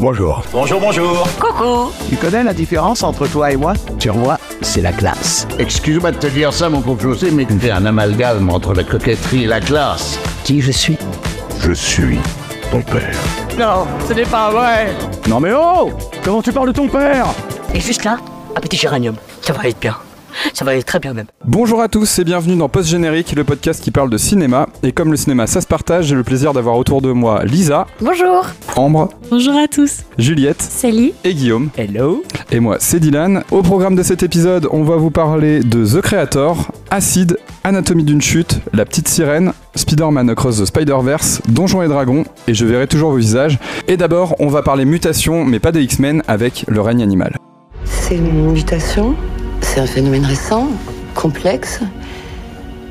Bonjour. Bonjour, bonjour. Coucou. Tu connais la différence entre toi et moi? Tu vois, c'est la classe. Excuse-moi de te dire ça, mon pauvre José, mais tu fais un amalgame entre la coquetterie et la classe. Qui je suis? Je suis ton père. Non, ce n'est pas vrai. Non mais oh Comment tu parles de ton père? Et juste là, un petit géranium. Ça va être bien. Ça va aller très bien même. Bonjour à tous et bienvenue dans Post Générique, le podcast qui parle de cinéma. Et comme le cinéma ça se partage, j'ai le plaisir d'avoir autour de moi Lisa, Bonjour. Ambre, Bonjour à tous. Juliette Salut. et Guillaume. Hello Et moi, c'est Dylan. Au programme de cet épisode, on va vous parler de The Creator, Acide, Anatomie d'une chute, La petite sirène, Spider-Man Across the Spider-Verse, Donjons et Dragons, et je verrai toujours vos visages. Et d'abord, on va parler mutation, mais pas des X-Men, avec le règne animal. C'est une mutation, c'est un phénomène récent, complexe,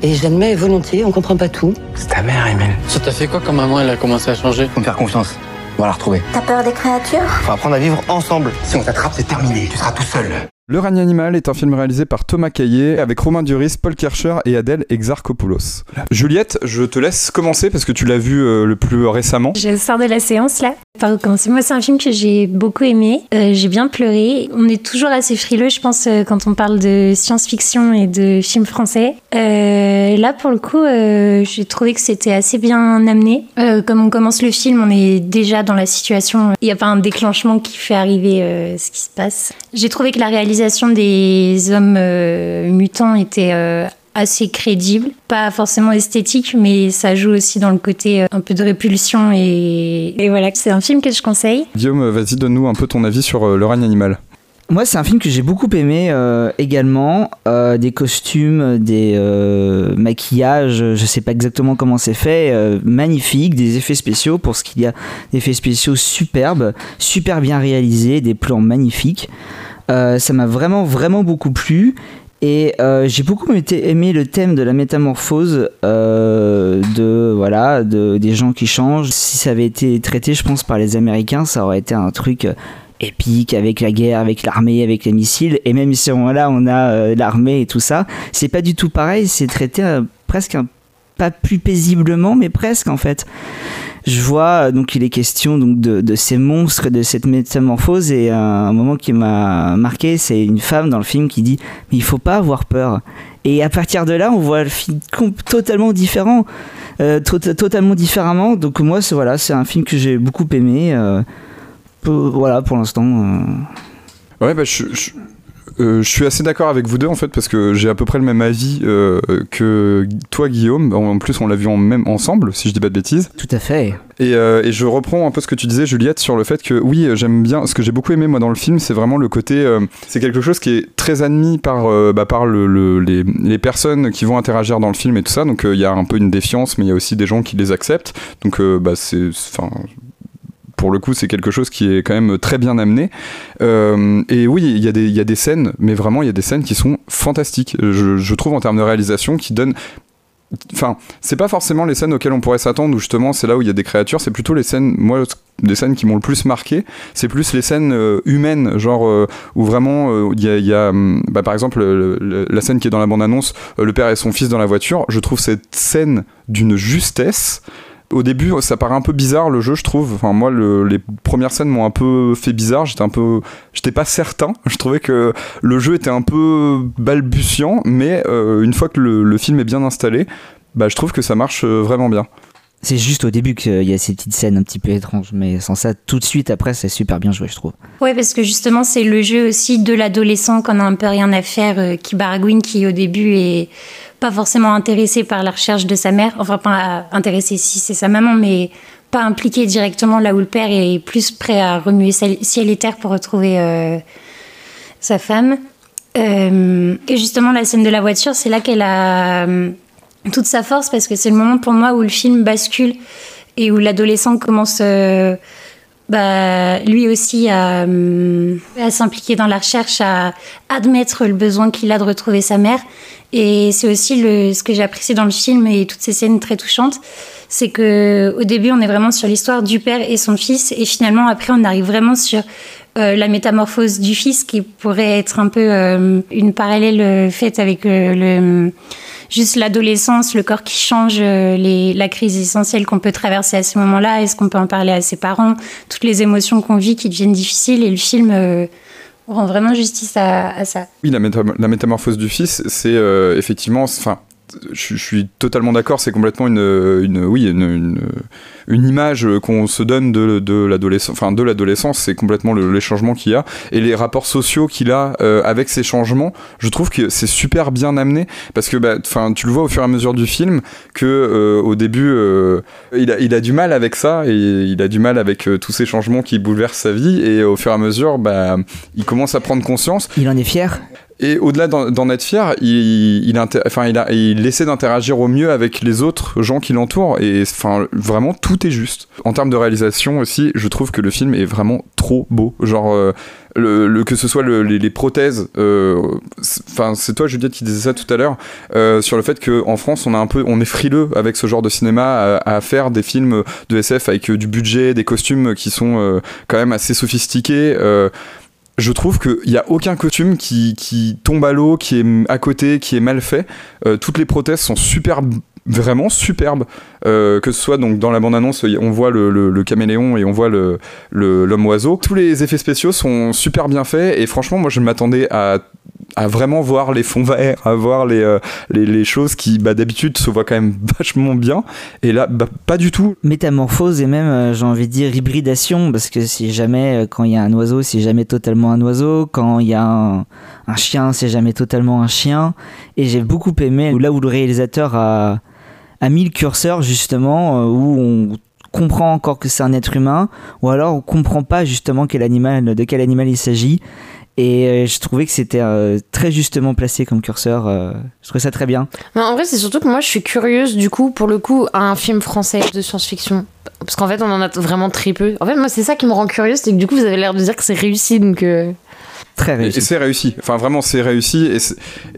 et j'admets volontiers, on comprend pas tout. C'est ta mère, Emile. Ça t'a fait quoi quand maman elle a commencé à changer Faut me faire confiance. On va la retrouver. T'as peur des créatures? Faut apprendre à vivre ensemble. Si on t'attrape, c'est terminé. Tu seras tout seul. Le règne animal est un film réalisé par Thomas Caillet avec Romain Duris, Paul Kircher et Adèle Exarchopoulos. Juliette, je te laisse commencer parce que tu l'as vu euh, le plus récemment. Je sors de la séance là. Par où commencer Moi, c'est un film que j'ai beaucoup aimé. Euh, j'ai bien pleuré. On est toujours assez frileux, je pense, euh, quand on parle de science-fiction et de films français. Euh, là, pour le coup, euh, j'ai trouvé que c'était assez bien amené. Euh, comme on commence le film, on est déjà dans la situation. Il n'y a pas un déclenchement qui fait arriver euh, ce qui se passe. J'ai trouvé que la réalisation des hommes euh, mutants était euh, assez crédible, pas forcément esthétique, mais ça joue aussi dans le côté euh, un peu de répulsion et, et voilà, c'est un film que je conseille. Guillaume, vas-y, donne-nous un peu ton avis sur euh, le règne animal. Moi, c'est un film que j'ai beaucoup aimé euh, également. Euh, des costumes, des euh, maquillages, je sais pas exactement comment c'est fait, euh, magnifique, des effets spéciaux pour ce qu'il y a d'effets spéciaux superbes, super bien réalisés, des plans magnifiques. Euh, ça m'a vraiment, vraiment beaucoup plu. Et euh, j'ai beaucoup aimé le thème de la métamorphose euh, de voilà de, des gens qui changent. Si ça avait été traité, je pense, par les Américains, ça aurait été un truc épique avec la guerre, avec l'armée, avec les missiles. Et même si on, là on a l'armée et tout ça, c'est pas du tout pareil. C'est traité presque pas plus paisiblement, mais presque en fait. Je vois donc il est question donc de, ces monstres de cette métamorphose et euh, un moment qui m'a marqué, c'est une femme dans le film qui dit mais il faut pas avoir peur. Et à partir de là, on voit le film totalement différent, euh, to- totalement différemment. Donc moi, c'est voilà, c'est un film que j'ai beaucoup aimé. euh, peu- voilà pour l'instant. Ouais, bah, je- euh, je suis assez d'accord avec vous deux en fait parce que j'ai à peu près le même avis euh, que toi Guillaume. En plus, on l'a vu en même ensemble, si je dis pas de bêtises. Tout à fait. Et, euh, et je reprends un peu ce que tu disais, Juliette, sur le fait que oui, j'aime bien. Ce que j'ai beaucoup aimé moi dans le film, c'est vraiment le côté. c'est quelque chose qui est très admis par bah, par le, le- les, les personnes qui vont interagir dans le film et tout ça. Donc il y a un peu une défiance, mais il y a aussi des gens qui les acceptent. Donc bah, c'est, enfin. Pour le coup, c'est quelque chose qui est quand même très bien amené. Euh, et oui, il y, a des- scènes, mais vraiment, il y a des scènes qui sont fantastiques. Je, trouve en termes de réalisation qui donnent Enfin, c'est pas forcément les scènes auxquelles on pourrait s'attendre, où justement c'est là où il y a des créatures, c'est plutôt les scènes, moi, des scènes qui m'ont le plus marqué, c'est plus les scènes euh, humaines, genre euh, où vraiment il y a, hum, bah, par exemple, le- le- la scène qui est dans la bande-annonce, euh, le père et son fils dans la voiture, je trouve cette scène d'une justesse. Au début, ça paraît un peu bizarre le jeu, je trouve. Enfin, moi, le- les premières scènes m'ont un peu fait bizarre. J'étais un peu, j'étais pas certain. Je trouvais que le jeu était un peu balbutiant, mais euh, une fois que le, le film est bien installé, bah, je trouve que ça marche euh, vraiment bien. C'est juste au début qu'il y a ces petites scènes un petit peu étranges, mais sans ça, tout de suite après, c'est super bien joué, je trouve. Ouais, parce que justement, c'est le jeu aussi de l'adolescent qu'on a un peu rien à faire, euh, qui baragouine, qui au début est pas forcément intéressé par la recherche de sa mère, enfin pas intéressé si c'est sa maman, mais pas impliqué directement là où le père est plus prêt à remuer ciel et terre pour retrouver euh, sa femme. Euh, et justement, la scène de la voiture, c'est là qu'elle a toute sa force parce que c'est le moment pour moi où le film bascule et où l'adolescent commence euh, bah, lui aussi à, euh, à s'impliquer dans la recherche, à admettre le besoin qu'il a de retrouver sa mère. Et c'est aussi ce que j'ai apprécié dans le film et toutes ces scènes très touchantes, c'est que au début on est vraiment sur l'histoire du père et son fils, et finalement après on arrive vraiment sur euh, la métamorphose du fils qui pourrait être un peu une parallèle faite avec le juste l'adolescence, le corps qui change, les, la crise essentielle qu'on peut traverser à ce moment-là, est-ce qu'on peut en parler à ses parents, toutes les émotions qu'on vit qui deviennent difficiles et le film rend vraiment justice à, ça. Oui, la, métamorphose du fils, c'est effectivement, enfin, je, suis totalement d'accord, c'est complètement une, oui, une, image qu'on se donne de, l'adolescence, enfin de l'adolescence, c'est complètement les changements qu'il y a et les rapports sociaux qu'il a euh, avec ces changements. Je trouve que c'est super bien amené parce que, bah, enfin, tu le vois au fur et à mesure du film que euh, au début, euh, il, a, il a du mal avec ça et il a du mal avec tous ces changements qui bouleversent sa vie et au fur et à mesure, bah, il commence à prendre conscience. Il en est fier. Et au-delà d'en être fier, il, essaie d'interagir au mieux avec les autres gens qui l'entourent. Et enfin, vraiment, tout est juste. En termes de réalisation aussi, je trouve que le film est vraiment trop beau. Genre, euh, que ce soit les, prothèses. Euh, c'est toi, Juliette, qui disais ça tout à l'heure euh, sur le fait qu'en France, on a un peu, on est frileux avec ce genre de cinéma à, à faire des films de SF avec du budget, des costumes qui sont quand même assez sophistiqués je trouve qu'il n'y a aucun costume qui, tombe à l'eau, qui est à côté, qui est mal fait. Euh, toutes les prothèses sont super vraiment superbes. Euh, que ce soit donc dans la bande-annonce, on voit le, caméléon et on voit l'homme oiseau. Tous les effets spéciaux sont super bien faits et franchement, moi je m'attendais à vraiment voir les fonds verts, à voir les, euh, choses qui bah, d'habitude se voient quand même vachement bien. Et là, bah, pas du tout. Métamorphose et même, euh, j'ai envie de dire, hybridation, parce que si jamais, quand il y a un oiseau, c'est jamais totalement un oiseau. Quand il y a un, un chien, c'est jamais totalement un chien. Et j'ai beaucoup aimé là où le réalisateur a, a mis le curseur, justement, où on comprend encore que c'est un être humain, ou alors on comprend pas justement quel animal, de quel animal il s'agit. Et euh, je trouvais que c'était euh, très justement placé comme curseur. Euh, je trouvais ça très bien. en vrai, c'est surtout que moi, je suis curieuse, du coup, pour le coup, à un film français de science-fiction. Parce qu'en fait, on en a vraiment très peu. En fait, moi, c'est ça qui me rend curieuse, c'est que du coup, vous avez l'air de dire que c'est réussi, donc. Très réussi. Et, c'est réussi. Enfin, vraiment, c'est réussi.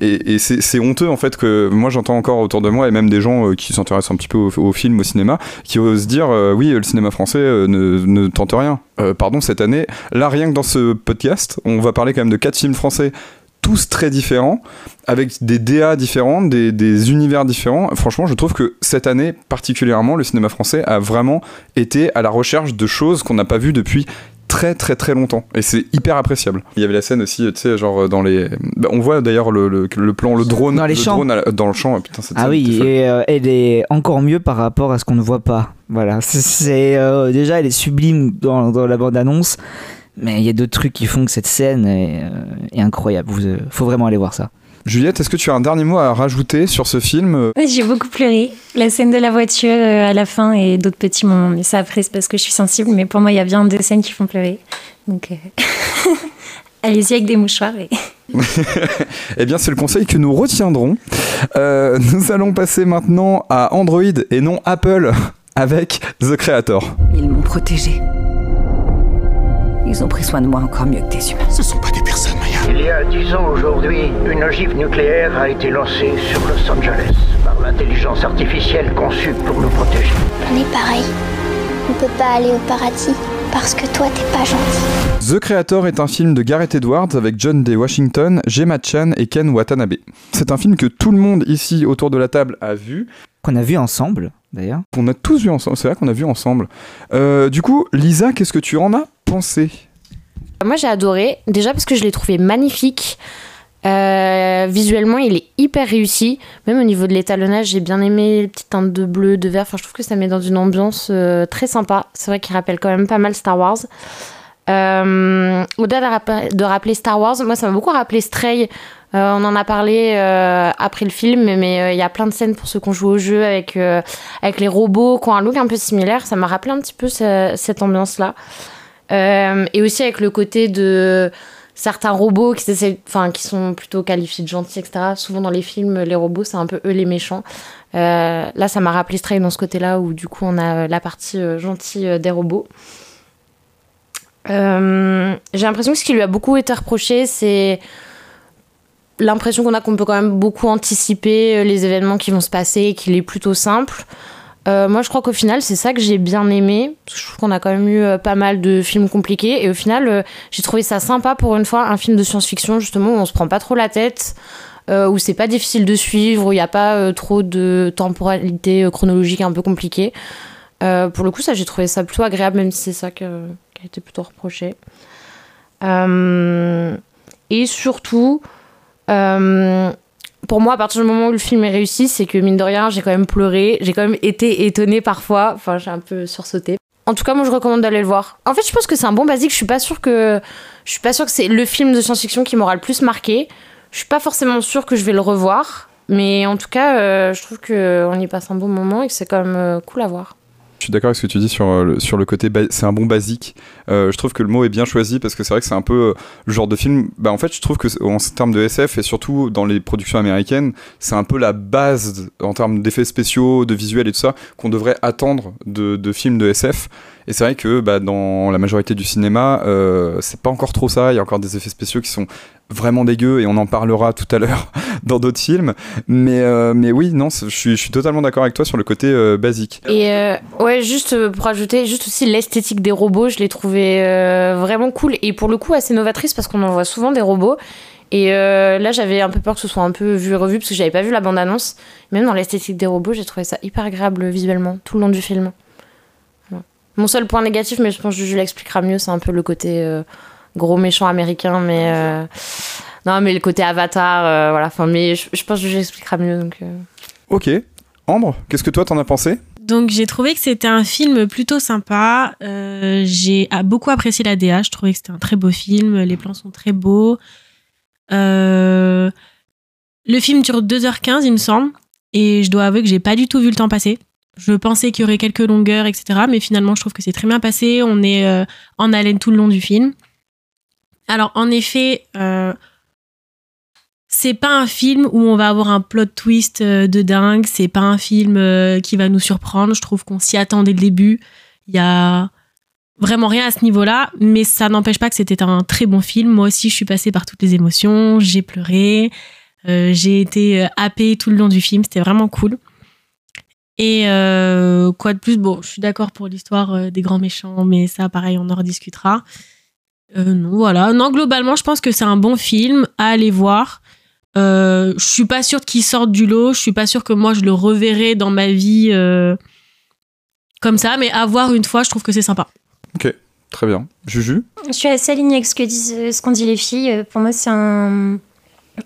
Et c'est honteux, en fait, que moi, j'entends encore autour de moi, et même des gens euh, qui s'intéressent un petit peu au, film, au cinéma, qui osent dire euh, oui, le cinéma français euh, ne, ne, tente rien. pardon, cette année, là, rien que dans ce podcast, on va parler quand même de quatre films français tous très différents, avec des DA différents, des, des, univers différents. Franchement, je trouve que cette année, particulièrement, le cinéma français a vraiment été à la recherche de choses qu'on n'a pas vues depuis très très très longtemps et c'est hyper appréciable. Il y avait la scène aussi, tu sais, genre dans les. Bah, on voit d'ailleurs le, le, plan, le drone, dans les le drone dans le champ. Putain, ah oui, et euh, elle est encore mieux par rapport à ce qu'on ne voit pas. Voilà, c'est euh, déjà elle est sublime dans, dans la bande annonce, mais il y a d'autres trucs qui font que cette scène est, euh, est incroyable. Il faut vraiment aller voir ça. Juliette, est-ce que tu as un dernier mot à rajouter sur ce film? Oui, j'ai beaucoup pleuré. La scène de la voiture euh, à la fin et d'autres petits moments. Mais ça, après, c'est parce que je suis sensible. Mais pour moi, il y a bien deux scènes qui font pleurer. Donc, euh, allez-y avec des mouchoirs. eh bien, c'est le conseil que nous retiendrons. Euh, nous allons passer maintenant à Android et non Apple avec The Creator. Ils m'ont protégé. Ils ont pris soin de moi encore mieux que des humains. Ce sont pas des. Il y a dix ans aujourd'hui, une ogive nucléaire a été lancée sur Los Angeles par l'intelligence artificielle conçue pour nous protéger. On est pareil. On peut pas aller au paradis parce que toi t'es pas gentil. The Creator est un film de Gareth Edwards avec John D. Washington, Gemma Chan et Ken Watanabe. C'est un film que tout le monde ici autour de la table a vu. Qu'on a vu ensemble d'ailleurs. Qu'on a tous vu ensemble, c'est vrai qu'on a vu ensemble. Euh, du coup, Lisa, qu'est-ce que tu en as pensé? Moi j'ai adoré, déjà parce que je l'ai trouvé magnifique. Euh, visuellement, il est hyper réussi. Même au niveau de l'étalonnage, j'ai bien aimé les petites teintes de bleu, de vert. Enfin, je trouve que ça met dans une ambiance euh, très sympa. C'est vrai qu'il rappelle quand même pas mal Star Wars. Euh, Au-delà de, rappeler Star Wars, moi, ça m'a beaucoup rappelé Stray. On en a parlé après le film, mais il y a plein de scènes pour ceux qui ont joué au jeu avec, avec les robots qui ont un look un peu similaire. Ça m'a rappelé un petit peu cette ambiance-là. Et aussi avec le côté de certains robots qui sont plutôt qualifiés de gentils, etc. Souvent dans les films, les robots, c'est un peu eux les méchants. Euh, là, ça m'a rappelé Stray dans ce côté-là où du coup on a euh, la partie euh, gentille des robots. J'ai l'impression que ce qui lui a beaucoup été reproché, c'est l'impression qu'on a qu'on peut quand même beaucoup anticiper les événements qui vont se passer et qu'il est plutôt simple. Euh, moi, je crois qu'au final, c'est ça que j'ai bien aimé. Je trouve qu'on a quand même eu euh, pas mal de films compliqués. Et au final, euh, j'ai trouvé ça sympa pour une fois, un film de science-fiction, justement, où on se prend pas trop la tête. où c'est pas difficile de suivre, où il n'y a pas trop de temporalité chronologique un peu compliquée. Pour le coup, ça, j'ai trouvé ça plutôt agréable, même si c'est ça qui a été plutôt reproché. Et surtout, pour moi, à partir du moment où le film est réussi, c'est que mine de rien, j'ai quand même pleuré, j'ai quand même été étonnée parfois, enfin, j'ai un peu sursauté. En tout cas, moi, je recommande d'aller le voir. En fait, je pense que c'est un bon basique. Je suis pas sûre que suis pas que c'est le film de science-fiction qui m'aura le plus marqué. Je suis pas forcément sûre que je vais le revoir, mais en tout cas, euh, je trouve que on y passe un bon moment et que c'est quand même euh, cool à voir. Je suis d'accord avec ce que tu dis sur, euh, le, sur le côté, c'est un bon basique. Euh, je trouve que le mot est bien choisi parce que c'est vrai que c'est un peu euh, le genre de film. Bah, en fait, je trouve que en termes de SF et surtout dans les productions américaines, c'est un peu la base en termes d'effets spéciaux, de visuels et tout ça qu'on devrait attendre de, de films de SF. Et c'est vrai que bah, dans la majorité du cinéma, euh, c'est pas encore trop ça. Il y a encore des effets spéciaux qui sont vraiment dégueux et on en parlera tout à l'heure dans d'autres films. Mais, euh, oui, non, je suis, totalement d'accord avec toi sur le côté euh, basique. Et euh, ouais, juste euh, pour ajouter, juste aussi l'esthétique des robots, je l'ai trouvé vraiment cool et pour le coup assez novatrice parce qu'on en voit souvent des robots. Et là, j'avais un peu peur que ce soit un peu vu et revu parce que j'avais pas vu la bande-annonce. Même dans l'esthétique des robots, j'ai trouvé ça hyper agréable visuellement tout le long du film. Mon seul point négatif, mais je pense que je l'expliquera mieux, c'est un peu le côté euh, gros méchant américain, mais euh, non, mais le côté Avatar, euh, voilà. Enfin, mais je, je pense que je l'expliquera mieux. Donc, euh. Ok. Ambre, qu'est-ce que toi t'en as pensé? Donc j'ai trouvé que c'était un film plutôt sympa. Euh, j'ai ah, beaucoup apprécié la DA. Je trouvais que c'était un très beau film. Les plans sont très beaux. Euh, le film dure 2h15, il me semble. Et je dois avouer que j'ai pas du tout vu le temps passer. Je pensais qu'il y aurait quelques longueurs, etc. Mais finalement, je trouve que c'est très bien passé. On est euh, en haleine tout le long du film. Alors, en effet, euh, c'est pas un film où on va avoir un plot twist euh, de dingue. C'est pas un film euh, qui va nous surprendre. Je trouve qu'on s'y attend dès le début. Il y a vraiment rien à ce niveau-là, mais ça n'empêche pas que c'était un très bon film. Moi aussi, je suis passée par toutes les émotions. J'ai pleuré. j'ai été happée tout le long du film. C'était vraiment cool. Et euh, quoi de plus? Bon, je suis d'accord pour l'histoire euh, des grands méchants, mais ça, pareil, on en rediscutera. Euh, non, voilà. Non, globalement, je pense que c'est un bon film à aller voir. Euh, je suis pas sûre qu'il sorte du lot. Je suis pas sûre que moi je le reverrai dans ma vie euh, comme ça, mais à voir une fois, je trouve que c'est sympa. Ok, très bien. Juju? Je suis assez alignée avec ce qu'ont dit les filles. Pour moi, c'est un,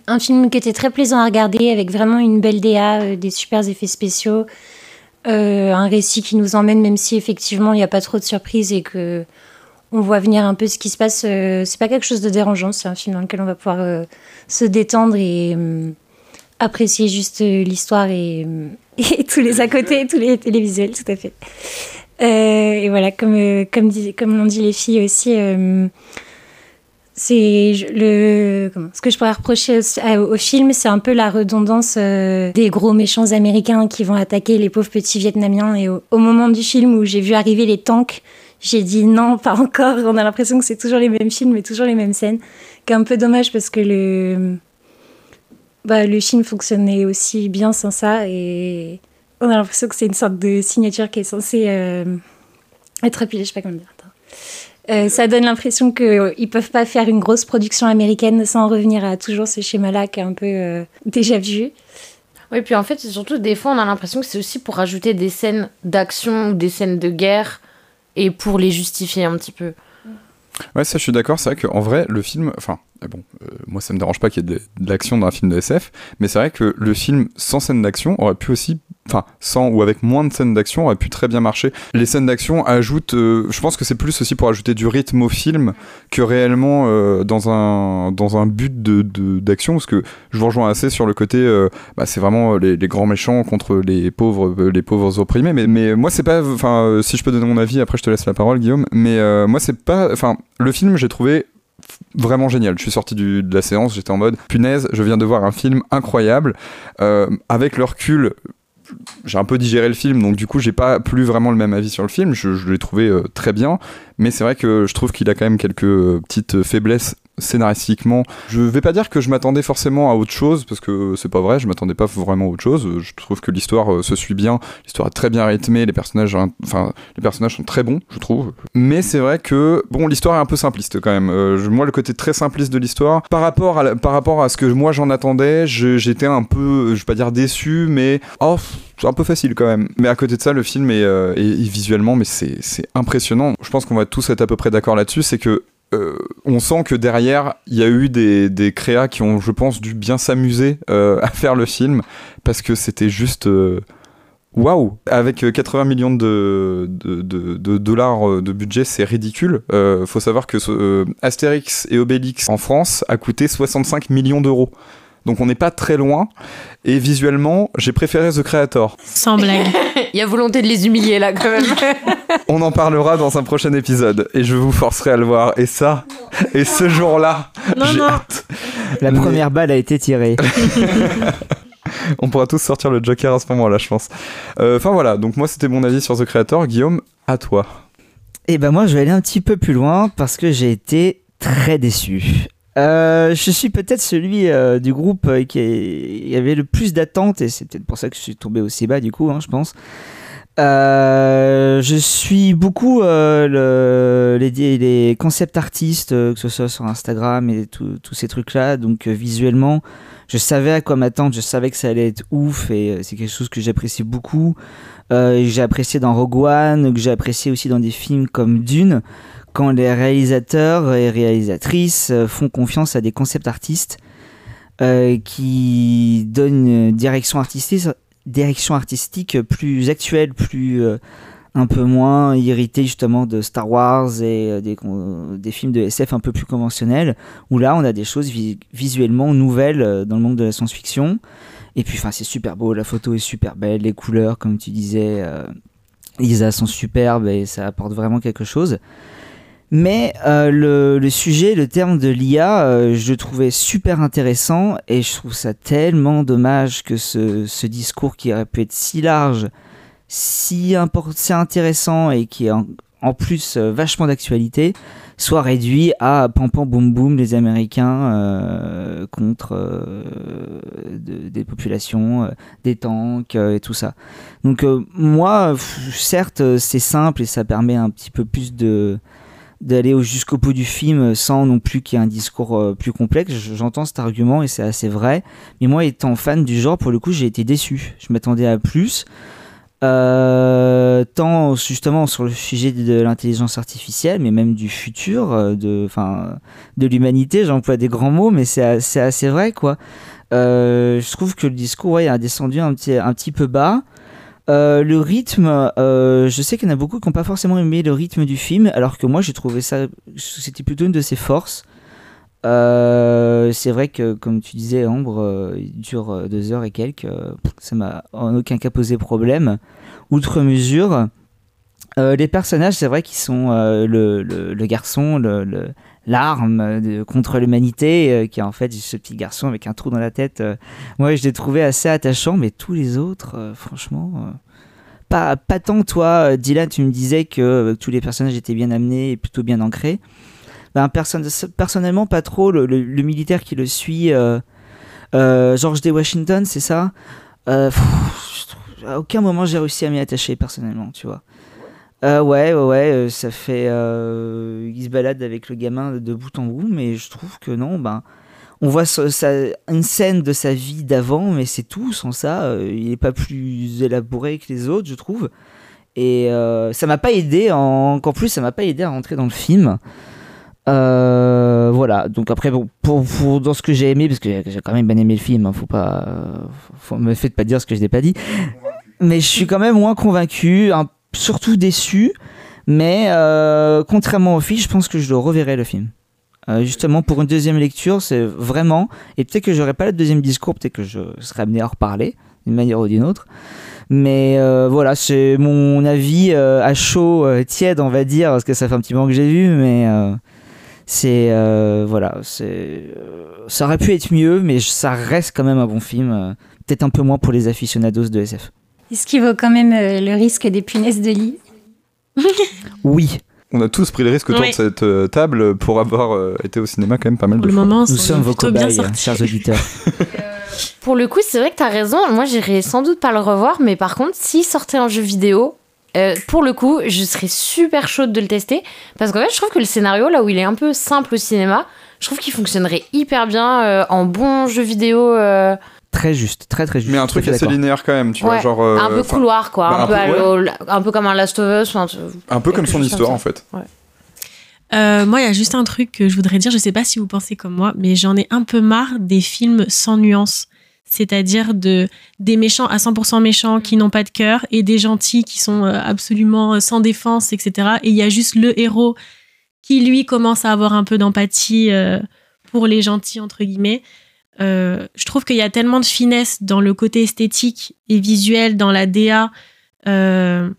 un film qui était très plaisant à regarder, avec vraiment une belle DA, euh, des super effets spéciaux, euh, un récit qui nous emmène, même si effectivement il n'y a pas trop de surprises et que on voit venir un peu ce qui se passe. euh, c'est pas quelque chose de dérangeant. C'est un film dans lequel on va pouvoir euh, se détendre et euh, apprécier juste euh, l'histoire et, euh, et tous les à côté, tous les télévisuels, tout à fait. Et voilà, comme, comme, comme l'ont dit les filles aussi, euh, c'est le ce que je pourrais reprocher au, film, c'est un peu la redondance euh, des gros méchants américains qui vont attaquer les pauvres petits Vietnamiens. Et au, moment du film où j'ai vu arriver les tanks, j'ai dit non, pas encore. On a l'impression que c'est toujours les mêmes films et toujours les mêmes scènes. Qui est un peu dommage parce que le bah, le film fonctionnait aussi bien sans ça et on a l'impression que c'est une sorte de signature qui est censée euh, être appuyée, je sais pas comment dire. attends. Euh, ça donne l'impression qu'ils peuvent pas faire une grosse production américaine sans revenir à toujours ce schéma-là qui est un peu euh, déjà vu. Oui, puis en fait, c'est surtout des fois, on a l'impression que c'est aussi pour rajouter des scènes d'action ou des scènes de guerre et pour les justifier un petit peu. Ouais, ça je suis d'accord, c'est vrai qu'en vrai, le film, enfin, euh, bon, euh, moi ça me dérange pas qu'il y ait de, de l'action dans un film de SF, mais c'est vrai que le film sans scène d'action aurait pu aussi, enfin, sans ou avec moins de scènes d'action aurait pu très bien marcher. Les scènes d'action ajoutent, euh, je pense que c'est plus aussi pour ajouter du rythme au film que réellement euh, dans, un, dans un but de, d'action, parce que je vous rejoins assez sur le côté, euh, bah, c'est vraiment les, grands méchants contre les pauvres, les pauvres opprimés, mais, mais moi c'est pas, enfin, si je peux donner mon avis, après je te laisse la parole, Guillaume, mais moi c'est pas, enfin, le film j'ai trouvé vraiment génial. Je suis sorti de la séance, j'étais en mode punaise, je viens de voir un film incroyable. Avec le recul, j'ai un peu digéré le film, donc du coup, j'ai pas plus vraiment le même avis sur le film. Je, l'ai trouvé euh, très bien, mais c'est vrai que je trouve qu'il a quand même quelques euh, petites faiblesses scénaristiquement. Je vais pas dire que je m'attendais forcément à autre chose, parce que c'est pas vrai, je m'attendais pas vraiment à autre chose. Je trouve que l'histoire euh, se suit bien, l'histoire est très bien rythmée, les personnages, enfin, les personnages sont très bons, je trouve. Mais c'est vrai que, bon, l'histoire est un peu simpliste quand même. Euh, moi, le côté très simpliste de l'histoire, par rapport à, par rapport à ce que moi j'en attendais, j'étais un peu, je vais pas dire déçu, mais oh, c'est un peu facile quand même. Mais à côté de ça, le film est, euh, est- visuellement, mais c'est impressionnant. Je pense qu'on va tous être à peu près d'accord là-dessus, c'est que euh, on sent que derrière, il y a eu des, des créas qui ont, je pense, dû bien s'amuser euh, à faire le film parce que c'était juste. euh, Waouh Avec euh, 80 millions de, de, dollars de budget, c'est ridicule. Faut savoir que Astérix et Obélix en France a coûté 65 millions d'euros. Donc on n'est pas très loin. Et visuellement, j'ai préféré The Creator. Sans blague. Il y a volonté de les humilier là quand même. On en parlera dans un prochain épisode et je vous forcerai à le voir. Et ça, et ce jour-là, j'ai hâte. La Mais- première balle a été tirée. On pourra tous sortir le Joker à ce moment-là, je pense. Euh, Enfin voilà, donc moi c'était mon avis sur The Creator. Guillaume, à toi. Et ben moi je vais aller un petit peu plus loin parce que j'ai été très déçu. Euh, je suis peut-être celui euh, du groupe euh, qui avait le plus d'attentes et c'est peut-être pour ça que je suis tombé aussi bas du coup, hein, je pense. Je suis beaucoup le- les, les concept artistes, que ce soit sur Instagram et tous ces trucs-là. Donc visuellement, je savais à quoi m'attendre, je savais que ça allait être ouf et c'est quelque chose que j'apprécie beaucoup. J'ai apprécié dans Rogue One, que j'ai apprécié aussi dans des films comme Dune, quand les réalisateurs et réalisatrices euh, font confiance à des concept artistes euh, qui donnent une direction artistique, plus actuelle, plus euh, un peu moins irritée justement de Star Wars et des, films de SF un peu plus conventionnels, où là on a des choses vi- visuellement nouvelles dans le monde de la science-fiction. Et puis enfin c'est super beau, la photo est super belle, les couleurs comme tu disais, euh, sont superbes et ça apporte vraiment quelque chose. Mais euh, le, sujet, le terme de l'IA, euh, je le trouvais super intéressant et je trouve ça tellement dommage que ce, discours qui aurait pu être si large, si, si intéressant et qui est en, plus euh, vachement d'actualité, soit réduit à pam pam boum boum les Américains contre de- des populations, des tanks et tout ça. Donc moi, certes, c'est simple et ça permet un petit peu plus de d'aller au- jusqu'au bout du film sans non plus qu'il y ait un discours euh, plus complexe. J'entends cet argument et c'est assez vrai. Mais moi, étant fan du genre, pour le coup, j'ai été déçu. Je m'attendais à plus. Euh, tant justement sur le sujet de l'intelligence artificielle, mais même du futur, euh, de, l'humanité. J'emploie des grands mots, mais c'est assez vrai, quoi. Je trouve que le discours ouais, a descendu un petit peu bas. Euh, le rythme, euh, je sais qu'il y en a beaucoup qui n'ont pas forcément aimé le rythme du film, alors que moi j'ai trouvé ça, c'était plutôt une de ses forces. Euh, c'est vrai que, comme tu disais, Ambre, il dure deux heures et quelques. ça m'a en aucun cas posé problème. Outre mesure, les personnages, c'est vrai qu'ils sont le, le- le garçon, le- l'arme de- contre l'humanité, euh, qui est en fait ce petit garçon avec un trou dans la tête. euh, moi, je l'ai trouvé assez attachant, mais tous les autres, euh, franchement. euh, pas, pas tant toi, euh, Dylan, tu me disais que euh, tous les personnages étaient bien amenés et plutôt bien ancrés. Ben, perso- personnellement, pas trop. Le, militaire qui le suit, euh, euh, George D. Washington, c'est ça? Euh, À aucun moment j'ai réussi à m'y attacher personnellement, tu vois. Euh, ouais, ouais, ouais, euh, ça fait. euh, il se balade avec le gamin de bout en bout, mais je trouve que non, ben. On voit sa- une scène de sa vie d'avant, mais c'est tout. Sans ça, euh, il n'est pas plus élaboré que les autres, je trouve. Et ça m'a pas aidé, en- encore plus, ça m'a pas aidé à rentrer dans le film. Voilà, donc après, bon, pour, pour- dans ce que j'ai aimé, parce que j'ai quand même bien aimé le film, hein, faut pas. Me faites pas dire ce que je n'ai pas dit. Mais je suis quand même moins convaincu, un- surtout déçu. Mais euh, contrairement au film, je pense que je le reverrai le film. Euh, justement, pour une deuxième lecture, c'est vraiment. Et peut-être que j'aurai pas le deuxième discours, peut-être que je serai amené à en reparler d'une manière ou d'une autre. Mais euh, voilà, c'est mon avis à chaud, tiède, on va dire, parce que ça fait un petit moment que j'ai vu, mais c'est voilà, c'est ça aurait pu être mieux, mais ça reste quand même un bon film. Peut-être un peu moins pour les aficionados de SF. Est-ce qu'il vaut quand même euh, le risque des punaises de lit Oui. on a tous pris le risque autour Oui. de cette euh, table pour avoir euh, été au cinéma quand même pas mal Pour de le fois. moment, Nous sommes vos cobayes, sorti. chers auditeurs. Pour le coup, c'est vrai que t'as raison. Moi, j'irais sans doute pas le revoir, mais par contre, s'il sortait en jeu vidéo, euh, pour le coup, je serais super chaude de le tester. Parce qu'en fait, je trouve que le scénario, là où il est un peu simple au cinéma, je trouve qu'il fonctionnerait hyper bien euh, en bon jeu vidéo. Très juste, très très juste. Mais un truc assez linéaire quand même, tu vois, genre. euh, un peu couloir, quoi. bah, un, un peu peu, à ouais. l'eau- un peu comme un Last of Us. Un peu comme son histoire comme en fait. Ouais. Euh, moi, il y a juste un truc que je voudrais dire. Je sais pas si vous pensez comme moi, mais j'en ai un peu marre des films sans nuance. C'est-à-dire de, des méchants à 100% méchants qui n'ont pas de cœur et des gentils qui sont euh, absolument sans défense, etc. Et il y a juste le héros qui, lui, commence à avoir un peu d'empathie euh, pour les gentils, entre guillemets. Euh, je trouve qu'il y a tellement de finesse dans le côté esthétique et visuel, dans la DA, euh,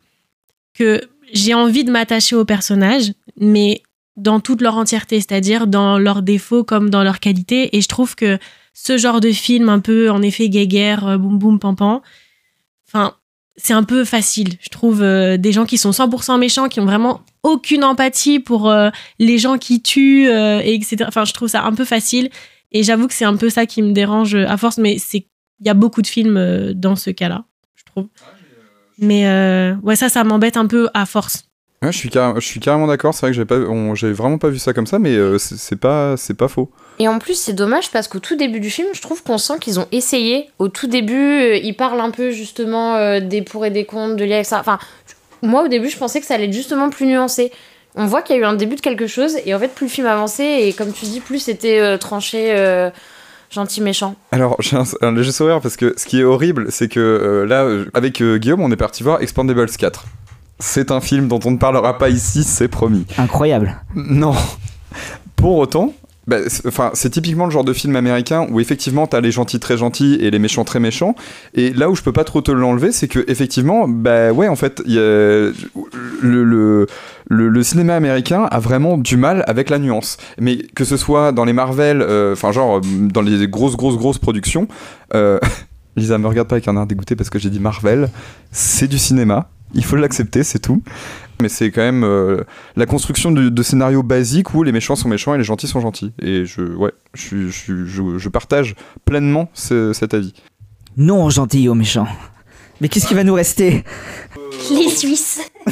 que j'ai envie de m'attacher aux personnages, mais dans toute leur entièreté, c'est-à-dire dans leurs défauts comme dans leurs qualités. Et je trouve que ce genre de film, un peu en effet guéguerre, euh, boum boum pam pam, enfin, c'est un peu facile. Je trouve des gens qui sont 100% méchants, qui ont vraiment aucune empathie pour les gens qui tuent, et etc. Enfin, je trouve ça un peu facile. Et j'avoue que c'est un peu ça qui me dérange à force, mais c'est il y a beaucoup de films euh, dans ce cas-là, je trouve. Mais euh, ouais, ça, ça m'embête un peu à force. Ouais, je suis, je suis carrément d'accord, c'est vrai que j'ai pas, on- j'ai vraiment pas vu ça comme ça, mais euh, c'est c'est pas, c'est pas faux. Et en plus, c'est dommage parce qu'au tout début du film, je trouve qu'on sent qu'ils ont essayé. Au tout début, euh, ils parlent un peu justement euh, des pour et des contre, de lier avec ça. Enfin, moi au début, je pensais que ça allait être justement plus nuancé. On voit qu'il y a eu un début de quelque chose, et en fait, plus le film avançait, et comme tu dis, plus c'était euh, tranché, euh, gentil, méchant. Alors, j'ai un, un léger sourire parce que ce qui est horrible, c'est que euh, là, avec euh, Guillaume, on est parti voir Expandables 4. C'est un film dont on ne parlera pas ici, c'est promis. Incroyable. Non. Pour autant, bah, c'est- enfin, c'est typiquement le genre de film américain où effectivement t'as les gentils très gentils et les méchants très méchants. Et là où je peux pas trop te l'enlever, c'est que effectivement, bah ouais, en fait, y a- le, le, le- cinéma américain a vraiment du mal avec la nuance. Mais que ce soit dans les Marvel, euh, enfin genre dans les grosses grosses grosses productions. euh, Lisa me regarde pas avec un air dégoûté parce que j'ai dit Marvel. C'est du cinéma. Il faut l'accepter, c'est tout. Mais c'est quand même euh, la construction de, scénarios basiques où les méchants sont méchants et les gentils sont gentils. Et je, ouais, je, je, je- partage pleinement ce- cet avis. Non, gentil aux méchants. Mais qu'est-ce qui va nous rester? Les Suisses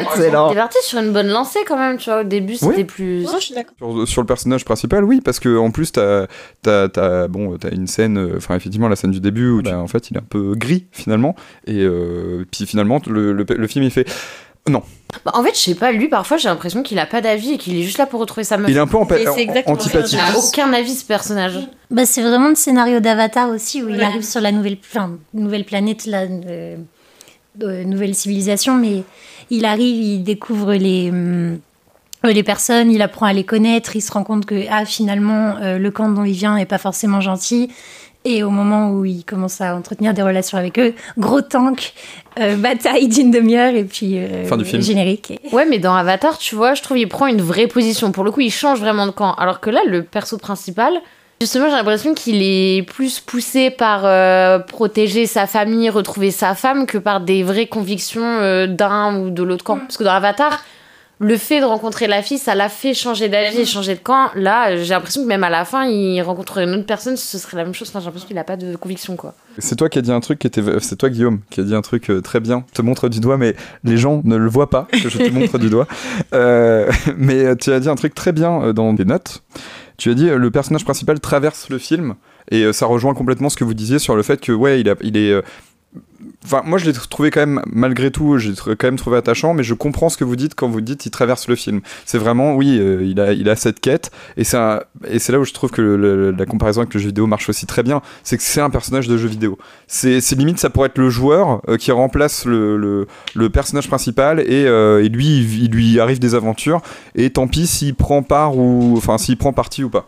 Excellent. T'es parti sur une bonne lancée quand même, tu vois. Au début, c'était Oui. plus. je suis d'accord. Sur, sur le personnage principal, oui, parce que en plus, t'as as, as, bon, as une scène, euh, enfin, effectivement, la scène du début où, bah, en fait, il est un peu gris, finalement. Et euh, puis, finalement, le, le- le film, il fait. Non. Bah, en fait, je sais pas, lui, parfois, j'ai l'impression qu'il a pas d'avis et qu'il est juste là pour retrouver sa meuf. Il est un peu ça. antipathique. Il a aucun avis, ce personnage. Bah, c'est vraiment le scénario d'Avatar aussi, où il arrive sur la nouvelle, enfin, nouvelle planète, la euh, euh, nouvelle civilisation, mais il arrive, il découvre les, euh, les personnes, il apprend à les connaître, il se rend compte que ah, finalement, euh, le camp dont il vient est pas forcément gentil. Et au moment où il commence à entretenir des relations avec eux, gros tank, euh, bataille d'une demi-heure et puis euh, Fin du film. générique. Ouais, mais dans Avatar, tu vois, je trouve qu'il prend une vraie position. Pour le coup, il change vraiment de camp. Alors que là, le perso principal, justement, j'ai l'impression qu'il est plus poussé par euh, protéger sa famille, retrouver sa femme, que par des vraies convictions euh, d'un ou de l'autre camp. Parce que dans Avatar, le fait de rencontrer la fille, ça l'a fait changer d'avis et changer de camp. Là, j'ai l'impression que même à la fin, il rencontrerait une autre personne, ce serait la même chose. Enfin, j'ai l'impression qu'il a pas de conviction, quoi. C'est toi qui as dit un truc qui était. C'est toi, Guillaume, qui a dit un truc euh, très bien. Je te montre du doigt, mais les gens ne le voient pas, que je te montre du doigt. Euh, mais tu as dit un truc très bien dans tes notes. Tu as dit euh, le personnage principal traverse le film. Et euh, ça rejoint complètement ce que vous disiez sur le fait que, ouais, il, est. Enfin, moi je l'ai trouvé quand même, malgré tout, j'ai quand même trouvé attachant, mais je comprends ce que vous dites quand vous dites il traverse le film. C'est vraiment, oui, euh, il, a, il a cette quête, et c'est et c'est là où je trouve que la comparaison avec le jeu vidéo marche aussi très bien, c'est que c'est un personnage de jeu vidéo. C'est c'est limite, ça pourrait être le joueur euh, qui remplace le, le, personnage principal, et, euh, et lui, il, il lui arrive des aventures, et tant pis s'il prend part ou, enfin, s'il prend parti ou pas.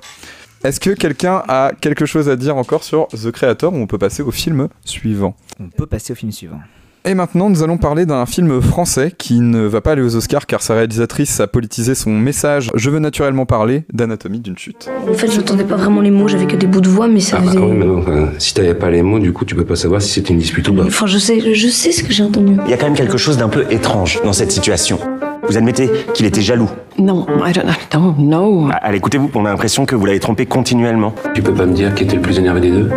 Est-ce que quelqu'un a quelque chose à dire encore sur The Creator ou on peut passer au film suivant On peut passer au film suivant. et maintenant, nous allons parler d'un film français qui ne va pas aller aux Oscars car sa réalisatrice a politisé son message. Je veux naturellement parler d'Anatomie d'une chute. En fait, j'entendais pas vraiment les mots, j'avais que des bouts de voix, mais ça Ah bah faisait. quand même, non, enfin, si t'avais pas les mots, du coup, tu peux pas savoir si c'était une dispute ou pas. Enfin, je sais, je sais ce que j'ai entendu. Il y a quand même quelque chose d'un peu étrange dans cette situation. Vous admettez qu'il était jaloux Non, I don't, non, no. Ah, Allez, écoutez-vous, on a l'impression que vous l'avez trompé continuellement. Tu peux pas me dire qui était le plus énervé des deux?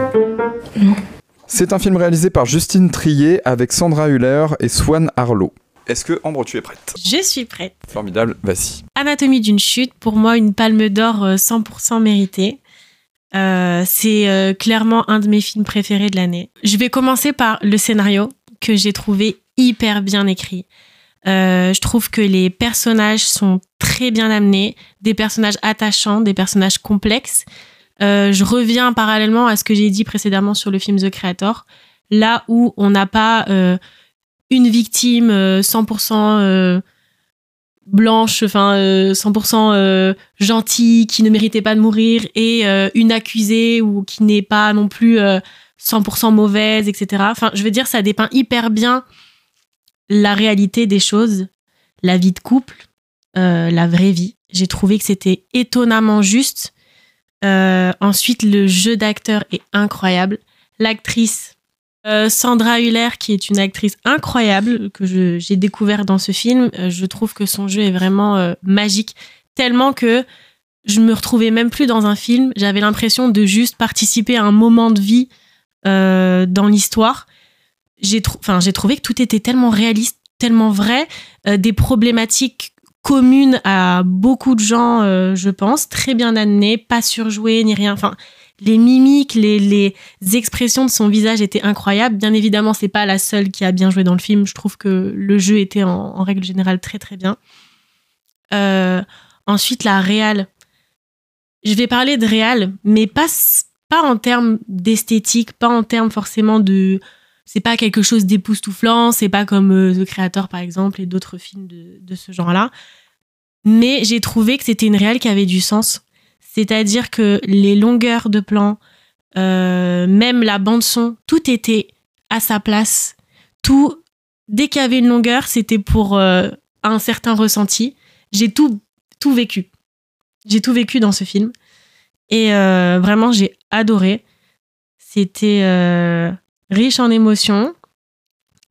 C'est un film réalisé par Justine Trier avec Sandra Hüller et Swan Harlow. Est-ce que Ambre, tu es prête? Je suis prête. Formidable, vas-y. Anatomie d'une chute, pour moi, une palme d'or euh, 100% méritée. Euh, c'est euh, clairement un de mes films préférés de l'année. Je vais commencer par le scénario que j'ai trouvé hyper bien écrit. Euh, je trouve que les personnages sont très bien amenés, des personnages attachants, des personnages complexes. Euh, je reviens parallèlement à ce que j'ai dit précédemment sur le film The Creator, là où on n'a pas euh, une victime euh, 100% euh, blanche, enfin euh, 100% euh, gentille, qui ne méritait pas de mourir, et une accusée ou qui n'est pas non plus euh, 100% mauvaise, etc. Enfin, je veux dire, ça dépeint hyper bien la réalité des choses, la vie de couple, euh, la vraie vie. J'ai trouvé que c'était étonnamment juste. Euh, ensuite, le jeu d'acteur est incroyable. L'actrice euh, Sandra Hüller, qui est une actrice incroyable que j'ai découvert dans ce film, je trouve que son jeu est vraiment magique, tellement que je me retrouvais même plus dans un film. J'avais l'impression de juste participer à un moment de vie dans l'histoire. J'ai j'ai trouvé que tout était tellement réaliste, tellement vrai, euh, des problématiques communes à beaucoup de gens, euh, je pense, très bien amenées, pas surjouées ni rien. Enfin, les mimiques, les, les expressions de son visage étaient incroyables. Bien évidemment, c'est pas la seule qui a bien joué dans le film. Je trouve que le jeu était en, règle générale très très bien. Euh, ensuite, la réal. Je vais parler de réal, mais pas, pas en termes d'esthétique, pas en termes forcément de. C'est pas quelque chose d'époustouflant, c'est pas comme euh, The Creator par exemple et d'autres films de, de ce genre-là. Mais j'ai trouvé que c'était une réal qui avait du sens. C'est-à-dire que les longueurs de plan, euh, même la bande son, tout était à sa place. Tout, dès qu'il y avait une longueur, c'était pour euh, un certain ressenti. J'ai tout, tout vécu. J'ai tout vécu dans ce film. Et vraiment, j'ai adoré. C'était riche en émotions,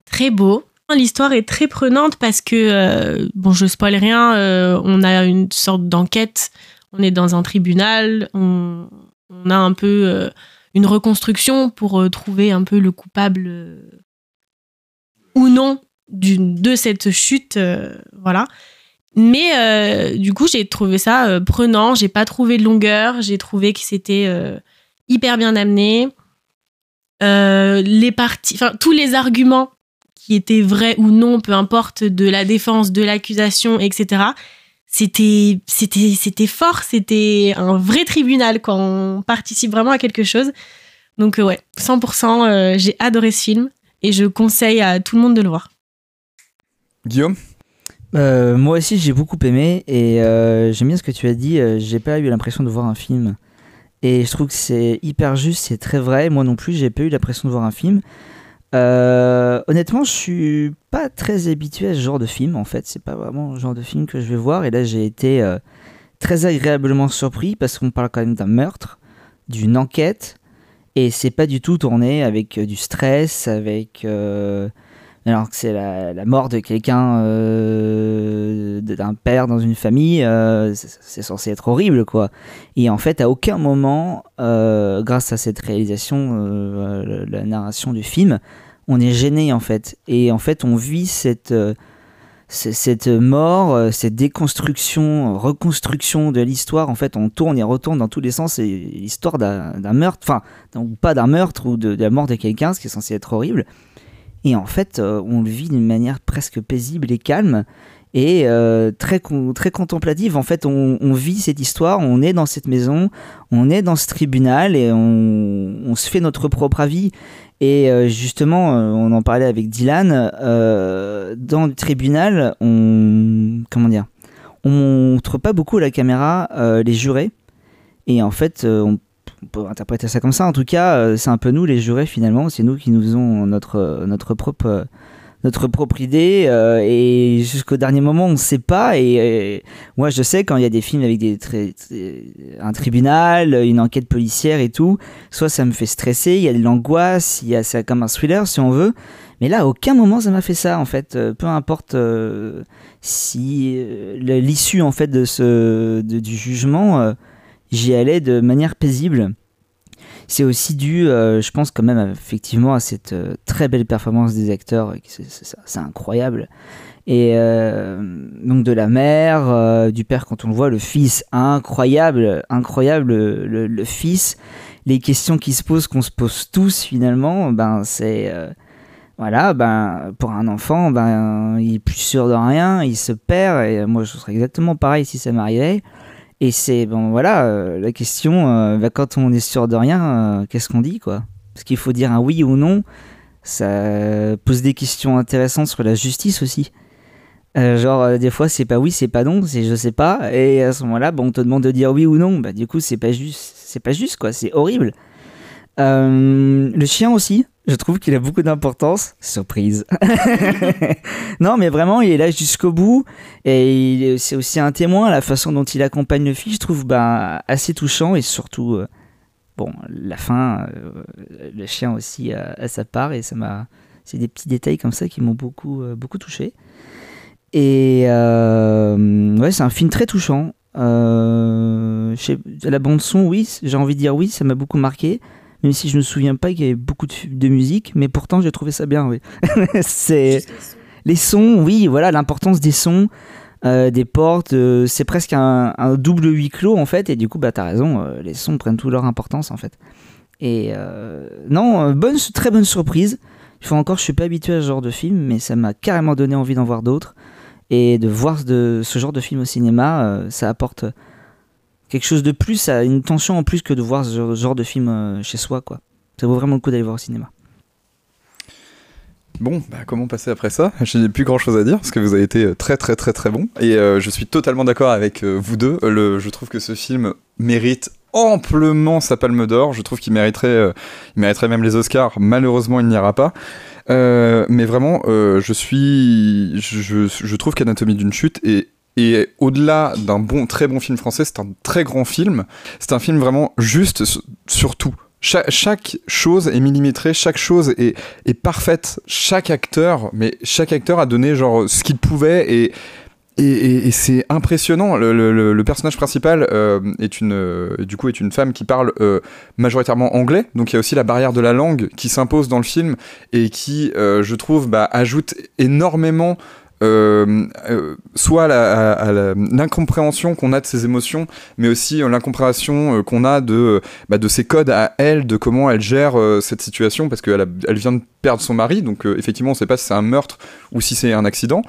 très beau. L'histoire est très prenante parce que, euh, bon, je spoil rien, euh, on a une sorte d'enquête, on est dans un tribunal, on, on a un peu euh, une reconstruction pour trouver un peu le coupable ou non de cette chute, voilà. Mais du coup, j'ai trouvé ça prenant, j'ai pas trouvé de longueur, j'ai trouvé que c'était hyper bien amené. Euh, les parties, enfin tous les arguments qui étaient vrais ou non, peu importe, de la défense, de l'accusation, etc. C'était, c'était, c'était fort, c'était un vrai tribunal quand on participe vraiment à quelque chose. Donc euh, ouais, 100%, euh, j'ai adoré ce film et je conseille à tout le monde de le voir. Guillaume? Euh, moi aussi j'ai beaucoup aimé et euh, j'aime bien ce que tu as dit. euh, j'ai pas eu l'impression de voir un film et je trouve que c'est hyper juste, c'est très vrai. Moi non plus, j'ai pas eu l'impression de voir un film. Euh, honnêtement, je suis pas très habitué à ce genre de film. En fait, c'est pas vraiment le genre de film que je vais voir. Et là, j'ai été euh, très agréablement surpris parce qu'on parle quand même d'un meurtre, d'une enquête, et c'est pas du tout tourné avec euh, du stress, avec alors que c'est la, mort de quelqu'un, euh, d'un père dans une famille, euh, c'est censé être horrible, quoi. Et en fait, à aucun moment, euh, grâce à cette réalisation, la, narration du film, on est gêné, en fait. Et en fait, on vit cette, cette mort, cette déconstruction, reconstruction de l'histoire. En fait, on tourne et retourne dans tous les sens. C'est l'histoire d'un meurtre, enfin, pas d'un meurtre ou de, de la mort de quelqu'un, ce qui est censé être horrible. Et en fait, euh, on le vit d'une manière presque paisible et calme et euh, très, très contemplative. En fait, on, vit cette histoire, on est dans cette maison, on est dans ce tribunal et on, se fait notre propre avis. Et euh, justement, on en parlait avec Dylan, dans le tribunal, on. Comment dire On montre pas beaucoup à la caméra les jurés. Et en fait, on on peut interpréter ça comme ça. En tout cas, euh, c'est un peu nous les jurés finalement. C'est nous qui nous faisons notre, euh, notre, propre, euh, notre propre idée et jusqu'au dernier moment on ne sait pas et, moi je sais quand il y a des films avec des un tribunal une enquête policière et tout soit ça me fait stresser il y a de l'angoisse il y a c'est comme un thriller si on veut mais là à aucun moment ça m'a fait ça en fait peu importe si l'issue en fait de ce du jugement j'y allais de manière paisible c'est aussi dû, euh, je pense, quand même, effectivement, à cette euh, très belle performance des acteurs. C'est incroyable. Et euh, donc de la mère, du père quand on le voit, le fils, incroyable, incroyable, le, fils. Les questions qui se posent, qu'on se pose tous finalement, ben c'est voilà, ben pour un enfant, ben il est plus sûr de rien, il se perd. Et moi, je serais exactement pareil si ça m'arrivait. Et c'est bon, voilà, euh, la question, euh, bah, quand on est sûr de rien, euh, qu'est-ce qu'on dit, quoi? Parce qu'il faut dire un oui ou non, ça pose des questions intéressantes sur la justice aussi. Genre, des fois, c'est pas oui, c'est pas non, c'est je sais pas. Et à ce moment-là, bon, on te demande de dire oui ou non, bah du coup, c'est pas juste, c'est pas juste, quoi, c'est horrible. Le chien aussi, je trouve qu'il a beaucoup d'importance. Surprise. non, mais vraiment, il est là jusqu'au bout. Et c'est aussi un témoin, la façon dont il accompagne le fils, je trouve ben, assez touchant. Et surtout, euh, bon, la fin, euh, le chien aussi a, a sa part. Et ça m'a. C'est des petits détails comme ça qui m'ont beaucoup, euh, beaucoup touché. Et euh, ouais, c'est un film très touchant. Euh, la bande son, oui, j'ai envie de dire oui, ça m'a beaucoup marqué. Même si je me souviens pas qu'il y avait beaucoup de, de musique, mais pourtant j'ai trouvé ça bien, oui. c'est les sons, oui, voilà, l'importance des sons, euh, des portes, euh, c'est presque un, un double huis clos en fait, et du coup, bah t'as raison, euh, les sons prennent toute leur importance en fait. Et non, bonne, très bonne surprise. Il faut encore, je suis pas habitué à ce genre de film, mais ça m'a carrément donné envie d'en voir d'autres. Et de voir de, ce genre de film au cinéma, ça apporte quelque chose de plus, ça a une tension en plus que de voir ce genre- de film euh, chez soi, quoi. Ça vaut vraiment le coup d'aller voir au cinéma. Bon, bah, comment passer après ça? Je n'ai plus grand chose à dire parce que vous avez été euh, très très très très bon. Et euh, je suis totalement d'accord avec vous deux. Je trouve que ce film mérite amplement sa palme d'or. Je trouve qu'il mériterait, il mériterait même les Oscars. Malheureusement, il n'y ira pas. Mais vraiment, je suis, je trouve qu'Anatomie d'une chute est et au-delà d'un bon, très bon film français, c'est un très grand film. C'est un film vraiment juste sur tout. Cha- chaque chose est millimétrée, chaque chose est, est parfaite. Chaque acteur, mais chaque acteur a donné genre ce qu'il pouvait et et, c'est impressionnant. Le, personnage principal euh, est une, euh, du coup, est une femme qui parle euh, majoritairement anglais. Donc il y a aussi la barrière de la langue qui s'impose dans le film et qui, je trouve, bah, ajoute énormément. Euh, euh, soit à l'incompréhension qu'on a de ses émotions, mais aussi euh, l'incompréhension euh, qu'on a de, bah, de ses codes à elle, de comment elle gère cette situation, parce qu'elle elle vient de perdre son mari, donc effectivement on sait pas si c'est un meurtre ou si c'est un accident.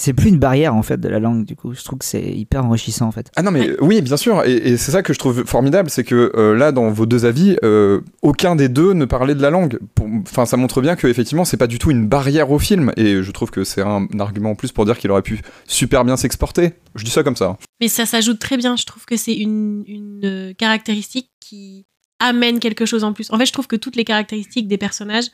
C'est plus une barrière en fait de la langue, du coup. Je trouve que c'est hyper enrichissant en fait. Ah non mais oui bien sûr et, et c'est ça que je trouve formidable c'est que euh, là dans vos deux avis euh, aucun des deux ne parlait de la langue enfin ça montre bien que effectivement c'est pas du tout une barrière au film et je trouve que c'est un, argument en plus pour dire qu'il aurait pu super bien s'exporter je dis ça comme ça Mais ça s'ajoute très bien. Je trouve que c'est une, une, euh, caractéristique qui amène quelque chose en plus. En fait, je trouve que toutes les caractéristiques des personnages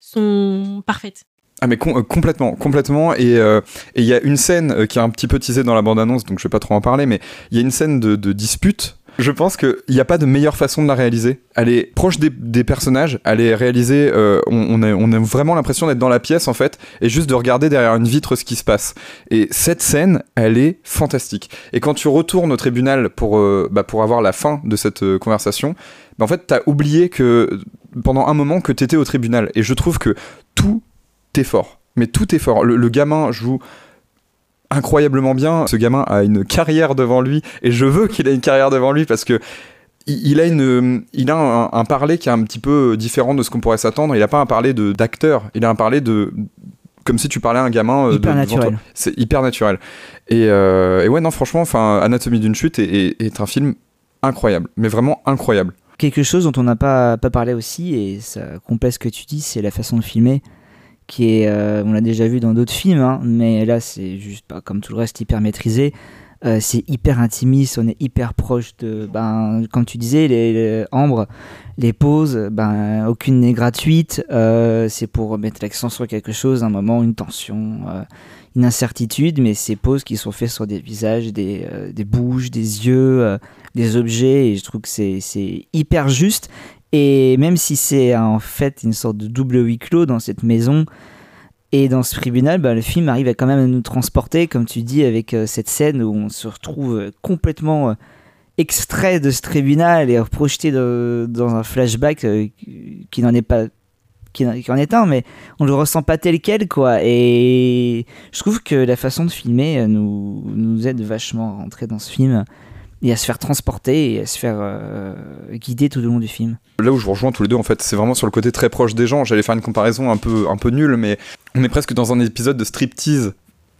sont parfaites. Ah mais euh, complètement, complètement. Et euh, et il y a une scène euh, qui est un petit peu teasée dans la bande-annonce, donc je vais pas trop en parler, mais il y a une scène de, dispute. Je pense qu'il n'y a pas de meilleure façon de la réaliser. Elle est proche des, des personnages, elle est réalisée, on, a, on a vraiment l'impression d'être dans la pièce en fait, et juste de regarder derrière une vitre ce qui se passe. Et cette scène, elle est fantastique. Et quand tu retournes au tribunal pour, bah, pour avoir la fin de cette conversation, bah, en fait, t'as oublié que pendant un moment que t'étais au tribunal. Et je trouve que tout est fort. Mais tout est fort. Le, le gamin joue incroyablement bien. Ce gamin a une carrière devant lui et je veux qu'il ait une carrière devant lui parce que il a, une, il a un, un parler qui est un petit peu différent de ce qu'on pourrait s'attendre. Il n'a pas un parler de- d'acteur, il a un parler de. Comme si tu parlais à un gamin. euh, de- Hyper naturel. C'est hyper naturel. Et, euh, et ouais, non, franchement, Anatomie d'une chute est, est- est un film incroyable. Mais vraiment incroyable. Quelque chose dont on n'a pas, pas parlé aussi, et ça complète ce que tu dis, c'est la façon de filmer, qui est, euh, on l'a déjà vu dans d'autres films, hein, mais là c'est juste pas comme tout le reste hyper maîtrisé. Euh, c'est hyper intimiste, on est hyper proche de, ben, comme tu disais, les, les Ambre, les pauses, ben, aucune n'est gratuite. euh, c'est pour mettre l'accent sur quelque chose, un moment, une tension, une incertitude, mais ces pauses qui sont faites sur des visages, des, des bouches, des yeux, des objets, et je trouve que c'est hyper juste. Et même si c'est en fait une sorte de double huis clos dans cette maison et dans ce tribunal, bah, le film arrive à quand même à nous transporter, comme tu dis, avec euh, cette scène où on se retrouve euh, complètement euh, extrait de ce tribunal et projeté dans un flashback qui n'en est pas qui en est un, mais on le ressent pas tel quel, quoi. Et je trouve que la façon de filmer nous aide vachement à rentrer dans ce film et à se faire transporter et à se faire euh, guider tout au long du film. Là où je vous rejoins tous les deux, en fait, c'est vraiment sur le côté très proche des gens. J'allais faire une comparaison un peu, un peu nulle, mais on est presque dans un épisode de striptease.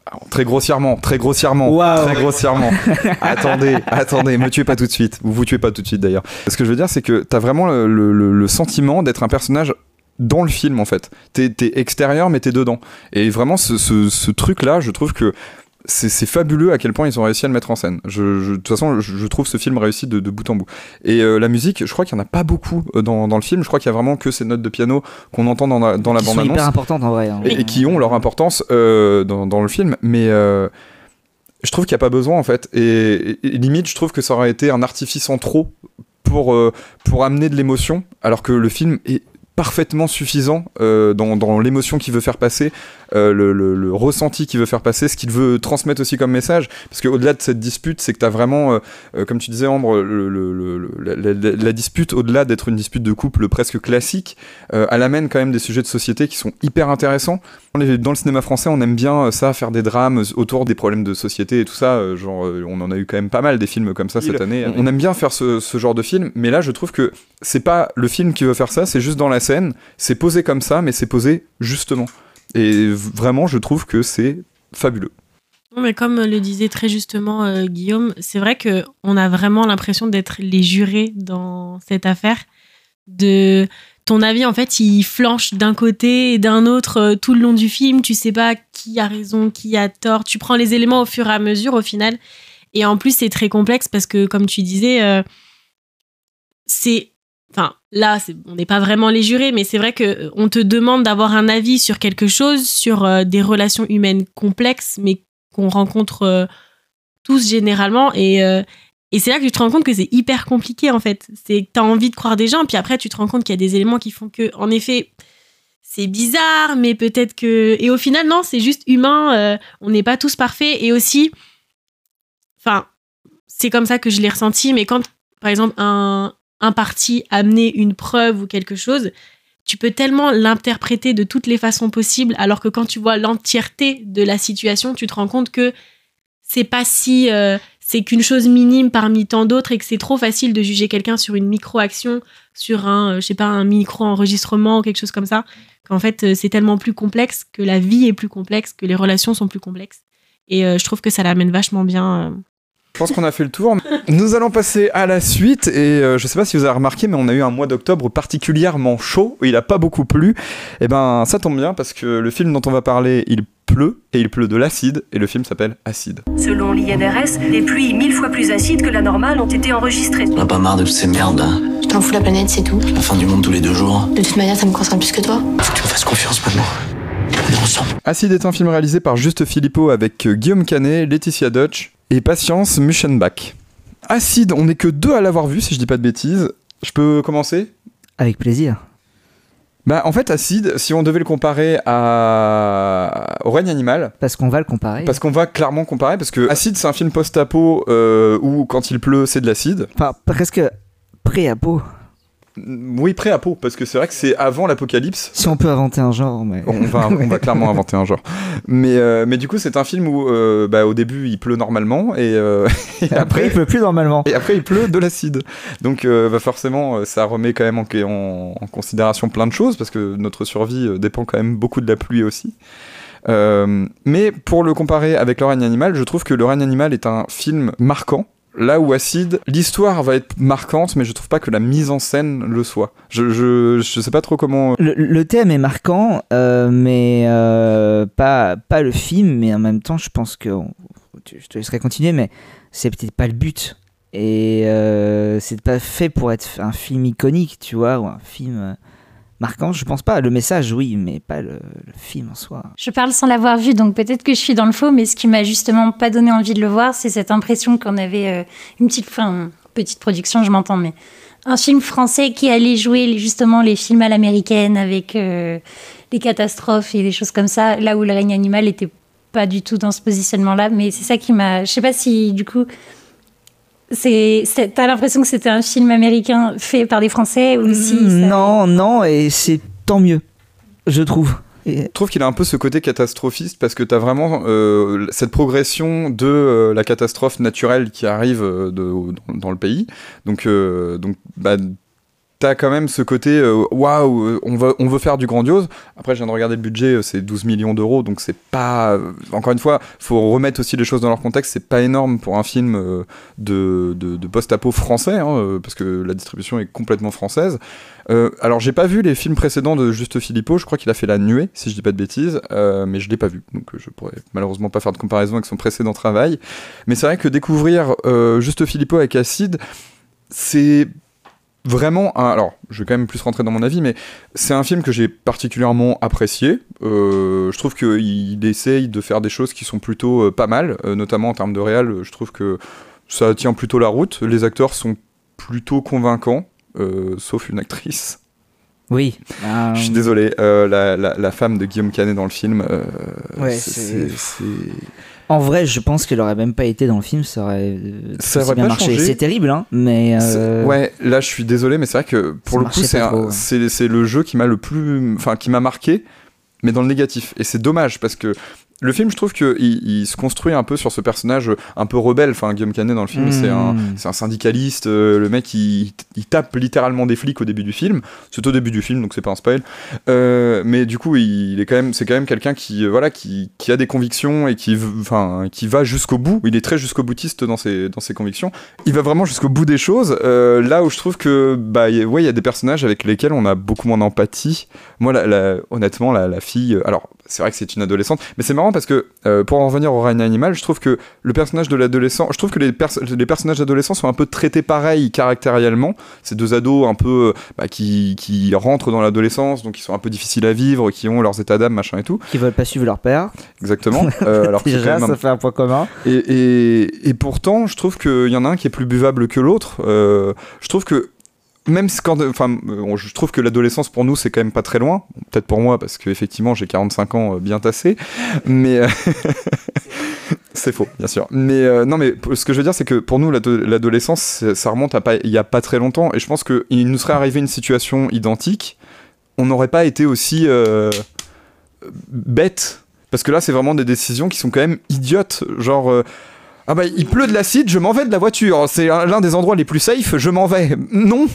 Alors, très grossièrement, très grossièrement, très grossièrement. attendez, attendez, me tuez pas tout de suite. Vous vous tuez pas tout de suite d'ailleurs. Ce que je veux dire, c'est que t'as vraiment le, le- le sentiment d'être un personnage dans le film en fait. T'es extérieur mais t'es dedans. Et vraiment ce, ce- ce truc-là, je trouve que c'est fabuleux à quel point ils ont réussi à le mettre en scène. Je, je- de toute façon, je, je trouve ce film réussi de, de bout en bout. Et euh, la musique, je crois qu'il n'y en a pas beaucoup euh, dans, dans le film. Je crois qu'il y a vraiment que ces notes de piano qu'on entend dans la, dans la Qui sont bande-annonce. hyper importantes en vrai. hein. Et, et qui ont leur importance euh, dans, dans le film. Mais euh, je trouve qu'il n'y a pas besoin en fait. Et, et- limite, je trouve que ça aurait été un artifice en trop pour, pour amener de l'émotion, alors que le film est parfaitement suffisant euh, dans, dans l'émotion qu'il veut faire passer, euh, le, le- le ressenti qu'il veut faire passer, ce qu'il veut transmettre aussi comme message. Parce qu'au-delà de cette dispute, c'est que tu as vraiment, euh, comme tu disais Ambre, le- la, la- la dispute, au-delà d'être une dispute de couple presque classique, elle amène quand même des sujets de société qui sont hyper intéressants. Dans le cinéma français, on aime bien ça, faire des drames autour des problèmes de société et tout ça. Genre, on en a eu quand même pas mal des films comme ça cette année. On, on aime bien faire ce, ce genre de film, mais là, je trouve que c'est pas le film qui veut faire ça, c'est juste dans la scène. C'est posé comme ça, mais c'est posé justement. Et vraiment, je trouve que c'est fabuleux. Mais comme le disait très justement euh, Guillaume, c'est vrai que on a vraiment l'impression d'être les jurés dans cette affaire. De ton avis, en fait, il flanche d'un côté et d'un autre euh, tout le long du film. Tu sais pas qui a raison, qui a tort. Tu prends les éléments au fur et à mesure, au final. Et en plus, c'est très complexe parce que, comme tu disais, euh, c'est enfin là on n'est pas vraiment les jurés mais c'est vrai que euh, on te demande d'avoir un avis sur quelque chose sur euh, des relations humaines complexes mais qu'on rencontre euh, tous généralement. Et c'est là que tu te rends compte que c'est hyper compliqué en fait. C'est que t'as envie de croire des gens puis après tu te rends compte qu'il y a des éléments qui font que en effet c'est bizarre mais peut-être que et au final non c'est juste humain on n'est pas tous parfaits. Et aussi enfin c'est comme ça que je l'ai ressenti mais quand par exemple un un parti amener une preuve ou quelque chose, tu peux tellement l'interpréter de toutes les façons possibles, alors que quand tu vois l'entièreté de la situation, tu te rends compte que c'est pas si. euh, c'est qu'une chose minime parmi tant d'autres et que c'est trop facile de juger quelqu'un sur une micro-action, sur un, euh, je sais pas, un micro-enregistrement ou quelque chose comme ça, qu'en fait, euh, c'est tellement plus complexe, que la vie est plus complexe, que les relations sont plus complexes. Et je trouve que ça l'amène vachement bien. Je pense qu'on a fait le tour. Nous allons passer à la suite et euh, je sais pas si vous avez remarqué, mais on a eu un mois d'octobre particulièrement chaud. Il a pas beaucoup plu. Et ben, ça tombe bien parce que le film dont on va parler, il pleut et il pleut de l'acide et le film s'appelle Acide. Selon l'INRS, des pluies mille fois plus acides que la normale ont été enregistrées. On a pas marre de toutes ces merdes là. Je t'en fous la planète, c'est tout. La fin du monde tous les deux jours. De toute manière, ça me concerne plus que toi. Faut que tu me fasses confiance maintenant. Ensemble. Acide est un film réalisé par Juste Philippot avec euh, Guillaume Canet, Laetitia Dutch et Patience Muschenbach. Acide, on n'est que deux à l'avoir vu si je dis pas de bêtises. Je peux commencer? Avec plaisir. Bah en fait Acide, si on devait le comparer à... au règne animal, Parce qu'on va le comparer. parce qu'on va clairement comparer, parce que Acide c'est un film post-apo euh, où quand il pleut c'est de l'acide. Enfin, presque pré-apo. Oui, pré-apo, parce que c'est vrai que c'est avant l'apocalypse. Si on peut inventer un genre, mais. On va, on va clairement inventer un genre. Mais, euh, mais du coup, c'est un film où, euh, bah, au début, il pleut normalement, et, euh, et Après, il pleut plus normalement. Et après, il pleut de l'acide. Donc, euh, bah, forcément, euh, ça remet quand même en, en- en considération plein de choses, parce que notre survie euh, dépend quand même beaucoup de la pluie aussi. Euh, mais pour le comparer avec Le règne animal, je trouve que Le règne animal est un film marquant. Là où Acide, l'histoire va être marquante, mais je trouve pas que la mise en scène le soit. Je, je, je sais pas trop comment. Le, le thème est marquant, euh, mais euh, pas, pas le film, mais en même temps, je pense que je te laisserai continuer, mais c'est peut-être pas le but. Et euh, c'est pas fait pour être un film iconique, tu vois, ou un film euh, marquant. Je pense pas. Le message, oui, mais pas le, film en soi. Je parle sans l'avoir vu, donc peut-être que je suis dans le faux, mais ce qui m'a justement pas donné envie de le voir, c'est cette impression qu'on avait euh, une petite, petite production, je m'entends, mais un film français qui allait jouer justement les films à l'américaine avec euh, les catastrophes et des choses comme ça, là où le règne animal était pas du tout dans ce positionnement-là, mais c'est ça qui m'a. Je sais pas si du coup. C'est, t'as l'impression que c'était un film américain fait par des Français ou si ça- Non, non, et c'est tant mieux, je trouve. Et- Je trouve qu'il a un peu ce côté catastrophiste parce que tu as vraiment euh, cette progression de euh, la catastrophe naturelle qui arrive euh, de- dans, dans le pays. Donc, euh, donc bah, tu as quand même ce côté euh, waouh, euh, on, veut, on veut faire du grandiose. Après, je viens de regarder le budget, euh, c'est 12 millions d'euros, donc c'est pas. encore une fois, faut remettre aussi les choses dans leur contexte, c'est pas énorme pour un film de, de, post-apo français, hein, parce que la distribution est complètement française. Alors j'ai pas vu les films précédents de Juste Philippot, je crois qu'il a fait La Nuée, si je dis pas de bêtises, mais je l'ai pas vu, donc je pourrais malheureusement pas faire de comparaison avec son précédent travail. Mais c'est vrai que découvrir Juste Philippot avec Acide, c'est vraiment un... Alors, je vais quand même plus rentrer dans mon avis, mais c'est un film que j'ai particulièrement apprécié. Euh, je trouve qu'il essaye de faire des choses qui sont plutôt euh, pas mal, euh, notamment en termes de réal, je trouve que ça tient plutôt la route. Les acteurs sont plutôt convaincants, euh, sauf une actrice. Oui. euh, Je suis désolé, euh, la, la- la femme de Guillaume Canet dans le film, euh, Ouais, c'est- En vrai, je pense qu'elle aurait même pas été dans le film, ça aurait, euh, Ça aussi aurait bien pas marché. C'est terrible, hein, mais. euh, Ouais, là je suis désolé, mais c'est vrai que pour Ça le coup, un- ouais. c'est le jeu qui m'a le plus. Enfin, qui m'a marqué, mais dans le négatif. Et c'est dommage parce que. Le film, je trouve qu'il il se construit un peu sur ce personnage un peu rebelle. Enfin, Guillaume Canet dans le film, c'est un, un syndicaliste. euh, le mec, il, il tape littéralement des flics au début du film. C'est au début du film, donc c'est pas un spoil. Euh, mais du coup, il est quand même, c'est quand même quelqu'un qui, euh, voilà, qui, qui a des convictions et qui, enfin, qui va jusqu'au bout. Il est très jusqu'au boutiste dans ses, dans ses convictions. Il va vraiment jusqu'au bout des choses. euh, là où je trouve que, bah, y a- ouais, il y a des personnages avec lesquels on a beaucoup moins d'empathie. Moi, la, la- honnêtement, la, la fille, alors, c'est vrai que c'est une adolescente, mais c'est marrant parce que, euh, pour en revenir au règne animal, je trouve que le personnage de l'adolescent, je trouve que les, pers- les personnages adolescents sont un peu traités pareil caractériellement. Ces deux ados un peu, euh, bah, qui, qui rentrent dans l'adolescence, donc qui sont un peu difficiles à vivre, qui ont leurs états d'âme, machin et tout. Qui veulent pas suivre leur père. Exactement. Euh, alors Déjà, même ça fait un point commun. et, et, et pourtant, je trouve qu'il y en a un qui est plus buvable que l'autre. Euh, je trouve que même quand, enfin, euh, je trouve que l'adolescence pour nous c'est quand même pas très loin. Peut-être pour moi parce que effectivement j'ai 45 ans euh, bien tassé, mais euh, c'est faux bien sûr. Mais non, mais ce que je veux dire c'est que pour nous l'ado- l'adolescence ça remonte à pas, il y a pas très longtemps et je pense que il nous serait arrivé une situation identique, on n'aurait pas été aussi euh, bête parce que là c'est vraiment des décisions qui sont quand même idiotes, genre. Ah bah il pleut de l'acide, je m'en vais de la voiture. C'est un- l'un des endroits les plus safe, je m'en vais. Non.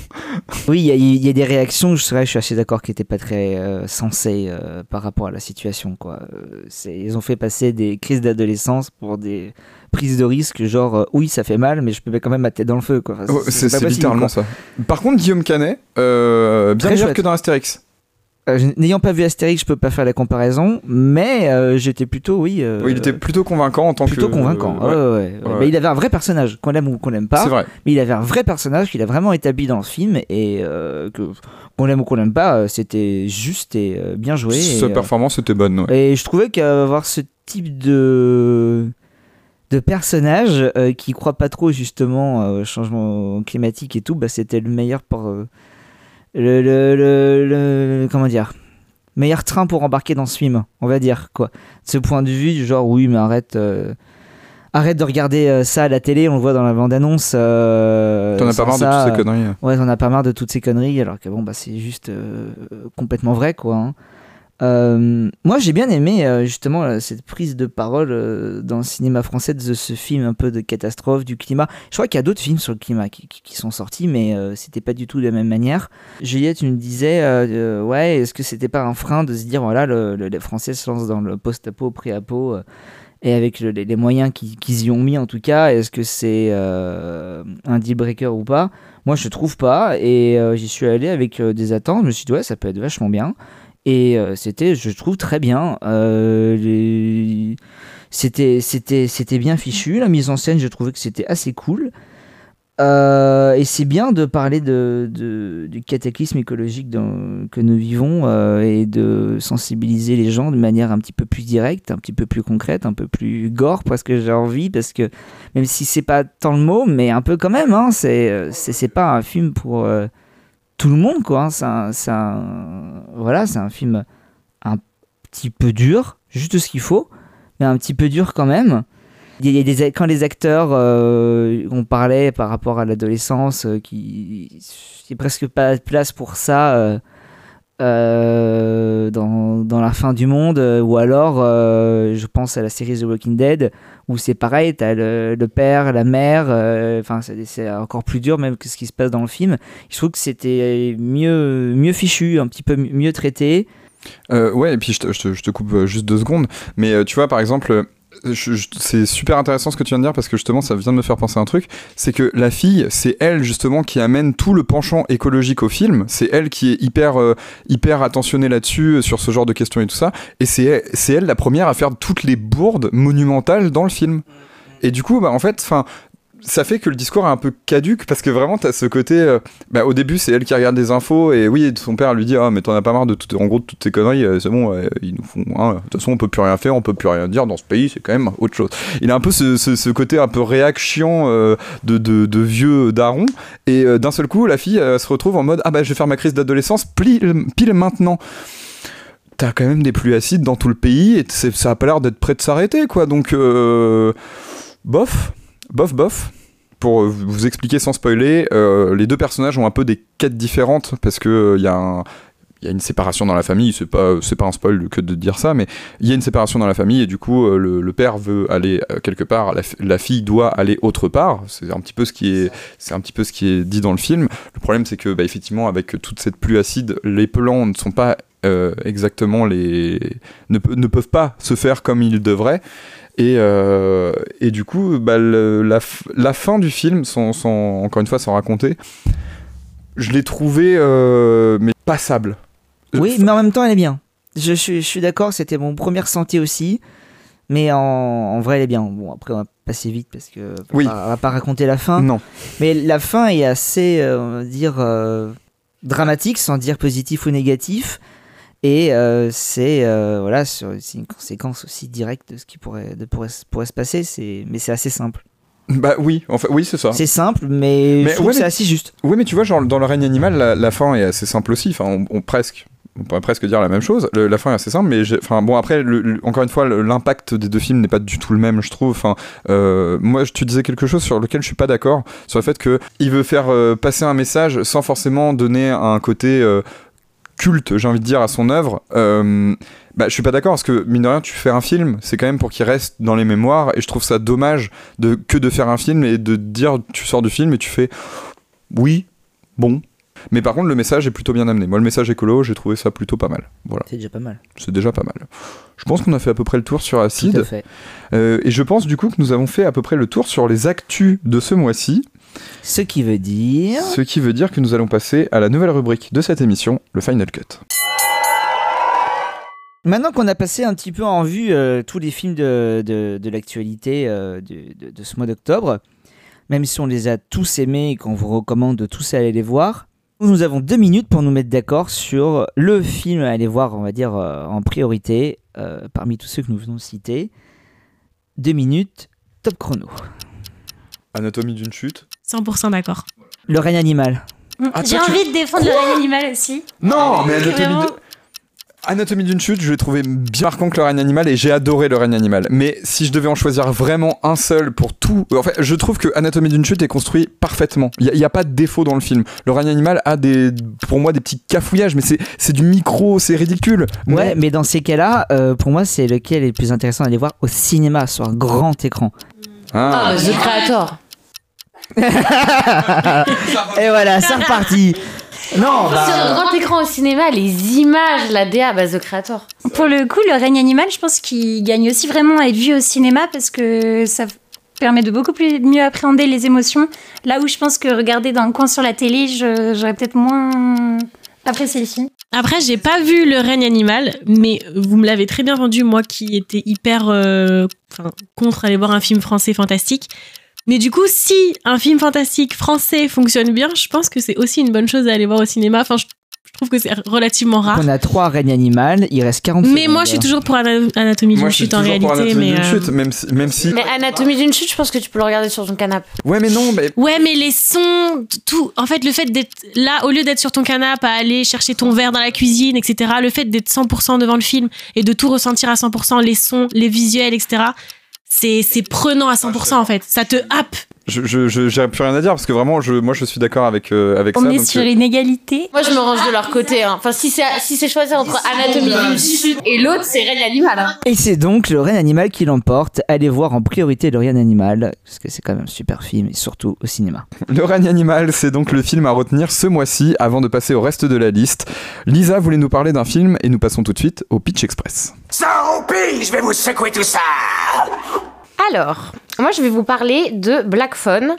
Oui, il y, a- il y a des réactions, je, serais- je suis assez d'accord, qui n'étaient pas très euh, sensées euh, par rapport à la situation. Quoi. Euh, ils ont fait passer des crises d'adolescence pour des prises de risque, genre euh, oui, ça fait mal, mais je peux mettre quand même ma tête dans le feu. Quoi. Enfin, Oh, c'est littéralement quoi. ça. Par contre Guillaume Canet, bien meilleur que dans Astérix. Euh, N'ayant pas vu Astérix, je peux pas faire la comparaison, mais euh, j'étais plutôt, oui. euh, Oui, il était plutôt convaincant en tant plutôt que. convaincant. euh, ouais, ouais, il avait un vrai personnage, qu'on aime ou qu'on l'aime pas. C'est vrai. Mais il avait un vrai personnage qu'il a vraiment établi dans le film et que qu'on l'aime ou qu'on l'aime pas, c'était juste et bien joué. Sa et, performance était bonne. ouais. et je trouvais qu'avoir ce type de de personnage euh, qui croit pas trop justement euh, au changement climatique et tout, bah, c'était le meilleur pour euh, le, le, le, le- comment dire? Meilleur train pour embarquer dans ce film, on va dire quoi. De ce point de vue, du genre oui, mais arrête. euh, Arrête de regarder euh, ça à la télé, on le voit dans la bande-annonce. euh, T'en as pas marre de toutes ces conneries. Ouais, t'en as pas marre de toutes ces conneries, alors que bon, bah, c'est juste complètement vrai, quoi. hein. Euh, moi, j'ai bien aimé euh, justement euh, cette prise de parole dans le cinéma français de ce film un peu de catastrophe du climat. Je crois qu'il y a d'autres films sur le climat qui, sont sortis, mais c'était pas du tout de la même manière. Juliette, tu me disais, ouais, est-ce que c'était pas un frein de se dire, voilà, le- le- les Français se lancent dans le post-apo, pré-apo, et avec le- les, moyens qu'ils y ont mis en tout cas, est-ce que c'est un deal breaker ou pas? Moi, je trouve pas, et j'y suis allé avec des attentes. Je me suis dit, ouais, ça peut être vachement bien. Et euh, c'était, je trouve, très bien. Euh, C'était, c'était, c'était bien fichu. La mise en scène, je trouvais que c'était assez cool. Euh, et c'est bien de parler du cataclysme écologique que nous vivons et de sensibiliser les gens de manière un petit peu plus directe, un petit peu plus concrète, un peu plus gore, presque j'ai envie, parce que même si c'est pas tant le mot, mais un peu quand même, hein, c'est, c'est, pas un film pour tout le monde, quoi. hein. C'est un, voilà, c'est un film un petit peu dur, juste ce qu'il faut, mais un petit peu dur quand même. Il y a des, quand les acteurs, euh, on parlait par rapport à l'adolescence, euh, qui il n'y a presque pas de place pour ça euh, euh, dans, la fin du monde, ou alors je pense à la série The Walking Dead, où c'est pareil, t'as le, le père, la mère, euh, enfin c'est encore plus dur même que ce qui se passe dans le film. Je trouve que c'était mieux, mieux fichu, un petit peu mieux traité. Euh, ouais, et puis je te, coupe juste deux secondes. Mais euh, tu vois, par exemple, c'est super intéressant ce que tu viens de dire parce que justement, ça vient de me faire penser à un truc. C'est que la fille, c'est elle justement qui amène tout le penchant écologique au film. C'est elle qui est hyper, euh, attentionnée là-dessus, euh, sur ce genre de questions et tout ça. Et c'est c'est elle la première à faire toutes les bourdes monumentales dans le film. Et du coup, bah, en fait, enfin. Ça fait que le discours est un peu caduque parce que vraiment t'as ce côté. euh, bah, au début, c'est elle qui regarde des infos et oui, son père lui dit Ah, mais t'en as pas marre de tout, en gros toutes ces conneries, euh, c'est bon, euh, ils nous font. hein, de toute façon, on peut plus rien faire, on peut plus rien dire dans ce pays, c'est quand même autre chose. Il a un peu ce, ce- côté un peu réaction euh, de, de, vieux daron et d'un seul coup, la fille se retrouve en mode Ah, bah, je vais faire ma crise d'adolescence pile, pile maintenant. T'as quand même des pluies acides dans tout le pays et ça a pas l'air d'être prêt de s'arrêter, quoi. Donc, bof, bof, bof. Pour euh, vous expliquer sans spoiler, euh, les deux personnages ont un peu des quêtes différentes parce que il y a un- il y a une séparation dans la famille, c'est pas, pas un spoil que de dire ça, mais il y a une séparation dans la famille et du coup euh, le, père veut aller euh, quelque part, la, fi- la fille doit aller autre part. C'est un petit peu ce qui est, dit dans le film. Le problème c'est que bah, effectivement avec toute cette pluie acide, les plans ne sont pas euh, exactement les, ne peuvent pas se faire comme ils devraient. Et, euh, et du coup, bah, le- la, fin du film, sans, sans- encore une fois sans raconter, je l'ai trouvé euh, mais passable. Oui, mais en même temps, elle est bien. Je, suis- je suis d'accord, c'était mon premier ressenti aussi. Mais en, en vrai, elle est bien. Bon, après, on va passer vite parce que on va Oui. pas- on va pas raconter la fin. Non. Mais la fin est assez, euh, on va dire, euh, dramatique, sans dire positif ou négatif. Et euh, c'est euh, voilà, c'est une conséquence aussi directe de ce qui pourrait, de, pourrait, pourrait se passer. C'est, mais c'est assez simple. Bah oui, en fait, oui, c'est ça. C'est simple, mais, je trouve ouais, que c'est assez juste. Oui, mais tu vois, genre dans le règne animal, la, la fin est assez simple aussi. Enfin, on, on- presque. On pourrait presque dire la même chose. Le- la fin est assez simple, mais enfin bon après, le- le- encore une fois, l'impact des deux films n'est pas du tout le même, je trouve. Enfin, euh, moi, tu disais quelque chose sur lequel je suis pas d'accord, sur le fait que il veut faire euh, passer un message sans forcément donner un côté euh, culte, j'ai envie de dire, à son œuvre. Euh, bah, je suis pas d'accord parce que mine de rien, tu fais un film, c'est quand même pour qu'il reste dans les mémoires, et je trouve ça dommage de que de faire un film et de dire, tu sors du film et tu fais, oui, bon. Mais par contre, le message est plutôt bien amené. Moi, le message écolo, j'ai trouvé ça plutôt pas mal. Voilà. C'est déjà pas mal. C'est déjà pas mal. Je pense qu'on a fait à peu près le tour sur Acide. Tout à fait. Euh, et je pense du coup que nous avons fait à peu près le tour sur les actus de ce mois-ci. Ce qui veut dire. Ce qui veut dire que nous allons passer à la nouvelle rubrique de cette émission, le Final Cut. Maintenant qu'on a passé un petit peu en vue euh, tous les films de, de, de l'actualité euh, de, de- ce mois d'octobre, même si on les a tous aimés et qu'on vous recommande de tous aller les voir, nous avons deux minutes pour nous mettre d'accord sur le film à aller voir, on va dire, euh, en priorité, parmi tous ceux que nous venons de citer. Deux minutes, top chrono. Anatomie d'une chute. 100% d'accord. Le règne animal. Ah, J'ai tu- envie de défendre le règne animal aussi. Non, mais Vraiment. Anatomie de- Anatomie d'une chute, je l'ai trouvé bien marquant que le règne animal et j'ai adoré le règne animal. Mais si je devais en choisir vraiment un seul pour tout, en fait, je trouve que Anatomie d'une chute est construit parfaitement. Il n'y a, pas de défaut dans le film. Le règne animal a des, pour moi, des petits cafouillages, mais c'est c'est du micro, c'est ridicule. Ouais, mais dans ces cas-là, euh, pour moi, c'est lequel est le plus intéressant à aller voir au cinéma, sur un grand écran. Ah, The Creator. Et voilà, c'est reparti. Non, bah, Sur le grand écran au cinéma, les images, la DA, bah The Creator. Pour le coup, le règne animal, je pense qu'il gagne aussi vraiment à être vu au cinéma parce que ça permet de beaucoup plus mieux appréhender les émotions. Là où je pense que regarder dans le coin sur la télé, j'aurais peut-être moins apprécié le film. Après, j'ai pas vu le règne animal, mais vous me l'avez très bien vendu, moi qui étais hyper euh, contre aller voir un film français fantastique. Mais du coup, si un film fantastique français fonctionne bien, je pense que c'est aussi une bonne chose à aller voir au cinéma. Enfin, je, je trouve que c'est relativement rare. On a trois règnes animales, il reste 40 Mais moi, je suis toujours pour Ana- Anatomie d'une je suis chute en toujours pour réalité. Anatomie Mais, d'une euh, chute, même si, même si- Mais Anatomie d'une chute, je pense que tu peux le regarder sur ton canapé. Ouais, mais non, mais Ouais, mais les sons, tout. En fait, le fait d'être là, au lieu d'être sur ton canapé, à aller chercher ton verre dans la cuisine, etc., le fait d'être 100% devant le film et de tout ressentir à 100%, les sons, les visuels, etc., c'est c'est prenant à 100% en fait. Ça te happe. Je, je, je- j'ai plus rien à dire parce que vraiment, je, moi, je suis d'accord avec, euh, avec On ça. est donc, sur euh, une égalité. Moi, je me range de leur côté. hein. Enfin, si c'est si c'est choisi entre Anatomie d'une chute et l'autre, c'est règne animal. hein. Et c'est donc le règne animal qui l'emporte. Allez voir en priorité le règne animal, parce que c'est quand même un super film, et surtout au cinéma. Le règne animal, c'est donc le film à retenir ce mois-ci avant de passer au reste de la liste. Lisa voulait nous parler d'un film et nous passons tout de suite au Pitch Express. Ça roupille, je vais vous secouer tout ça Alors, moi, je vais vous parler de Black Phone.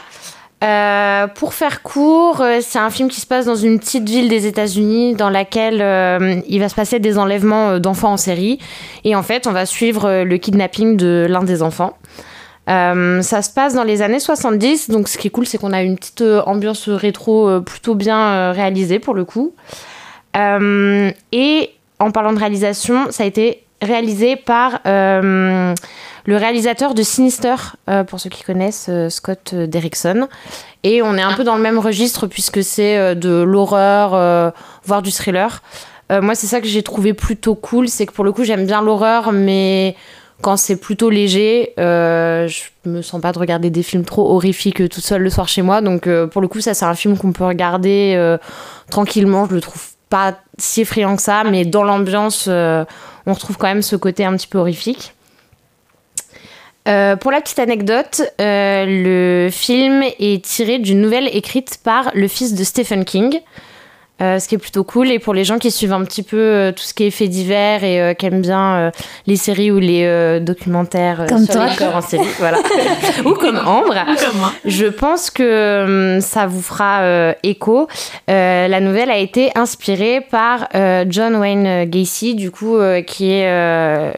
Euh, pour faire court, euh, c'est un film qui se passe dans une petite ville des États-Unis dans laquelle euh, il va se passer des enlèvements d'enfants en série. Et en fait, on va suivre le kidnapping de l'un des enfants. Ça se passe dans les années 70, donc ce qui est cool, c'est qu'on a une petite ambiance rétro plutôt bien réalisée pour le coup. Et en parlant de réalisation, ça a été réalisé par euh, le réalisateur de Sinister, euh, pour ceux qui connaissent, euh, Scott Derrickson. Et on est un peu dans le même registre puisque c'est de l'horreur, voire du thriller. Moi, c'est ça que j'ai trouvé plutôt cool, c'est que pour le coup, j'aime bien l'horreur, mais quand c'est plutôt léger, je me sens pas de regarder des films trop horrifiques toute seule le soir chez moi. Donc, pour le coup, ça, c'est un film qu'on peut regarder tranquillement. Je le trouve pas si effrayant que ça, mais dans l'ambiance, on retrouve quand même ce côté un petit peu horrifique. Euh, pour la petite anecdote, euh, le film est tiré d'une nouvelle écrite par le fils de Stephen King, euh, ce qui est plutôt cool. Et pour les gens qui suivent un petit peu euh, tout ce qui est fait divers et euh, qui aiment bien euh, les séries ou les euh, documentaires euh, Comme sur toi. les corps en série, voilà. ou comme Ambre, je pense que hum, ça vous fera euh, écho. Euh, la nouvelle a été inspirée par euh, John Wayne Gacy, du coup, euh, qui est euh,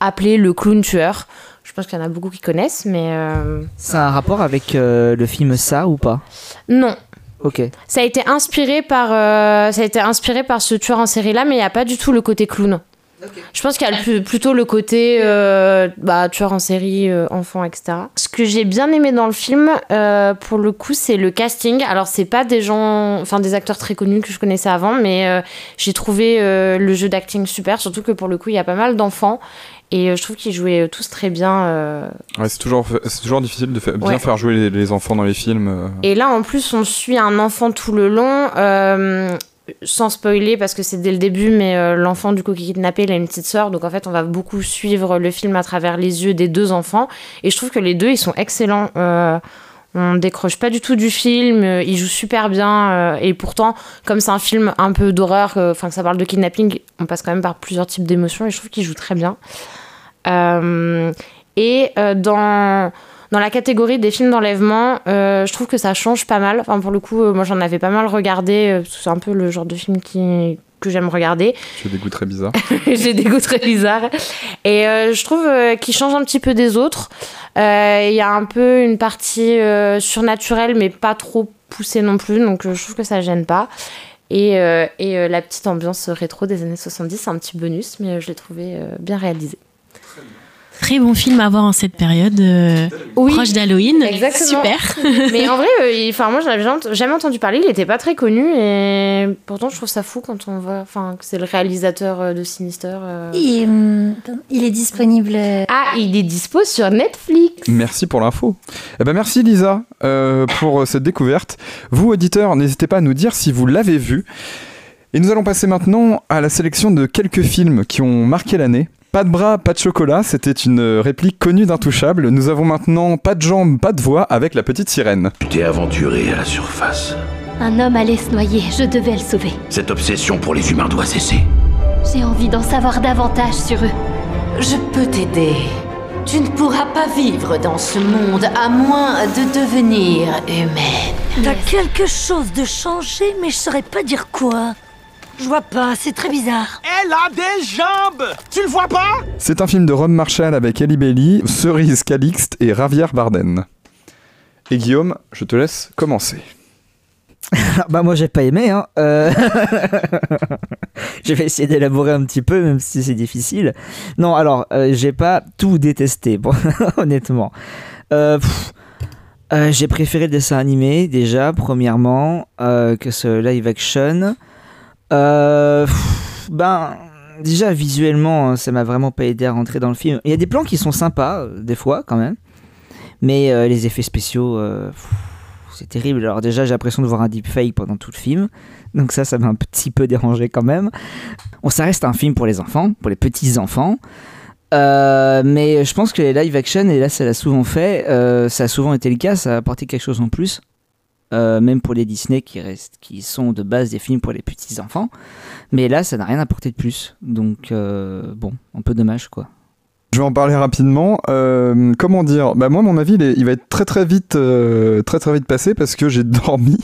appelé le clown tueur. Je pense qu'il y en a beaucoup qui connaissent, mais euh, C'est un rapport avec euh, le film Ça ou pas? Non. Ok. Ça a été inspiré par, euh, ça a été inspiré par ce tueur en série là, mais il n'y a pas du tout le côté clown. Je pense qu'il y a le plus- plutôt le côté euh, bah, tueur en série, euh, enfant, etc. Ce que j'ai bien aimé dans le film, euh, pour le coup, c'est le casting. Alors, c'est pas des gens, enfin des acteurs très connus que je connaissais avant, mais euh, j'ai trouvé euh, le jeu d'acting super, surtout que pour le coup, il y a pas mal d'enfants. Et euh, je trouve qu'ils jouaient euh, tous très bien. euh, Ouais, c'est toujours, c'est toujours difficile de fa- bien Ouais. faire jouer les, les enfants dans les films. Et là, en plus, on suit un enfant tout le long, sans spoiler parce que c'est dès le début, mais euh, l'enfant du coup qui est kidnappé, il a une petite sœur, donc en fait, on va beaucoup suivre le film à travers les yeux des deux enfants. Et je trouve que les deux, ils sont excellents. Euh, on décroche pas du tout du film, euh, ils jouent super bien. euh, et pourtant, comme c'est un film un peu d'horreur, euh, enfin que ça parle de kidnapping, on passe quand même par plusieurs types d'émotions et je trouve qu'ils jouent très bien. Et dans, dans la catégorie des films d'enlèvement, je trouve que ça change pas mal. Enfin, pour le coup, moi j'en avais pas mal regardé. c'est un peu le genre de film qui, que j'aime regarder. J'ai des goûts très bizarres. J'ai des goûts très bizarres. Et euh, je trouve euh, qu'il change un petit peu des autres. Euh, Il y a un peu une partie surnaturelle, mais pas trop poussée non plus. Donc je trouve que ça gêne pas. Et, et la petite ambiance rétro des années 70, c'est un petit bonus, mais je l'ai trouvé bien réalisé. Très bon film à voir en cette période euh, proche d'Halloween. Exactement. Super. Mais en vrai, euh, enfin moi, je l'avais jamais ent- jamais entendu parler. Il était pas très connu et pourtant, je trouve ça fou quand on voit, enfin, que c'est le réalisateur euh, de Sinister. euh. Et, il est disponible. Ah, il est dispo sur Netflix. Merci pour l'info. Eh ben merci Lisa euh, pour cette découverte. Vous auditeurs, n'hésitez pas à nous dire si vous l'avez vu. Et nous allons passer maintenant à la sélection de quelques films qui ont marqué l'année. Pas de bras, pas de chocolat, c'était une réplique connue d'Intouchable. Nous avons maintenant pas de jambes, pas de voix avec la petite sirène. Tu t'es aventuré à la surface. Un homme allait se noyer, je devais le sauver. Cette obsession pour les humains doit cesser. J'ai envie d'en savoir davantage sur eux. Je peux t'aider. Tu ne pourras pas vivre dans ce monde à moins de devenir humaine. T'as quelque chose de changé, mais je saurais pas dire quoi. Je vois pas, c'est très bizarre. Elle a des jambes Tu le vois pas? C'est un film de Rob Marshall avec Ellie Bailey, Cerise Calixte et Javier Bardem. Et Guillaume, je te laisse commencer. bah moi j'ai pas aimé hein. Euh, je vais essayer d'élaborer un petit peu même si c'est difficile. Non alors euh, j'ai pas tout détesté bon, honnêtement. Euh, pff, euh, j'ai préféré le dessin animé déjà premièrement euh, que ce live action. Euh, ben déjà visuellement hein, ça m'a vraiment pas aidé à rentrer dans le film. Il y a des plans qui sont sympas euh, des fois quand même. Mais euh, les effets spéciaux euh, c'est terrible. Alors déjà, j'ai l'impression de voir un deepfake pendant tout le film. Donc ça, ça m'a un petit peu dérangé quand même. Bon, ça reste un film pour les enfants, pour les petits enfants. Euh, mais je pense que les live action, et là ça l'a souvent fait, euh, ça a souvent été le cas, ça a apporté quelque chose en plus. Euh, même pour les Disney qui, restent, qui sont de base des films pour les petits enfants. Mais là, ça n'a rien apporté de plus. Donc, euh, bon, un peu dommage quoi. Je vais en parler rapidement. Euh, comment dire? Bah moi, mon avis, il, va être très très vite, très très vite passé parce que j'ai dormi.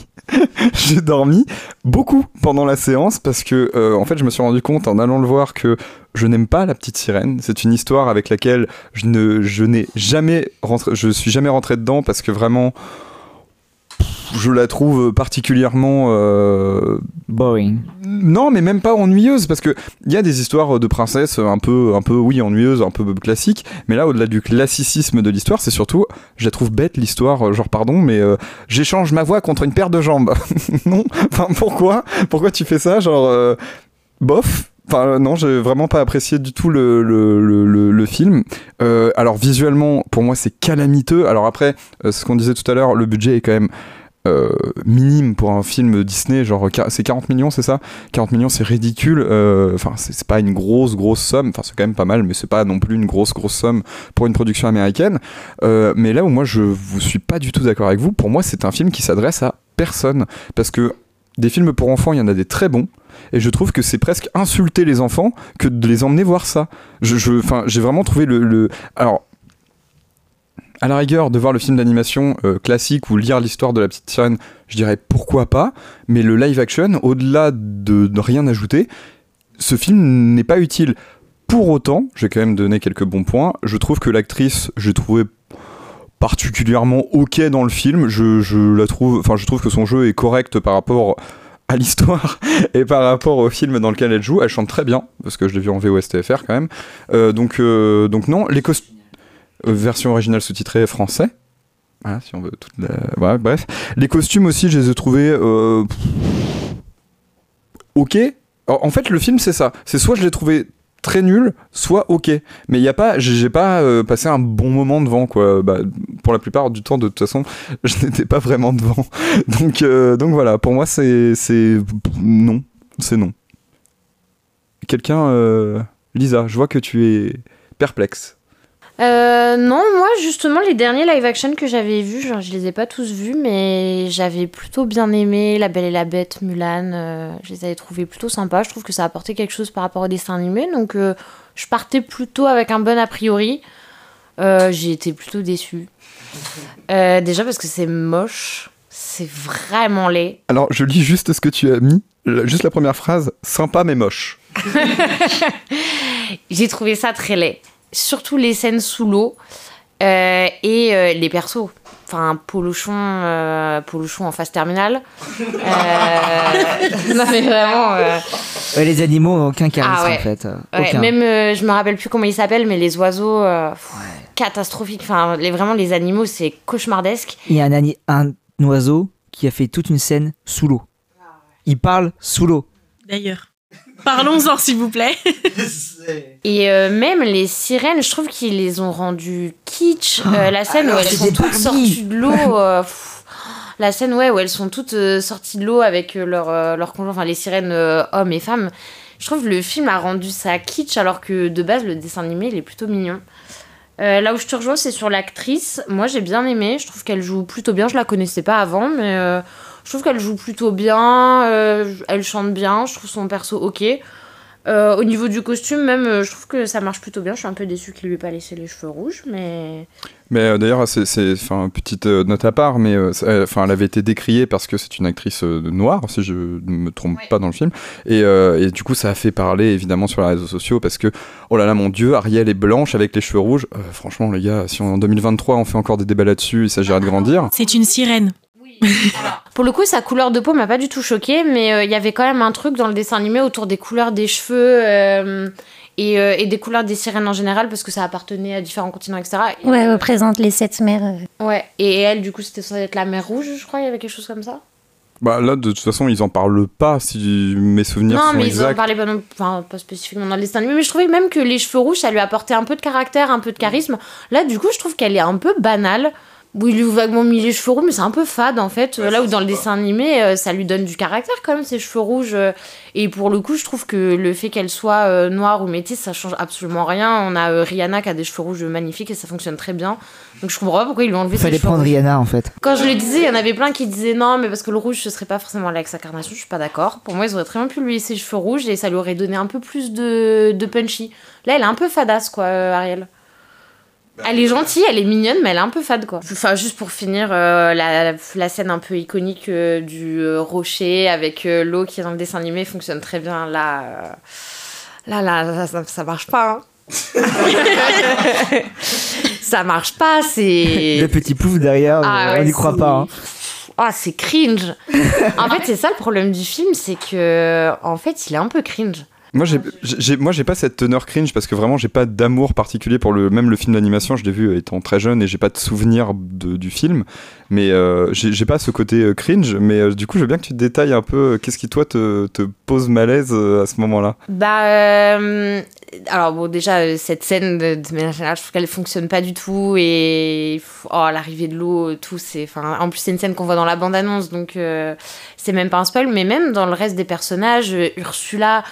j'ai dormi beaucoup pendant la séance parce que, en fait, je me suis rendu compte en allant le voir que je n'aime pas la petite sirène. C'est une histoire avec laquelle je ne, je jamais rentré, je suis jamais rentré dedans parce que vraiment, je la trouve particulièrement euh, boring. Non, mais même pas ennuyeuse parce que il y a des histoires de princesses un peu, un peu, oui, ennuyeuses, un peu classiques. Mais là, au-delà du classicisme de l'histoire, c'est surtout, je la trouve bête l'histoire. Genre, pardon, mais euh, j'échange ma voix contre une paire de jambes. non, enfin, pourquoi Pourquoi tu fais ça Genre, euh, bof. Enfin, non, j'ai vraiment pas apprécié du tout le, le, le, film. Alors, visuellement, pour moi, c'est calamiteux. Alors, après, ce qu'on disait tout à l'heure, le budget est quand même euh, minime pour un film Disney, genre c'est 40 millions, c'est ça? 40 millions, c'est ridicule. euh, Enfin, c'est pas une grosse, grosse somme. Enfin, c'est quand même pas mal, mais c'est pas non plus une grosse, grosse somme pour une production américaine. Euh, mais là où moi je vous suis pas du tout d'accord avec vous, pour moi c'est un film qui s'adresse à personne. Parce que des films pour enfants, il y en a des très bons. Et je trouve que c'est presque insulter les enfants que de les emmener voir ça. Je- enfin, j'ai vraiment trouvé le, le- Alors, à la rigueur, de voir le film d'animation euh, classique ou lire l'histoire de la petite sirène, je dirais pourquoi pas. Mais le live action, au-delà de, de rien ajouter, ce film n'est pas utile. Pour autant, j'ai quand même donné quelques bons points. Je trouve que l'actrice, j'ai trouvé particulièrement ok dans le film. Je, la trouve, enfin, je trouve que son jeu est correct par rapport à l'histoire et par rapport au film dans lequel elle joue. Elle chante très bien parce que je l'ai vu en VOSTFR quand même. Euh, donc, euh, donc non, les costumes version originale sous-titrée français. Voilà, si on veut toute la... bref. Les costumes aussi, je les ai trouvés euh, ok. En fait, le film, c'est ça. C'est soit je l'ai trouvé très nul, soit ok. Mais il y a pas, j'ai pas euh, passé un bon moment devant quoi. Bah, pour la plupart du temps, de toute façon, je n'étais pas vraiment devant. Donc, euh, donc voilà. Pour moi, c'est, non, c'est non. Quelqu'un, euh, Lisa, je vois que tu es perplexe. Euh, non, moi justement, les derniers live action que j'avais vus, genre, je les ai pas tous vus, mais j'avais plutôt bien aimé La Belle et la Bête, Mulan, euh, je les avais trouvés plutôt sympas. Je trouve que ça apportait quelque chose par rapport au dessin animé, donc euh, je partais plutôt avec un bon a priori. J'ai été plutôt déçue. Déjà parce que c'est moche, c'est vraiment laid. Alors, je lis juste ce que tu as mis, juste la première phrase, sympa mais moche. J'ai trouvé ça très laid. Surtout les scènes sous l'eau euh, et euh, les persos. Enfin, Polochon, euh, Polochon en phase terminale. Euh, non, mais vraiment. euh, Ouais, les animaux n'ont aucun charisme Ah ouais. en fait. ouais, aucun. même, euh, je me rappelle plus comment ils s'appellent, mais les oiseaux, euh, pff, catastrophiques. Enfin, les, vraiment, les animaux, c'est cauchemardesque. Il y a un, oiseau qui a fait toute une scène sous l'eau. Il parle sous l'eau. D'ailleurs. Parlons-en, s'il vous plaît. Et euh, même les sirènes, je trouve qu'ils les ont rendues kitsch. Euh, la scène alors, où elles sont toutes sorties de l'eau. euh, la scène ouais, où elles sont toutes sorties de l'eau avec leur, leur conjoint, enfin les sirènes euh, hommes et femmes. Je trouve que le film a rendu ça kitsch alors que de base le dessin animé il est plutôt mignon. Euh, là où je te rejoins, c'est sur l'actrice. Moi, j'ai bien aimé. Je trouve qu'elle joue plutôt bien. Je la connaissais pas avant, mais euh, je trouve qu'elle joue plutôt bien. euh, elle chante bien. Je trouve son perso ok. Euh, au niveau du costume, même, euh, je trouve que ça marche plutôt bien. Je suis un peu déçue qu'il lui ait pas laissé les cheveux rouges, mais. Mais euh, d'ailleurs, c'est, c'est, enfin, petite euh, note à part, mais enfin, elle avait été décriée parce que c'est une actrice euh, noire, si je ne me trompe pas dans le film, et, euh, et du coup, ça a fait parler évidemment sur les réseaux sociaux parce que, oh là là, mon Dieu, Ariel est blanche avec les cheveux rouges. Euh, franchement, les gars, si en 2023 on fait encore des débats là-dessus, il s'agirait de grandir. C'est une sirène. Pour le coup, sa couleur de peau m'a pas du tout choquée, mais euh, il y avait quand même un truc dans le dessin animé autour des couleurs des cheveux euh, et, euh, et des couleurs des sirènes en général, parce que ça appartenait à différents continents, etc. Et, Ouais, représente les sept mers. euh. ouais. Et elle, du coup, c'était censé être la mer rouge, je crois, il y avait quelque chose comme ça. Bah là, de toute façon, ils en parlent pas, si mes souvenirs non, sont mais ils en exacts. parlaient pas, non- enfin, pas spécifiquement dans le dessin animé, mais je trouvais même que les cheveux rouges, ça lui apportait un peu de caractère, un peu de charisme. Là, du coup, je trouve qu'elle est un peu banale. Oui, il lui a vaguement mis les cheveux rouges, mais c'est un peu fade en fait. Là où dans le dessin animé, euh, ça lui donne du caractère quand même, ses cheveux rouges. euh. Et pour le coup, je trouve que le fait qu'elle soit euh, noire ou métisse, ça change absolument rien. On a euh, Rihanna qui a des cheveux rouges magnifiques et ça fonctionne très bien. Donc je comprends pas pourquoi ils lui ont enlevé ses Fallait prendre rouges. Rihanna en fait. Quand je le disais, il y en avait plein qui disaient non, mais parce que le rouge ce serait pas forcément l'ex-incarnation, je suis pas d'accord. Pour moi, ils auraient très bien pu lui laisser ses cheveux rouges et ça lui aurait donné un peu plus de, de punchy. Là, elle est un peu fadasse, quoi, euh, Ariel. Elle est gentille, elle est mignonne, mais elle est un peu fade, quoi. Enfin, juste pour finir, euh, la, la scène un peu iconique euh, du euh, rocher avec euh, l'eau qui est dans le dessin animé fonctionne très bien. Là, euh, là, là, ça, ça, ça marche pas. hein. ça marche pas, c'est. Le petit pouf derrière, Ah on ouais, n'y croit c'est- pas. hein. Ah, c'est cringe. en fait, c'est ça le problème du film, c'est que en fait, il est un peu cringe. Moi, j'ai, moi, j'ai pas cette teneur cringe parce que vraiment, j'ai pas d'amour particulier pour le, même le film d'animation. Je l'ai vu étant très jeune et j'ai pas de souvenir de- du film. Mais euh, j'ai, pas ce côté euh, cringe. Mais euh, du coup, je veux bien que tu te détailles un peu euh, qu'est-ce qui, toi, te, te pose malaise à ce moment-là? Bah, alors bon, déjà cette scène de, de manière générale, je trouve qu'elle fonctionne pas du tout et oh l'arrivée de l'eau, tout c'est, en plus c'est une scène qu'on voit dans la bande annonce, donc c'est même pas un spoil, mais même dans le reste des personnages, Ursula.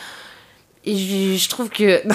Et Je, je trouve que.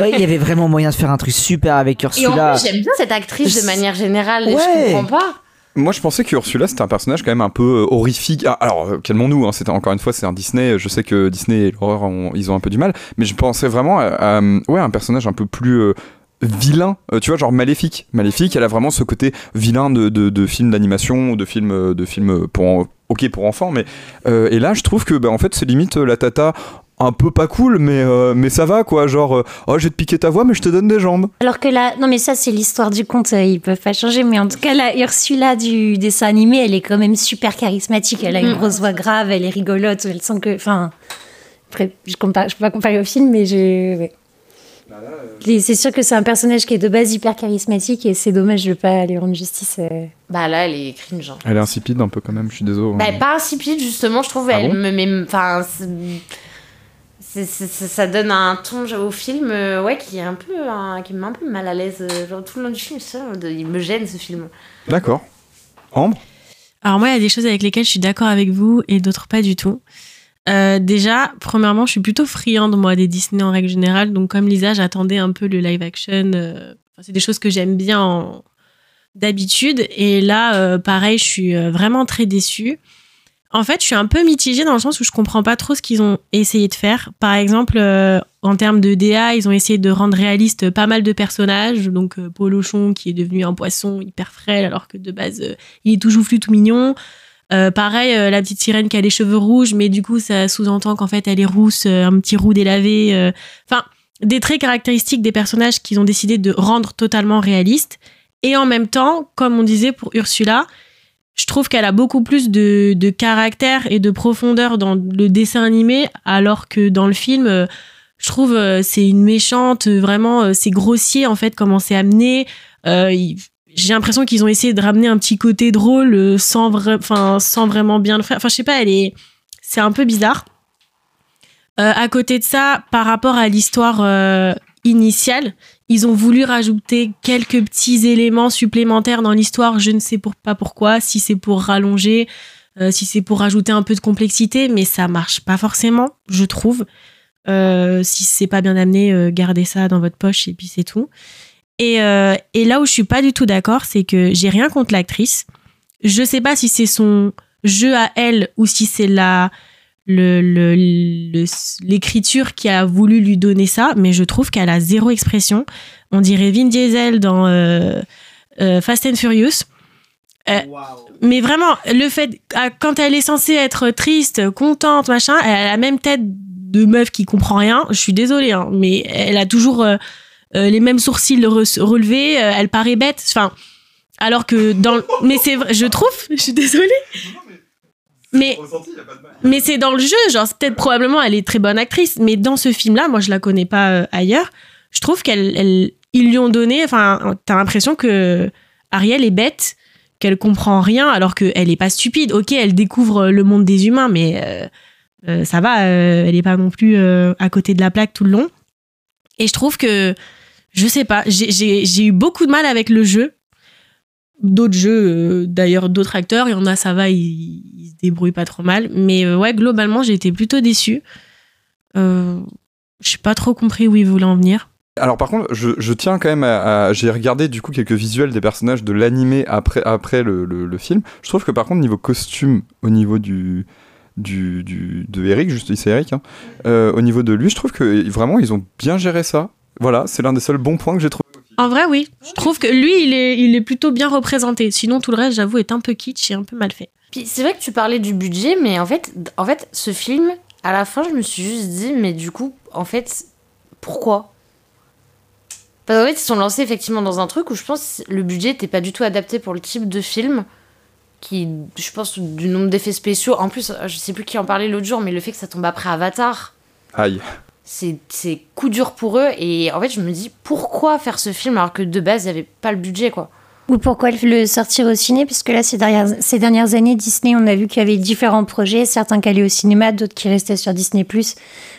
Ouais, il y avait vraiment moyen de faire un truc super avec Et en Ursula. plus, j'aime bien cette actrice de manière générale. Ouais. Je comprends pas. Moi, je pensais que Ursula, c'était un personnage quand même un peu euh, horrifique. Ah, alors, euh, calmons-nous, hein, c'était encore une fois, c'est un Disney. Je sais que Disney et l'horreur, ont- ils ont un peu du mal. Mais je pensais vraiment à, à, euh, ouais, un personnage un peu plus. euh, vilain, euh, tu vois, genre maléfique. Maléfique, elle a vraiment ce côté vilain de, de, de films d'animation ou de films, euh, de films pour, en- ok, pour enfants. Mais, euh, et là, je trouve que, bah, en fait, c'est limite la tata un peu pas cool, mais, euh, mais ça va, quoi. Genre, euh, oh, je vais te piquer ta voix, mais je te donne des jambes. Alors que là, non mais ça c'est l'histoire du conte, euh, ils peuvent pas changer, mais en tout cas la Ursula du dessin animé, elle est quand même super charismatique, elle a une Mm. grosse voix grave, elle est rigolote, elle sent que, enfin, après je compare, je peux pas comparer au film, mais je, ouais. Et C'est sûr que c'est un personnage qui est de base hyper charismatique et c'est dommage de pas lui rendre justice. euh. Bah là, elle est cringe. hein. Elle est insipide un peu quand même, je suis désolé. Bah, pas insipide, justement, je trouve. Ah elle bon? me met. Enfin. C'est- c'est- c'est- c'est- ça donne un ton au film euh, ouais, qui est un peu qui me met un peu mal à l'aise euh, genre tout le long du film ça, de- il me gêne ce film D'accord. Ambre Alors moi, il y a des choses avec lesquelles je suis d'accord avec vous et d'autres pas du tout. Euh, déjà, premièrement, je suis plutôt friande moi des Disney en règle générale, donc comme Lisa, j'attendais un peu le live action. euh, enfin, c'est des choses que j'aime bien en- d'habitude, et là, euh, pareil, je suis vraiment très déçue. En fait, je suis un peu mitigée dans le sens où je comprends pas trop ce qu'ils ont essayé de faire. Par exemple, euh, en termes de DA, ils ont essayé de rendre réaliste pas mal de personnages. Donc, euh, Polochon qui est devenu un poisson hyper frêle alors que de base, euh, il est tout joufflu, tout mignon. Euh, pareil, la petite sirène qui a les cheveux rouges, mais du coup, ça sous-entend qu'en fait, elle est rousse, un petit roux délavé. Enfin, des traits caractéristiques des personnages qu'ils ont décidé de rendre totalement réalistes. Et en même temps, comme on disait pour Ursula, je trouve qu'elle a beaucoup plus de, de caractère et de profondeur dans le dessin animé, alors que dans le film, euh, je trouve euh, c'est une méchante, euh, vraiment, c'est grossier en fait comment c'est amené. J'ai l'impression qu'ils ont essayé de ramener un petit côté drôle sans, sans vraiment bien le faire. Enfin, je sais pas, elle est, c'est un peu bizarre. À côté de ça, par rapport à l'histoire initiale, ils ont voulu rajouter quelques petits éléments supplémentaires dans l'histoire. Je ne sais pas pourquoi, si c'est pour rallonger, euh, si c'est pour rajouter un peu de complexité, mais ça marche pas forcément, je trouve. Euh, si c'est pas bien amené, euh, gardez ça dans votre poche et puis c'est tout. Et, euh, et là où je suis pas du tout d'accord, c'est que j'ai rien contre l'actrice. Je sais pas si c'est son jeu à elle ou si c'est la le- le- le- l'écriture qui a voulu lui donner ça, mais je trouve qu'elle a zéro expression. On dirait Vin Diesel dans euh, euh, Fast and Furious. Euh, Mais vraiment, le fait, à- quand elle est censée être triste, contente, machin, elle a la même tête de meuf qui comprend rien. Je suis désolée, hein, mais elle a toujours les mêmes sourcils re- relevés. elle paraît bête. Enfin, alors que dans, mais c'est vrai, je trouve. Je suis désolée. Mais, mais c'est dans le jeu, genre c'est peut-être probablement elle est très bonne actrice, mais dans ce film-là, moi je la connais pas euh, ailleurs. Je trouve qu'elle, elle- ils lui ont donné, enfin, t'as l'impression que Ariel est bête, qu'elle comprend rien, alors qu'elle est pas stupide. Ok, elle découvre le monde des humains, mais euh, euh, ça va, euh, elle est pas non plus euh, à côté de la plaque tout le long. Et je trouve que, je sais pas, j'ai eu beaucoup de mal avec le jeu. D'autres jeux, euh, d'ailleurs, d'autres acteurs, il y en a, ça va, ils, se débrouillent pas trop mal. Mais euh, ouais, globalement, j'ai été plutôt déçue. Euh, j'ai pas trop compris où ils voulaient en venir. Alors par contre, je, je tiens quand même à, j'ai regardé du coup quelques visuels des personnages de l'animé après après le, film. Je trouve que par contre niveau costume, au niveau du du, de Eric, juste c'est Eric, hein, au niveau de lui, je trouve que vraiment ils ont bien géré ça. Voilà, c'est l'un des seuls bons points que j'ai trouvé. En vrai, oui. Je trouve que lui, il est, il est plutôt bien représenté. Sinon, tout le reste, j'avoue, est un peu kitsch et un peu mal fait. Puis c'est vrai que tu parlais du budget, mais en fait, en fait, ce film, à la fin, je me suis juste dit, mais du coup, en fait, pourquoi? Parce qu'en fait, ils sont lancés effectivement dans un truc où je pense que le budget n'était pas du tout adapté pour le type de film. Qui, je pense, du nombre d'effets spéciaux. En plus, je sais plus qui en parlait l'autre jour, mais le fait que ça tombe après Avatar, Aïe. C'est coup dur pour eux. Et en fait, je me dis, pourquoi faire ce film alors que de base, il n'y avait pas le budget, quoi? Ou pourquoi le sortir au ciné? Parce que là, ces dernières, ces dernières années, Disney, on a vu qu'il y avait différents projets, certains qui allaient au cinéma, d'autres qui restaient sur Disney+.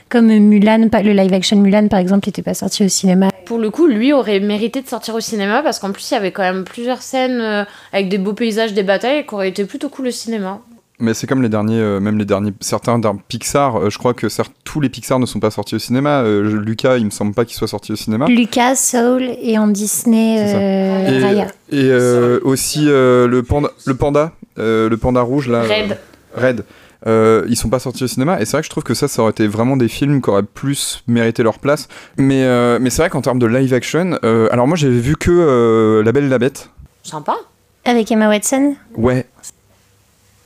Comme Mulan, pas- le live-action Mulan, par exemple, n'était pas sorti au cinéma. Pour le coup, lui aurait mérité de sortir au cinéma parce qu'en plus, il y avait quand même plusieurs scènes euh, avec des beaux paysages, des batailles qui auraient été plutôt cool au cinéma. Mais c'est comme les derniers, euh, même les derniers, certains d'un Pixar. euh, je crois que certes, tous les Pixar ne sont pas sortis au cinéma. Euh, je- Lucas, il me semble pas qu'il soit sorti au cinéma. Lucas, Soul et en Disney, euh, Et, Raya. et, euh, aussi euh, le panda, le panda, euh, le panda rouge là. Red. euh, Red. Euh, ils sont pas sortis au cinéma et c'est vrai que je trouve que ça, ça aurait été vraiment des films qui auraient plus mérité leur place. Mais, euh, mais c'est vrai qu'en termes de live action, euh, alors moi j'avais vu que euh, La Belle et la Bête. Sympa. Avec Emma Watson Ouais,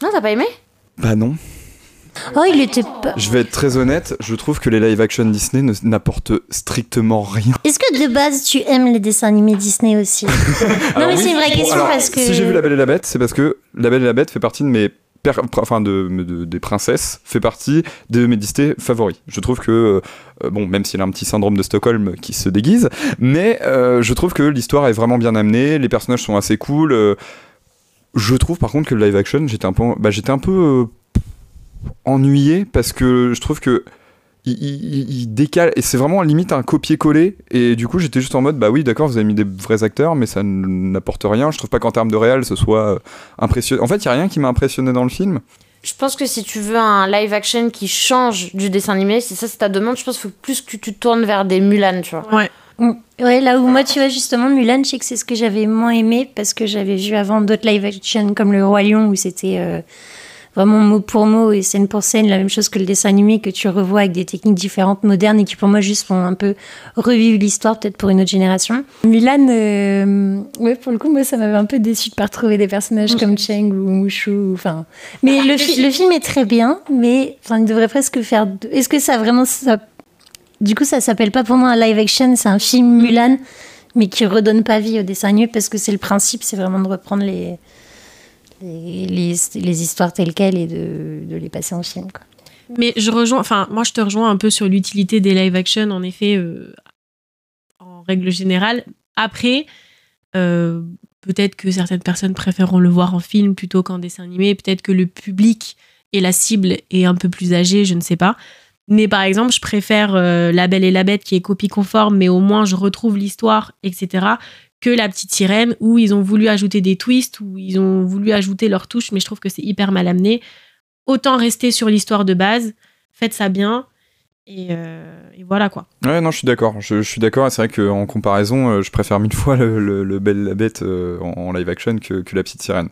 Non, t'as pas aimé bah non. Oh, il était pas... Je vais être très honnête, je trouve que les live action Disney ne- n'apportent strictement rien. Est-ce que de base, tu aimes les dessins animés Disney aussi? Non, mais oui, c'est une vraie question alors, parce que... Si j'ai vu La Belle et la Bête, c'est parce que La Belle et la Bête fait partie de mes. per- Enfin, de, de- des princesses, fait partie de mes Disney favoris. Je trouve que, euh, bon, même s'il a un petit syndrome de Stockholm qui se déguise, mais euh, je trouve que l'histoire est vraiment bien amenée, les personnages sont assez cool. euh, je trouve par contre que le live action, j'étais un peu, bah, j'étais un peu euh, ennuyé parce que je trouve que il, il- il décale et c'est vraiment limite un copier-coller et du coup j'étais juste en mode bah oui d'accord vous avez mis des vrais acteurs mais ça n'apporte rien je trouve pas qu'en termes de réel ce soit euh, impressionnant en fait il y a rien qui m'a impressionné dans le film Je pense que si tu veux un live action qui change du dessin animé, si ça c'est ta demande, je pense qu'il faut plus que tu te tournes vers des Mulan, tu vois. Ouais. Mm. Ouais, là où moi, tu vois, justement, Mulan, je sais que c'est ce que j'avais moins aimé parce que j'avais vu avant d'autres live action comme Le Roi Lion où c'était euh, vraiment mot pour mot et scène pour scène, la même chose que le dessin animé que tu revois avec des techniques différentes, modernes et qui pour moi juste font un peu revivre l'histoire peut-être pour une autre génération. Mulan, euh, ouais, pour le coup, moi, ça m'avait un peu déçu de pas retrouver des personnages comme Cheng ou Mushu. Enfin, mais le, fi- le film est très bien, mais enfin, il devrait presque faire. Est-ce que ça vraiment ça du coup, ça s'appelle pas pour moi un live action, c'est un film Mulan, mais qui redonne pas vie au dessin animé parce que c'est le principe, c'est vraiment de reprendre les, les, les, les histoires telles quelles et de, de les passer en film. Quoi. Mais je rejoins, enfin, moi je te rejoins un peu sur l'utilité des live action, en effet, euh, en règle générale. Après, euh, peut-être que certaines personnes préféreront le voir en film plutôt qu'en dessin animé. Peut-être que le public et la cible est un peu plus âgé, je ne sais pas. Mais par exemple, je préfère euh, La Belle et la Bête qui est copie conforme, mais au moins je retrouve l'histoire, etc. que La Petite Sirène où ils ont voulu ajouter des twists, où ils ont voulu ajouter leurs touches, mais je trouve que c'est hyper mal amené. Autant rester sur l'histoire de base, faites ça bien. Et, euh, et voilà quoi. Ouais, non, je suis d'accord. Je, suis d'accord. C'est vrai qu'en comparaison, euh, je préfère mille fois le, le, le Belle la Bête euh, en, live action que, la petite sirène.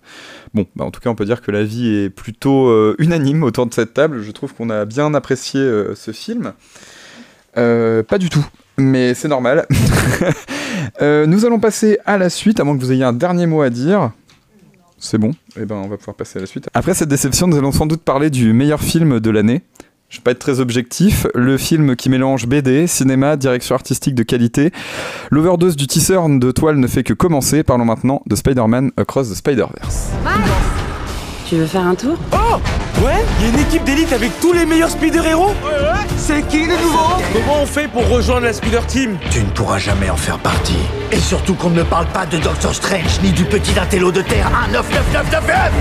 Bon, bah, en tout cas, on peut dire que l'avis est plutôt unanime autour de cette table. Je trouve qu'on a bien apprécié ce film. Pas du tout, mais c'est normal. Nous allons passer à la suite, à moins que vous ayez un dernier mot à dire. C'est bon, et ben on va pouvoir passer à la suite. Après cette déception, nous allons sans doute parler du meilleur film de l'année. Je vais pas être très objectif. Le film qui mélange BD, cinéma, direction artistique de qualité. L'overdose du tisseur de toile ne fait que commencer. Parlons maintenant de Spider-Man Across the Spider-Verse. Tu veux faire un tour? Oh Ouais Il y a une équipe d'élite avec tous les meilleurs speeder-héros Ouais, ouais C'est qui les nouveaux Comment on fait pour rejoindre la speeder team? Tu ne pourras jamais en faire partie. Et surtout qu'on ne parle pas de Doctor Strange ni du petit intello de terre 19999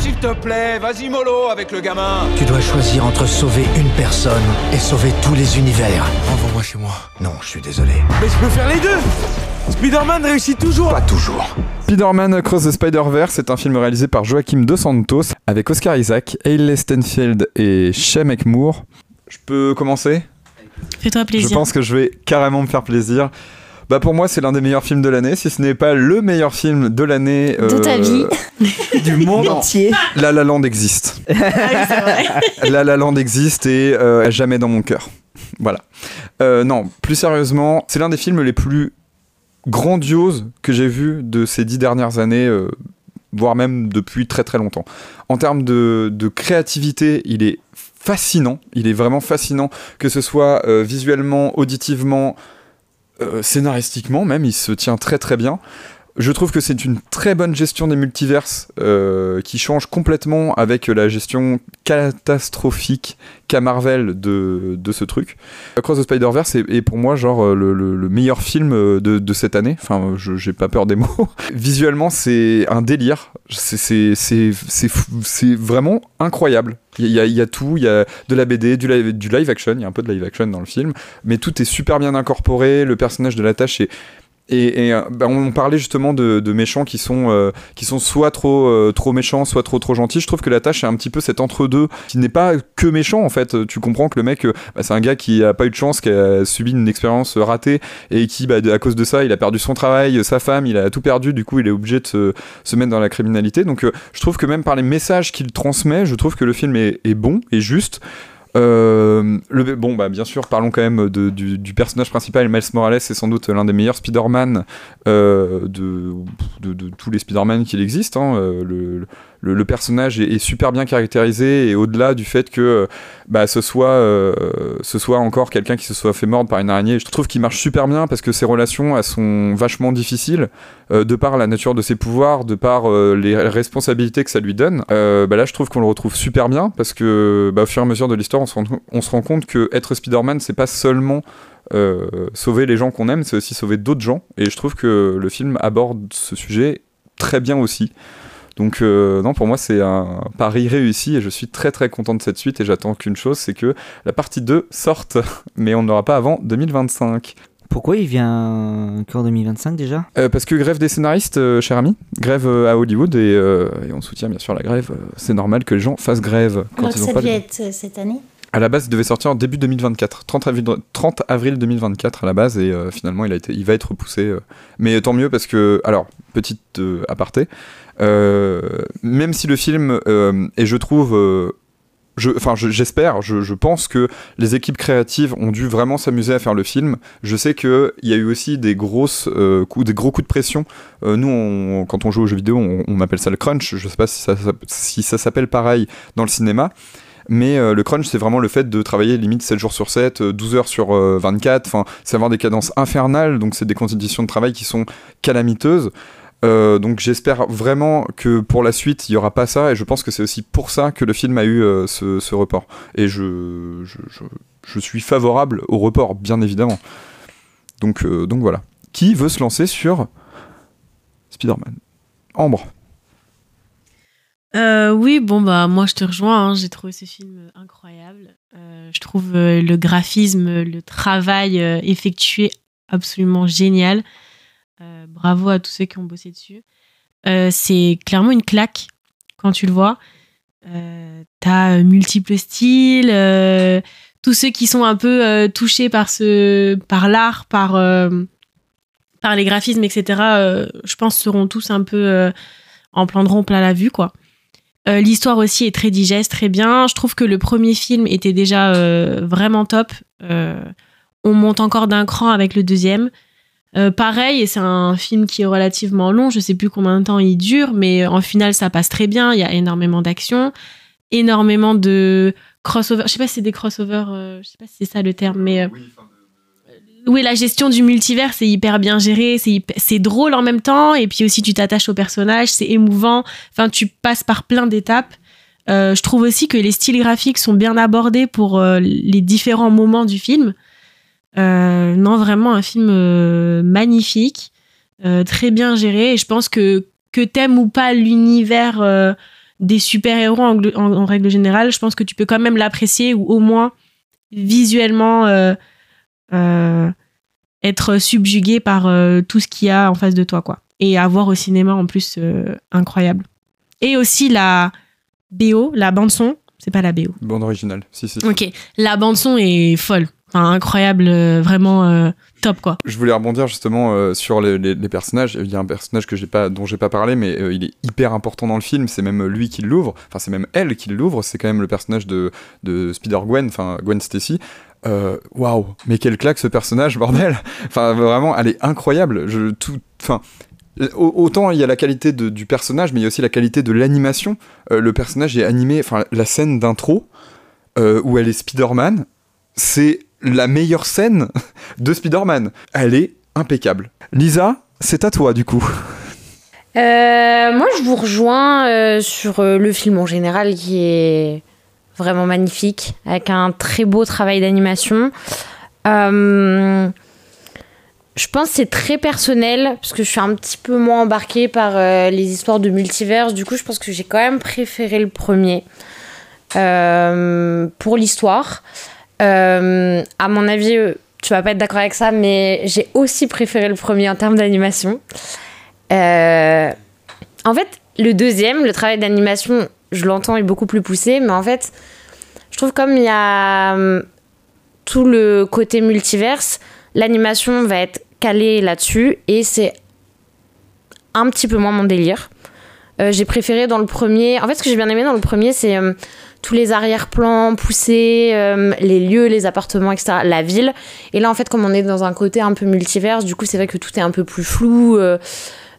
S'il te plaît, vas-y mollo avec le gamin Tu dois choisir entre sauver une personne et sauver tous les univers. Envoie-moi chez moi. Non, je suis désolé. Mais je peux faire les deux Spider-Man réussit toujours Pas toujours. Spider-Man Across the Spider-Verse est un film réalisé par Joachim Dos Santos avec Oscar Isaac, Hailey Stenfield et Shemek Moore. Je peux commencer? Fais-toi plaisir. Je pense que je vais carrément me faire plaisir. Bah pour moi, c'est l'un des meilleurs films de l'année, si ce n'est pas le meilleur film de l'année. De ta vie. du monde entier. La La Land existe. La La Land existe et euh, à jamais dans mon cœur. Voilà. Euh, non, plus sérieusement, c'est l'un des films les plus grandioses que j'ai vu de ces dix dernières années, euh, voire même depuis très très longtemps. En termes de, de créativité, il est fascinant. Il est vraiment fascinant, que ce soit euh, visuellement, auditivement, euh, scénaristiquement même, il se tient très très bien. Je trouve que c'est une très bonne gestion des multiverses euh, qui change complètement avec la gestion catastrophique qu'a Marvel de, de ce truc. Across the Spider-Verse est, pour moi genre euh, le, le- le meilleur film euh, de, de cette année. Enfin, je- j'ai pas peur des mots. Visuellement, c'est un délire. C'est- vraiment incroyable. Il y, a, y a tout, il y a de la BD, du du live action, il y a un peu de live action dans le film, mais tout est super bien incorporé, le personnage de la tâche est, et, et, euh, bah, on parlait justement de, méchants qui sont, euh, qui sont soit trop, euh, trop méchants, soit trop, trop gentils. Je trouve que la tâche est un petit peu cet entre-deux qui n'est pas que méchant en fait. Tu comprends que le mec, bah, c'est un gars qui a pas eu de chance, qui a subi une expérience ratée et qui, bah, à cause de ça, il a perdu son travail, sa femme, il a tout perdu. Du coup, il est obligé de se, mettre dans la criminalité. Donc, je trouve que même par les messages qu'il transmet, je trouve que le film est bon et juste. Euh, le, bon, bah, bien sûr, parlons quand même du, personnage principal, Miles Morales, c'est sans doute l'un des meilleurs Spider-Man euh, de, de, tous les Spider-Man qu'il existe. hein. Euh, le, personnage est, super bien caractérisé et au-delà du fait que euh, bah, ce, soit, euh, ce soit encore quelqu'un qui se soit fait mordre par une araignée, je trouve qu'il marche super bien parce que ses relations sont vachement difficiles euh, de par la nature de ses pouvoirs, de par les responsabilités que ça lui donne. Bah là, je trouve qu'on le retrouve super bien parce que bah, au fur et à mesure de l'histoire, on, se rend- on se rend compte que être Spider-Man, c'est pas seulement sauver les gens qu'on aime, c'est aussi sauver d'autres gens. Et je trouve que le film aborde ce sujet très bien aussi. Donc euh, non, pour moi c'est un pari réussi et je suis très très content de cette suite et j'attends qu'une chose, c'est que la partie 2 sorte, mais on ne l'aura pas avant 2025. Pourquoi il vient qu'en 2025 déjà? Euh, parce que grève des scénaristes, euh, cher ami, grève euh, à Hollywood et, euh, et on soutient bien sûr la grève. c'est normal que les gens fassent grève quand Donc ils ont ça pas. devait de- être cette année À la base, il devait sortir en début 2024, 30 avril, 30 avril 2024 à la base, et euh, finalement, il, a été, il va être repoussé. euh. Mais tant mieux parce que, alors, petite euh, aparté, euh, même si le film euh, est, je trouve, euh, enfin, je- j'espère, je, pense que les équipes créatives ont dû vraiment s'amuser à faire le film. Je sais qu'il y a eu aussi des, grosses, euh, coups, des gros coups de pression. Euh, nous, quand on joue aux jeux vidéo, on, on appelle ça le crunch. Je sais pas si ça, s'appelle pareil dans le cinéma. Mais euh, le crunch, c'est vraiment le fait de travailler limite 7 jours sur 7, euh, 12 heures sur euh, 24. Enfin, c'est avoir des cadences infernales, donc c'est des conditions de travail qui sont calamiteuses. Euh, donc j'espère vraiment que pour la suite, il y aura pas ça, et je pense que c'est aussi pour ça que le film a eu euh, ce, report. Et je, je, suis favorable au report, bien évidemment. Donc, euh, donc voilà. Qui veut se lancer sur Spider-Man? Ambre. Oui, bon, bah, moi, je te rejoins. hein, J'ai trouvé ce film incroyable. Je trouve le graphisme, le travail effectué absolument génial. Bravo à tous ceux qui ont bossé dessus. Euh, c'est clairement une claque quand tu le vois. Euh, T'as euh, multiples styles, tous ceux qui sont un peu touchés par ce, par l'art, par par les graphismes, etc. je pense seront tous un peu en prendront plein la vue, quoi. L'histoire aussi est très digeste, très bien. Je trouve que le premier film était déjà vraiment top. On monte encore d'un cran avec le deuxième. Euh, pareil, et c'est un film qui est relativement long. Je sais plus combien de temps il dure, mais en final, ça passe très bien. Il y a énormément d'action, énormément de crossover. Je sais pas si c'est des crossovers. euh, je sais pas si c'est ça le terme, mais euh, oui, la gestion du multivers, c'est hyper bien géré, c'est hyper- c'est drôle en même temps, et puis aussi tu t'attaches au personnage, c'est émouvant. Enfin, tu passes par plein d'étapes. Euh, je trouve aussi que les styles graphiques sont bien abordés pour les différents moments du film. Euh, non, vraiment un film euh, magnifique, euh, très bien géré, et je pense que que t'aimes ou pas l'univers des super-héros en, gl- en- en règle générale, je pense que tu peux quand même l'apprécier ou au moins visuellement euh, euh, être subjugué par euh, tout ce qu'il y a en face de toi, quoi. Et avoir au cinéma en plus incroyable. Et aussi la BO, la bande son, c'est pas la BO. Bande originale, si, si. Ok, la bande son est folle, enfin incroyable, euh, vraiment euh, top quoi. Je voulais rebondir justement euh, sur les, personnages. Il y a un personnage que j'ai pas, dont j'ai pas parlé, mais il est hyper important dans le film. C'est même lui qui l'ouvre. Enfin, c'est même elle qui l'ouvre. C'est quand même le personnage de, de Spider Gwen, enfin Gwen Stacy. Waouh, mais quelle claque ce personnage, bordel Enfin, vraiment, elle est incroyable. Je tout, enfin. au- Autant il y a la qualité de- du personnage, mais il y a aussi la qualité de l'animation. Le personnage est animé, enfin la scène d'intro où elle est Spider-Man, c'est la meilleure scène de Spider-Man. Elle est impeccable. Lisa, c'est à toi du coup. Euh, moi, je vous rejoins euh, sur euh, le film en général qui est vraiment magnifique, avec un très beau travail d'animation. Je pense que c'est très personnel, parce que je suis un petit peu moins embarquée par les histoires de multivers. Du coup, je pense que j'ai quand même préféré le premier pour l'histoire. Euh, à mon avis, euh, tu vas pas être d'accord avec ça, mais j'ai aussi préféré le premier en termes d'animation. Euh, en fait, le deuxième, le travail d'animation, je l'entends, est beaucoup plus poussé, mais en fait, je trouve comme il y a hum, tout le côté multiverse, l'animation va être calée là-dessus et c'est un petit peu moins mon délire. J'ai préféré dans le premier. En fait, ce que j'ai bien aimé dans le premier, c'est euh, tous les arrière-plans poussés, euh, les lieux, les appartements, etc., la ville. Et là, en fait, comme on est dans un côté un peu multiverse, du coup, c'est vrai que tout est un peu plus flou, euh,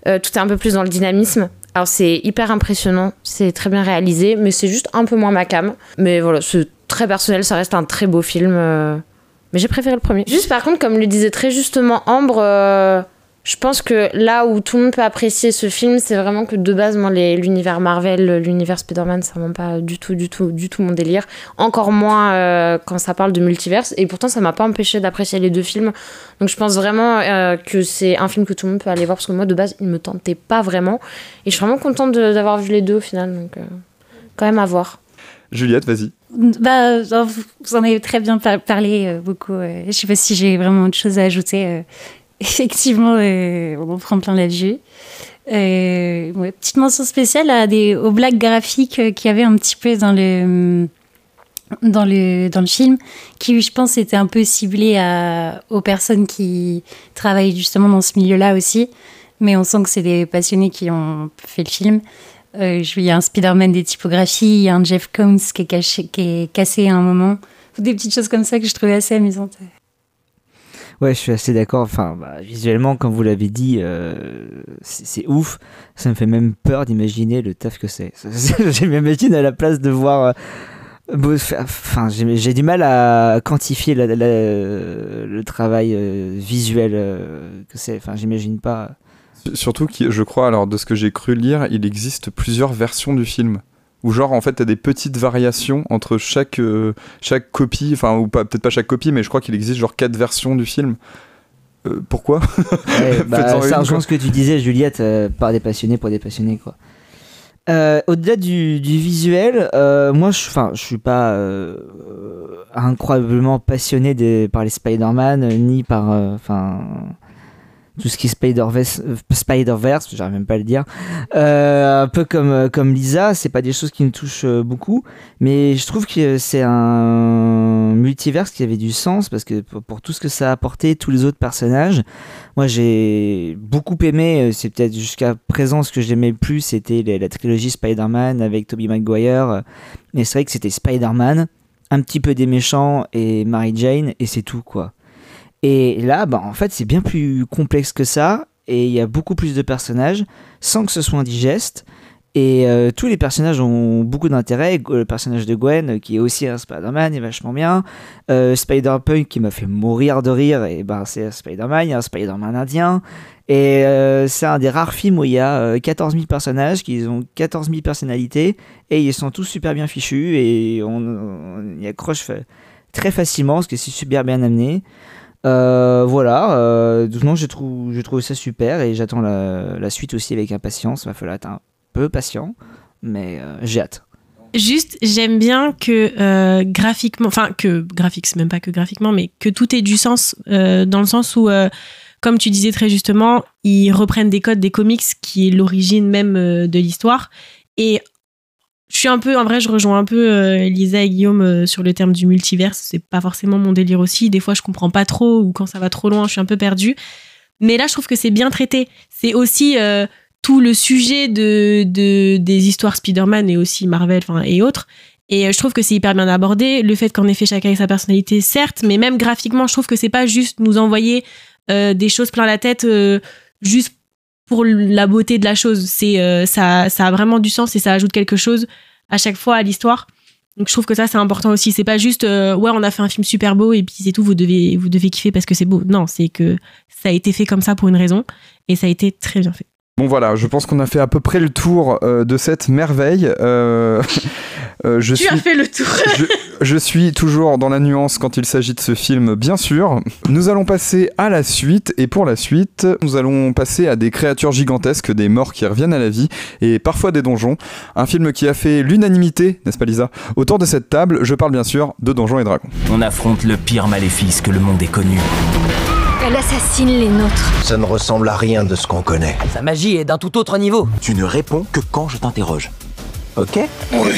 euh, tout est un peu plus dans le dynamisme. Alors, c'est hyper impressionnant, c'est très bien réalisé, mais c'est juste un peu moins ma cam. Mais voilà, c'est très personnel, ça reste un très beau film. mais j'ai préféré le premier. Juste par contre, comme le disait très justement Ambre, je pense que là où tout le monde peut apprécier ce film, c'est vraiment que de base, moi, les- l'univers Marvel, l'univers Spider-Man, ça m'a pas du tout, du tout, du tout mon délire. Encore moins euh, quand ça parle de multiverse. Et pourtant, ça m'a pas empêché d'apprécier les deux films. Donc je pense vraiment euh, que c'est un film que tout le monde peut aller voir parce que moi, de base, il me tentait pas vraiment. Et je suis vraiment contente de- d'avoir vu les deux au final. Donc, euh, quand même à voir. Juliette, vas-y. Bah, vous en avez très bien par- parlé euh, beaucoup. euh, je sais pas si j'ai vraiment autre chose à ajouter. Effectivement, euh, on en prend plein la vue. Euh, ouais, petite mention spéciale à des, aux blagues graphiques euh, qu'il y avait un petit peu dans le, dans le, dans le film, qui, je pense, étaient un peu ciblées à, aux personnes qui travaillent justement dans ce milieu-là aussi. Mais on sent que c'est des passionnés qui ont fait le film. Euh, il y a un Spider-Man des typographies, il y a un Jeff Combs qui est, caché, qui est cassé à un moment. Des petites choses comme ça que je trouvais assez amusantes. Ouais, je suis assez d'accord. Enfin, bah, visuellement, comme vous l'avez dit, euh, c'est ouf. Ça me fait même peur d'imaginer le taf que c'est. je m'imagine à la place de voir. euh, Enfin, j'ai du mal à quantifier le travail euh, visuel que c'est. Enfin, j'imagine pas. Surtout, je crois, alors de ce que j'ai cru lire, il existe plusieurs versions du film. Où genre, en fait, t'as des petites variations entre chaque, euh, chaque copie, enfin, ou pas, peut-être pas chaque copie, mais je crois qu'il existe genre quatre versions du film. Euh, pourquoi? Ouais, bah, ça rejoint ce que tu disais, Juliette, euh, par des passionnés pour des passionnés, quoi. Au-delà du, du visuel, moi, je, enfin, je suis pas incroyablement passionné des, par les Spider-Man, ni par, enfin, tout ce qui est Spider-Verse, euh, Spider-Verse j'arrive même pas à le dire. Euh, un peu comme, euh, comme Lisa, c'est pas des choses qui me touchent beaucoup, mais je trouve que c'est un multiverse qui avait du sens parce que pour, tout ce que ça a apporté, tous les autres personnages, moi j'ai beaucoup aimé, c'est peut-être jusqu'à présent ce que j'aimais le plus, c'était la trilogie Spider-Man avec Tobey Maguire, mais c'est vrai que c'était Spider-Man, un petit peu des méchants et Mary Jane, et c'est tout quoi. Et là, bah, en fait, c'est bien plus complexe que ça, et il y a beaucoup plus de personnages, sans que ce soit indigeste. Et euh, tous les personnages ont beaucoup d'intérêt. Le personnage de Gwen, euh, qui est aussi un Spider-Man, est vachement bien. Euh, Spider-Punk, qui m'a fait mourir de rire, et ben c'est Spider-Man. Un Spider-Man indien. Et c'est un des rares films où il y a euh, 14 000 personnages, qui ont 14 000 personnalités, et ils sont tous super bien fichus, et on, on y accroche très facilement, parce que c'est super bien amené. Euh, voilà, euh, non, j'ai trouvé, ça super et j'attends la, suite aussi avec impatience. Il va falloir être un peu patient, mais euh, j'ai hâte. Juste, j'aime bien que euh, graphiquement, enfin que graphique, c'est même pas que graphiquement, mais que tout ait du sens euh, dans le sens où, comme tu disais très justement, ils reprennent des codes des comics qui est l'origine même de l'histoire. Et je suis un peu, en vrai, je rejoins un peu euh, Lisa et Guillaume euh, sur le terme du multiverse. C'est pas forcément mon délire aussi. Des fois, je comprends pas trop ou quand ça va trop loin, je suis un peu perdue. Mais là, je trouve que c'est bien traité. C'est aussi euh, tout le sujet de, de- des histoires Spider-Man et aussi Marvel et autres. Et euh, je trouve que c'est hyper bien abordé. Le fait qu'en effet, chacun ait sa personnalité, certes, mais même graphiquement, je trouve que c'est pas juste nous envoyer des choses plein la tête juste la beauté de la chose. C'est euh, ça, ça a vraiment du sens et ça ajoute quelque chose à chaque fois à l'histoire. Donc je trouve que ça c'est important aussi. C'est pas juste euh, ouais on a fait un film super beau et puis c'est tout. Vous devez vous devez kiffer parce que c'est beau. Non, c'est que ça a été fait comme ça pour une raison et ça a été très bien fait. Bon voilà, je pense qu'on a fait à peu près le tour euh, de cette merveille. Euh, euh, je tu suis... as fait le tour. je, je suis toujours dans la nuance quand il s'agit de ce film, bien sûr. Nous allons passer à la suite, et pour la suite, nous allons passer à des créatures gigantesques, des morts qui reviennent à la vie, et parfois des donjons. Un film qui a fait l'unanimité, n'est-ce pas Lisa Autour de cette table, je parle bien sûr de Donjons et Dragons. On affronte le pire maléfice que le monde ait connu. Elle assassine les nôtres. Ça ne ressemble à rien de ce qu'on connaît. Sa magie est d'un tout autre niveau. Tu ne réponds que quand je t'interroge. Ok? Oui.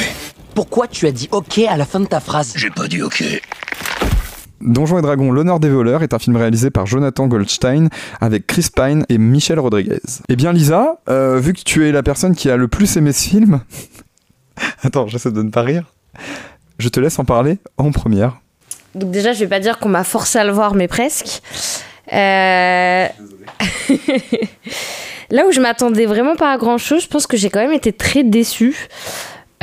Pourquoi tu as dit OK à la fin de ta phrase? J'ai pas dit ok. Donjons et Dragons, l'honneur des voleurs est un film réalisé par Jonathan Goldstein avec Chris Pine et Michel Rodriguez. Eh bien Lisa, euh, vu que tu es la personne qui a le plus aimé ce film, attends, j'essaie de ne pas rire, je te laisse en parler en première. Donc déjà, je vais pas dire qu'on m'a forcé à le voir, mais presque. Euh, Là où je m'attendais vraiment pas à grand chose, je pense que j'ai quand même été très déçue.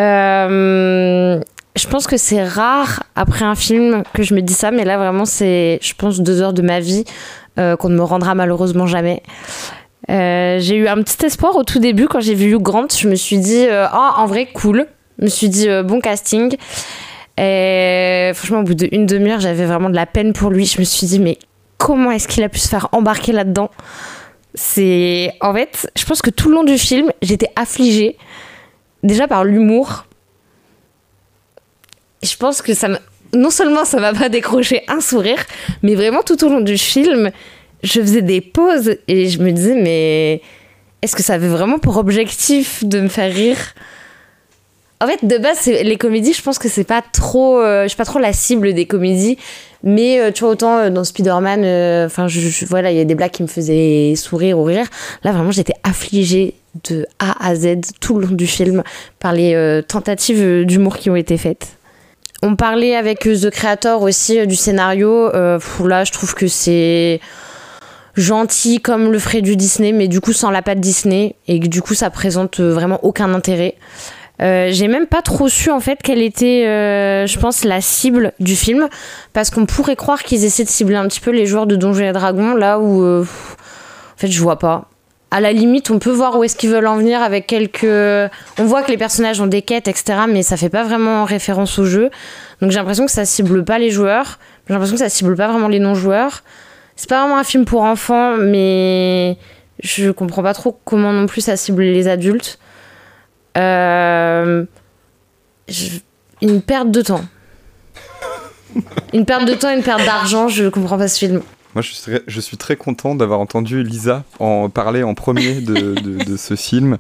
Euh, Je pense que c'est rare après un film que je me dis ça, mais là vraiment c'est, je pense, deux heures de ma vie euh, qu'on ne me rendra malheureusement jamais. Euh, j'ai eu un petit espoir au tout début quand j'ai vu Hugh Grant. Je me suis dit, euh, Ah, en vrai, cool. Je me suis dit, euh, bon casting. Et franchement, au bout d'une demi-heure, j'avais vraiment de la peine pour lui. Je me suis dit, mais comment est-ce qu'il a pu se faire embarquer là-dedans C'est. En fait, je pense que tout le long du film, j'étais affligée. Déjà par l'humour. Je pense que ça. Non seulement ça m'a pas décroché un sourire, mais vraiment tout au long du film, je faisais des pauses et je me disais, mais est-ce que ça avait vraiment pour objectif de me faire rire? En fait, de base, les comédies, je pense que c'est pas trop. euh, pas trop la cible des comédies, mais euh, tu vois, autant euh, dans Spider-Man, euh, enfin, je, voilà, il y a des blagues qui me faisaient sourire ou rire. Là, vraiment, j'étais affligée de A à Z tout le long du film par les tentatives d'humour qui ont été faites. On parlait avec The Creator aussi du scénario. Là, je trouve que c'est gentil comme le ferait du Disney, mais du coup sans la patte Disney, et que du coup ça présente vraiment aucun intérêt. Euh, j'ai même pas trop su en fait quelle était, euh, je pense, la cible du film, parce qu'on pourrait croire qu'ils essaient de cibler un petit peu les joueurs de Donjons et Dragons, là où, euh, en fait, je vois pas. À la limite, on peut voir où est-ce qu'ils veulent en venir avec quelques. On voit que les personnages ont des quêtes, etc., mais ça fait pas vraiment référence au jeu. Donc j'ai l'impression que ça cible pas les joueurs. J'ai l'impression que ça cible pas vraiment les non-joueurs. C'est pas vraiment un film pour enfants, mais je comprends pas trop comment non plus ça cible les adultes. Euh, Une perte de temps. Une perte de temps une perte d'argent, je comprends pas ce film. Moi, je suis très, je suis très content d'avoir entendu Lisa en parler en premier de, de, de ce film.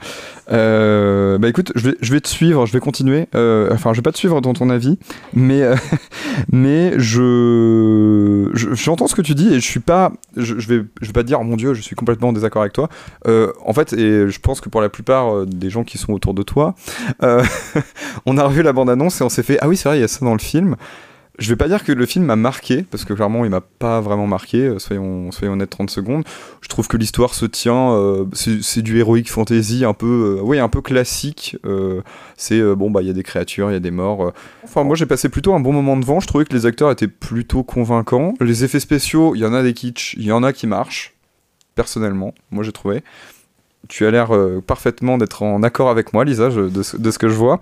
Euh, bah écoute, je vais, je vais te suivre, je vais continuer. Euh, enfin, je vais pas te suivre dans ton avis, mais, euh, mais je, je- j'entends ce que tu dis et je suis pas, je, je vais, je vais pas te dire, oh mon Dieu, je suis complètement en désaccord avec toi. En fait, et je pense que pour la plupart des gens qui sont autour de toi, on a revu la bande-annonce et on s'est fait, ah oui, c'est vrai, il y a ça dans le film. Je vais pas dire que le film m'a marqué, parce que clairement il m'a pas vraiment marqué, euh, soyons, soyons honnêtes 30 secondes. Je trouve que l'histoire se tient, euh, c'est du heroic fantasy un peu, euh, oui, un peu classique. c'est bon, bah il y a des créatures, il y a des morts. Enfin, moi j'ai passé plutôt un bon moment devant, je trouvais que les acteurs étaient plutôt convaincants. Les effets spéciaux, il y en a des kitsch, il y en a qui marchent, personnellement, moi j'ai trouvé. Tu as l'air parfaitement d'être en accord avec moi, Lisa, de ce que je vois.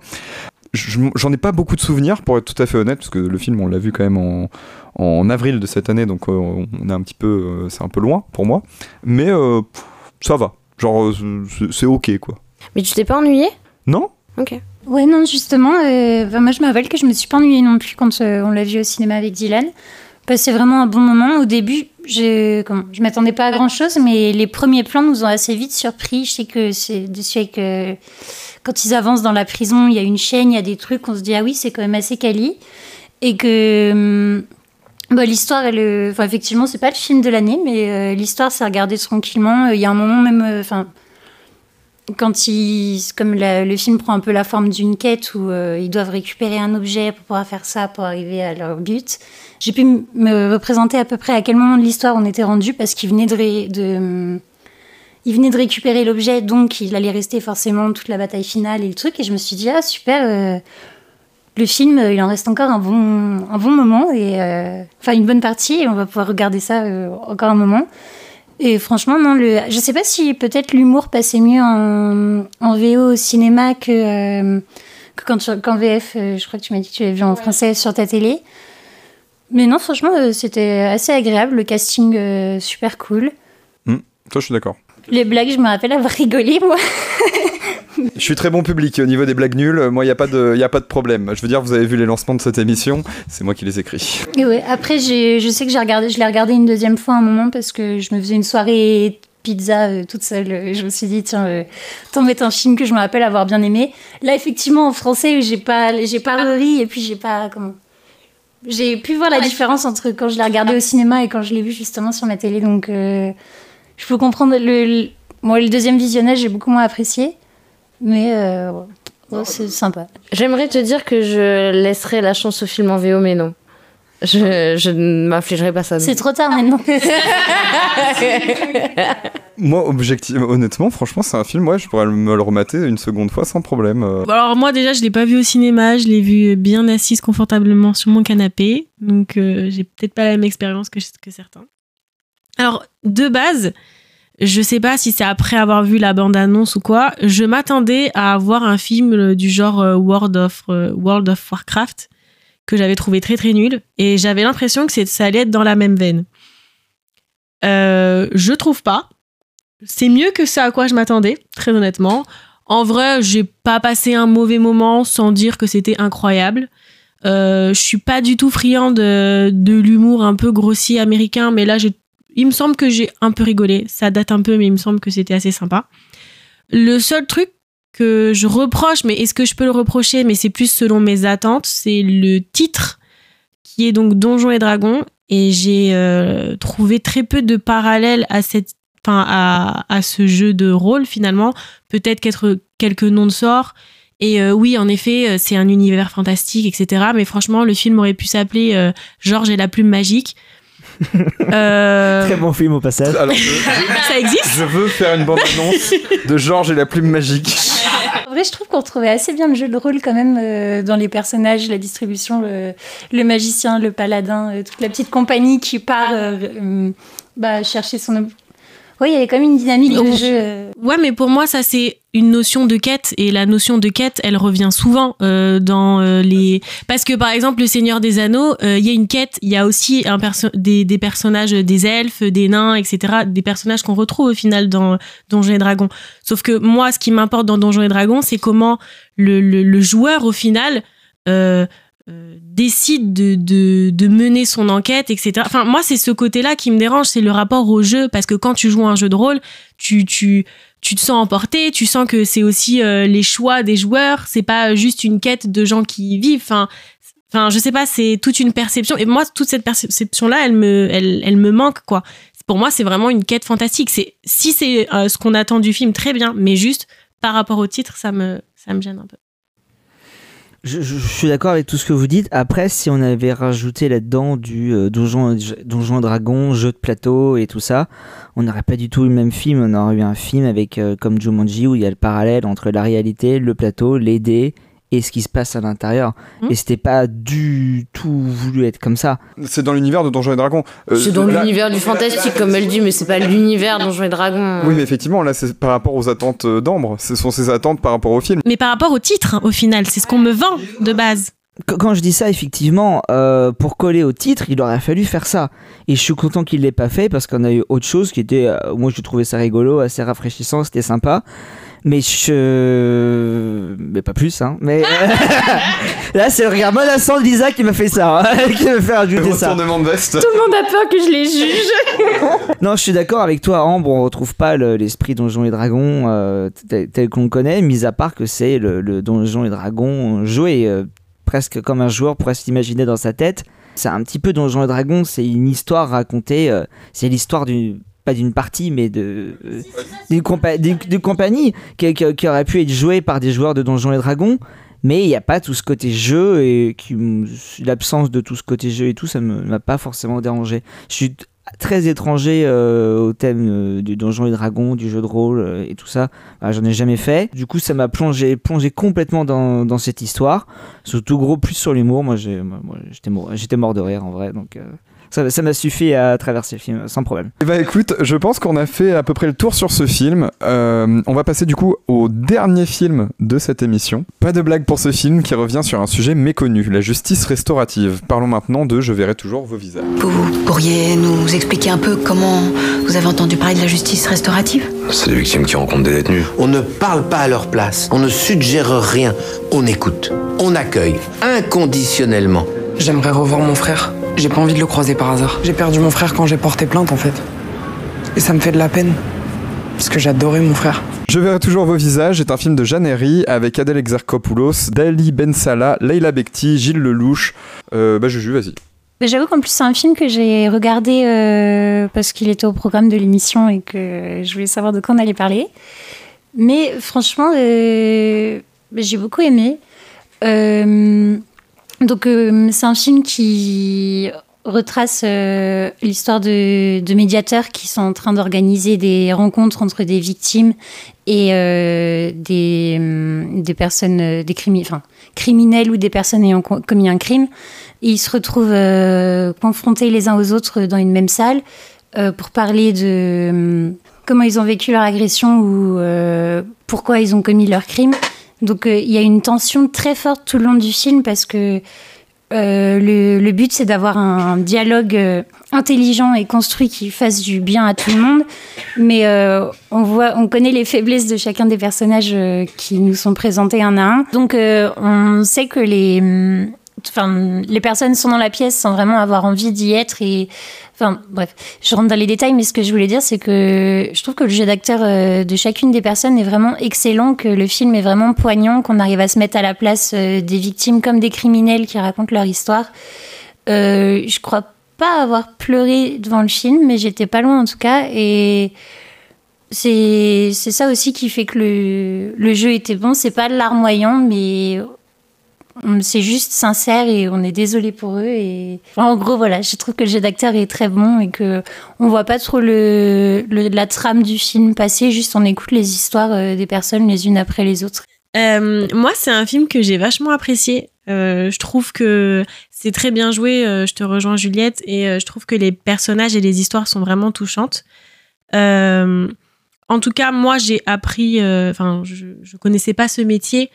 Je- J'en ai pas beaucoup de souvenirs, pour être tout à fait honnête, parce que le film, on l'a vu quand même en, en avril de cette année, donc euh, on est un petit peu, euh, c'est un peu loin pour moi. Mais euh, ça va, genre c'est- ok quoi. Mais tu t'es pas ennuyé? Non Ok. Ouais, non, justement, euh, moi je rappelle que je me suis pas ennuyée non plus quand euh, on l'a vu au cinéma avec Dylan. Passé vraiment un bon moment. Au début, je, comment, je m'attendais pas à grand chose, mais les premiers plans nous ont assez vite surpris. Je sais que c'est dessus avec. euh, quand ils avancent dans la prison, il y a une chaîne, il y a des trucs, on se dit, ah oui, c'est quand même assez quali. Et que. hum, bah, l'histoire, elle, euh, enfin, effectivement, c'est pas le film de l'année, mais euh, l'histoire, c'est regardé tranquillement. Il y a un moment même, quand ils, comme le film prend un peu la forme d'une quête où euh, ils doivent récupérer un objet pour pouvoir faire ça, pour arriver à leur but, j'ai pu me représenter à peu près à quel moment de l'histoire on était rendu parce qu'il venait de, de, il venait de récupérer l'objet, donc il allait rester forcément toute la bataille finale et le truc. Et je me suis dit, ah super, euh, le film, euh, il en reste encore un bon, un bon moment, et enfin une bonne partie, et on va pouvoir regarder ça encore un moment. Et franchement, non, le, je sais pas si peut-être l'humour passait mieux en, en VO au cinéma que, euh, que quand qu'en VF. euh, je crois que tu m'as dit que tu l'avais vu en français sur ta télé. Mais non, franchement, euh, c'était assez agréable. Le casting, euh, super cool. Hmm, Toi, je suis d'accord. Les blagues, je me rappelle avoir rigolé, moi. Je suis très bon public au niveau des blagues nulles. euh, Moi, il y a pas de, y a pas de problème. Je veux dire, vous avez vu les lancements de cette émission, c'est moi qui les écris. Et ouais, après, je sais que j'ai regardé, je l'ai regardé une deuxième fois à un moment parce que je me faisais une soirée pizza euh, toute seule. Euh, Je me suis dit, tiens, euh, tant mettre un film que je me rappelle avoir bien aimé. Là, effectivement, en français, j'ai pas, j'ai pas ri et puis j'ai pas, comment, j'ai pu voir la différence entre quand je l'ai regardé au cinéma et quand je l'ai vu justement sur ma télé. Donc, euh, je peux comprendre. Le, le- moi, le deuxième visionnage, j'ai beaucoup moins apprécié. Mais euh, ouais, c'est sympa. J'aimerais te dire que je laisserai la chance au film en VO, mais non. Je, je ne m'affligerai pas ça. C'est trop tard maintenant. Moi, objectivement, honnêtement, franchement, c'est un film, ouais, je pourrais me le remater une seconde fois sans problème. euh. Alors moi déjà je l'ai pas vu au cinéma, je l'ai vu bien assise confortablement sur mon canapé, donc euh, j'ai peut-être pas la même expérience que, que certains. Alors de base, je sais pas si c'est après avoir vu la bande annonce ou quoi, je m'attendais à voir un film euh, du genre euh, World of euh, World of Warcraft que j'avais trouvé très très nul et j'avais l'impression que ça allait être dans la même veine. Je trouve pas. C'est mieux que ce à quoi je m'attendais, très honnêtement. En vrai, j'ai pas passé un mauvais moment sans dire que c'était incroyable. Je suis pas du tout friand de, de l'humour un peu grossier américain, mais là, j'ai- il me semble que j'ai un peu rigolé. Ça date un peu, mais il me semble que c'était assez sympa. Le seul truc que je reproche, mais est-ce que je peux le reprocher, mais c'est plus selon mes attentes, c'est le titre qui est donc Donjons et Dragons. Et j'ai euh, trouvé très peu de parallèles à cette ce jeu de rôle finalement peut-être qu'être quelques noms de sorts et euh, oui en effet euh, c'est un univers fantastique etc mais franchement le film aurait pu s'appeler Georges et la plume magique Euh, Très bon film au passage. Alors, je, ça existe je veux faire une bande-annonce de Georges et la plume magique. En vrai, je trouve qu'on retrouvait assez bien le jeu de rôle quand même euh, dans les personnages, la distribution, le, le magicien, le paladin, euh, toute la petite compagnie qui part euh, euh, bah, chercher son... Oui, il y avait quand même une dynamique de jeu. euh, Ouais, mais pour moi, ça c'est une notion de quête et la notion de quête, elle revient souvent euh, dans euh, les. Parce que par exemple, le Seigneur des Anneaux, euh, il y a une quête, il y a aussi un perso- des, des personnages, des elfes, des nains, etc. Des personnages qu'on retrouve au final dans Donjons et Dragons. Sauf que moi, ce qui m'importe dans Donjons et Dragons, c'est comment le, le, le joueur au final. euh, décide de, de, de mener son enquête, etc. Enfin, moi, c'est ce côté-là qui me dérange, c'est le rapport au jeu, parce que quand tu joues un jeu de rôle, tu, tu, tu te sens emporté, tu sens que c'est aussi euh, les choix des joueurs, c'est pas juste une quête de gens qui y vivent. Enfin, enfin, je sais pas, c'est toute une perception. Et moi, toute cette perception-là, elle me, elle, elle me manque, quoi. Pour moi, c'est vraiment une quête fantastique. C'est si c'est euh, ce qu'on attend du film, très bien, mais juste par rapport au titre, ça me, ça me gêne un peu. Je, je- je suis d'accord avec tout ce que vous dites. Après, si on avait rajouté là-dedans du euh, donjon, donjon dragon, jeu de plateau et tout ça, on n'aurait pas du tout eu le même film. On aurait eu un film avec euh, comme Jumanji où il y a le parallèle entre la réalité, le plateau, les dés et ce qui se passe à l'intérieur. Et c'était pas du tout voulu être comme ça. C'est dans l'univers de Donjons et Dragons. Euh, C'est dans l'univers du fantastique, comme elle dit, mais c'est pas l'univers Donjons et Dragons. Oui, mais effectivement, là, c'est par rapport aux attentes euh, d'Ambre. Ce sont ses attentes par rapport au film. Mais par rapport au titre, hein, au final, c'est ce qu'on me vend de base. Qu- Quand je dis ça, effectivement, euh, pour coller au titre, il aurait fallu faire ça. Et je suis content qu'il l'ait pas fait parce qu'on a eu autre chose qui était, euh, moi je trouvais ça rigolo, assez rafraîchissant, c'était sympa. Mais je, mais pas plus, hein. Mais là, c'est le regard menaçant de Lisa qui m'a fait ça, hein, qui m'a fait rajouter ça. Retournement de veste. Tout le monde a peur que je les juge. Non, je suis d'accord avec toi, Ambre. On retrouve pas le- l'esprit Donjons et Dragons euh, tel, tel qu'on le connaît, mis à part que c'est le, le Donjons et Dragons joué euh, presque comme un joueur pourrait s'imaginer dans sa tête. C'est un petit peu Donjons et Dragons. C'est une histoire racontée. euh, c'est l'histoire d'une pas d'une partie, mais de euh, d'une compa- compagnie qui, qui- qui aurait pu être jouée par des joueurs de Donjons et Dragons. Mais il n'y a pas tout ce côté jeu et l'absence de tout ce côté jeu et tout, ça ne m'a pas forcément dérangé. Je suis très étranger euh, au thème euh, du Donjons et Dragons, du jeu de rôle euh, et tout ça. Bah, J'en ai jamais fait. Du coup, ça m'a plongé, plongé complètement dans, dans cette histoire. Surtout gros plus sur l'humour. Moi, j'étais mort, j'étais mort de rire en vrai. Donc ça m'a suffi à traverser le film sans problème. Eh ben écoute, je pense qu'on a fait à peu près le tour sur ce film. Euh, on va passer du coup au dernier film de cette émission. Pas de blague pour ce film qui revient sur un sujet méconnu, la justice restaurative. Parlons maintenant de Je verrai toujours vos visages. Vous pourriez nous expliquer un peu comment vous avez entendu parler de la justice restaurative? C'est les victimes qui rencontrent des détenus. On ne parle pas à leur place, on ne suggère rien, on écoute, on accueille inconditionnellement. J'aimerais revoir mon frère. J'ai pas envie de le croiser par hasard. J'ai perdu mon frère quand j'ai porté plainte en fait. Et ça me fait de la peine. Parce que j'adorais mon frère. Je verrai toujours vos visages est un film de Jeanne Herry avec Adèle Exarchopoulos, Dali Ben Salah, Leila Bekti, Gilles Lelouch. Euh, bah Juju, vas-y. J'avoue qu'en plus, c'est un film que j'ai regardé euh, parce qu'il était au programme de l'émission et que je voulais savoir de quoi on allait parler. Mais franchement, euh, j'ai beaucoup aimé. Euh, donc, euh, c'est un film qui retrace euh, l'histoire de, de médiateurs qui sont en train d'organiser des rencontres entre des victimes et euh, des, hum, des personnes, euh, des crimi- enfin, criminels ou des personnes ayant co- commis un crime. Ils se retrouvent euh, confrontés les uns aux autres dans une même salle pour parler de hum, comment ils ont vécu leur agression ou pourquoi ils ont commis leur crime. Donc euh, il y a une tension très forte tout le long du film parce que euh, le, but c'est d'avoir un dialogue euh, intelligent et construit qui fasse du bien à tout le monde, mais on voit, on connaît les faiblesses de chacun des personnages qui nous sont présentés un à un. Donc on sait que les, enfin les personnes sont dans la pièce sans vraiment avoir envie d'y être Enfin, bref, je rentre dans les détails, mais ce que je voulais dire, c'est que je trouve que le jeu d'acteur euh, de chacune des personnes est vraiment excellent, que le film est vraiment poignant, qu'on arrive à se mettre à la place euh, des victimes comme des criminels qui racontent leur histoire. Euh, je crois pas avoir pleuré devant le film, mais j'étais pas loin en tout cas, et c'est ça aussi qui fait que le, le jeu était bon. C'est pas larmoyant, mais c'est juste sincère et on est désolé pour eux. Et en gros, voilà, je trouve que le jeu d'acteur est très bon et que on voit pas trop le, la trame du film passer. Juste, on écoute les histoires euh, des personnes les unes après les autres. Euh, moi, c'est un film que j'ai vachement apprécié. Euh, je trouve que c'est très bien joué. je te rejoins, Juliette, et je trouve que les personnages et les histoires sont vraiment touchantes. En tout cas, moi, j'ai appris. Enfin, je, je connaissais pas ce métier.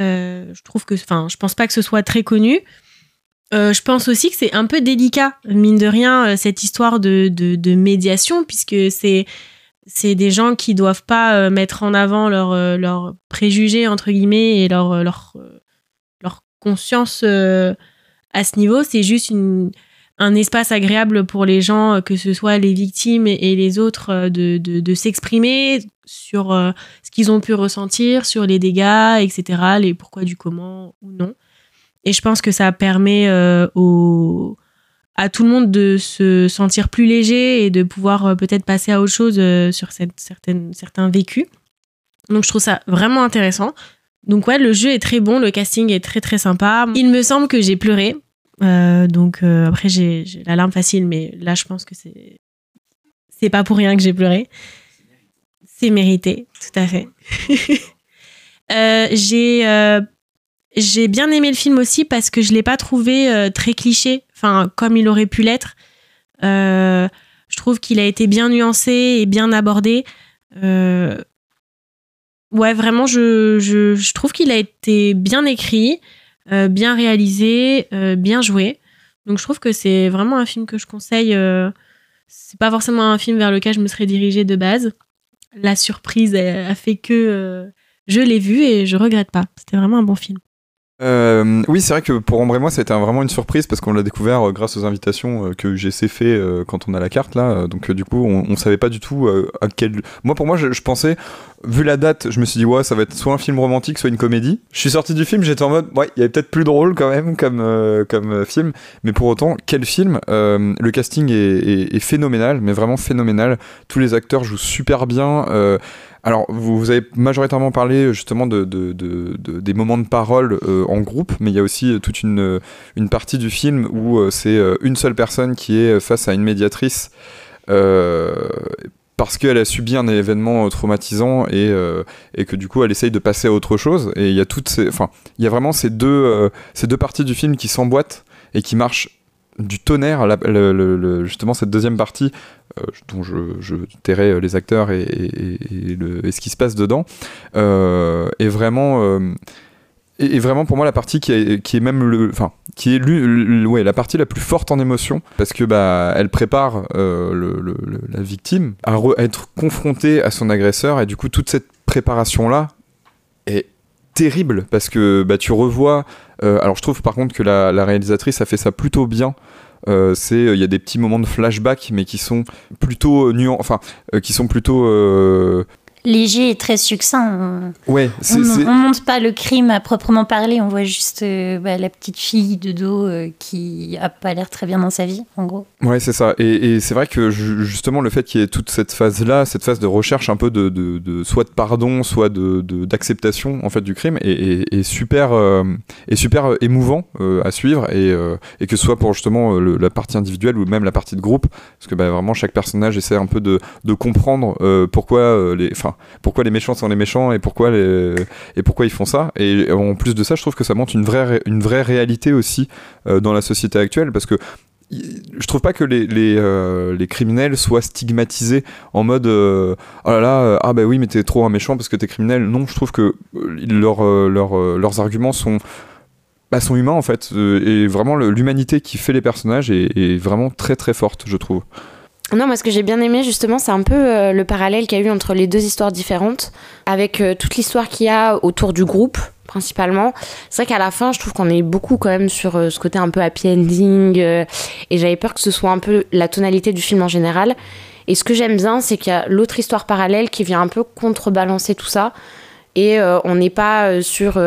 Euh, je trouve que, enfin, je pense pas que ce soit très connu. Euh, je pense aussi que c'est un peu délicat, mine de rien, euh, cette histoire de, de, médiation, puisque c'est des gens qui doivent pas mettre en avant leurs leur préjugés entre guillemets et leur, euh, leur conscience à ce niveau. C'est juste une, un espace agréable pour les gens, euh, que ce soit les victimes et, les autres, euh, de, de, s'exprimer sur euh, ce qu'ils ont pu ressentir, sur les dégâts, etc., les pourquoi du comment ou non. Et je pense que ça permet au, à tout le monde de se sentir plus léger et de pouvoir peut-être passer à autre chose sur cette, certains vécus. Donc je trouve ça vraiment intéressant. Donc ouais, le jeu est très bon, le casting est très très sympa. Il me semble que j'ai pleuré. Euh, donc euh, après j'ai la larme facile, mais là je pense que c'est c'est pas pour rien que j'ai pleuré. C'est mérité, tout à fait. Euh, j'ai j'ai bien aimé le film aussi parce que je l'ai pas trouvé très cliché, enfin comme il aurait pu l'être. Je trouve qu'il a été bien nuancé et bien abordé. Ouais, vraiment, je, je trouve qu'il a été bien écrit, euh, bien réalisé, euh, bien joué. Donc je trouve que c'est vraiment un film que je conseille. euh, c'est pas forcément un film vers lequel je me serais dirigée de base. La surprise a, a fait que je l'ai vu et je regrette pas. C'était vraiment un bon film. Euh, oui, c'est vrai que pour Ombre et moi, c'était vraiment une surprise parce qu'on l'a découvert euh, grâce aux invitations euh, que UGC fait quand on a la carte là. Donc du coup, on, savait pas du tout à quel. Moi, pour moi, je, pensais, vu la date, je me suis dit ouais, ça va être soit un film romantique, soit une comédie. Je suis sorti du film, j'étais en mode ouais, il y avait peut-être plus drôle quand même comme film, mais pour autant, quel film Le casting est phénoménal, mais vraiment phénoménal. Tous les acteurs jouent super bien. Euh, alors, vous, avez majoritairement parlé justement de, de- de- de- des moments de parole euh, en groupe, mais il y a aussi euh, toute une, euh, partie du film où euh, c'est euh, une seule personne qui est face à une médiatrice euh, parce qu'elle a subi un événement euh, traumatisant et, euh, que du coup elle essaye de passer à autre chose. Et il y a toutes il y a vraiment ces deux, euh, ces deux parties du film qui s'emboîtent et qui marchent du tonnerre. Justement, cette deuxième partie, euh, dont je, je tairai euh, les acteurs et, ce qui se passe dedans, euh, est vraiment. et, vraiment pour moi la partie qui est, même enfin qui est ouais, la partie la plus forte en émotion parce que bah elle prépare la victime à, re- à être confrontée à son agresseur et du coup toute cette préparation là terrible parce que bah, tu revois euh, alors je trouve par contre que la, réalisatrice a fait ça plutôt bien. Euh, c'est il y a des petits moments de flashback mais qui sont plutôt nuants enfin euh, qui sont plutôt euh, Léger et très succinct. On- ouais On ne montre pas le crime à proprement parler, on voit juste euh, bah, la petite fille de dos euh, qui a pas l'air très bien dans sa vie, en gros. Ouais, c'est ça. Et, et c'est vrai que ju- justement, le fait qu'il y ait toute cette phase-là, cette phase de recherche un peu de, de, de- soit de pardon, soit de d'acceptation en fait du crime, est, est- est super, euh, est super euh, émouvant à suivre et, et que ce soit pour justement le- la partie individuelle ou même la partie de groupe, parce que bah, vraiment chaque personnage essaie un peu de, de comprendre pourquoi les, enfin pourquoi les méchants sont les méchants et pourquoi et pourquoi ils font ça. Et en plus de ça, je trouve que ça montre une vraie une vraie réalité aussi euh, dans la société actuelle, parce que je trouve pas que les, les, euh, criminels soient stigmatisés en mode euh, oh là là ah bah oui mais t'es trop un méchant parce que t'es criminel. Non je trouve que leurs euh, leurs, arguments sont bah, sont humains en fait. Et vraiment l'humanité qui fait les personnages est vraiment très très forte je trouve Non, moi ce que j'ai bien aimé justement, c'est un peu euh, le parallèle qu'il y a eu entre les deux histoires différentes, avec euh, toute l'histoire qu'il y a autour du groupe principalement. C'est vrai qu'à la fin, je trouve qu'on est beaucoup quand même sur euh, ce côté un peu happy ending, et j'avais peur que ce soit un peu la tonalité du film en général. Et ce que j'aime bien, c'est qu'il y a l'autre histoire parallèle qui vient un peu contrebalancer tout ça, et on n'est pas sur...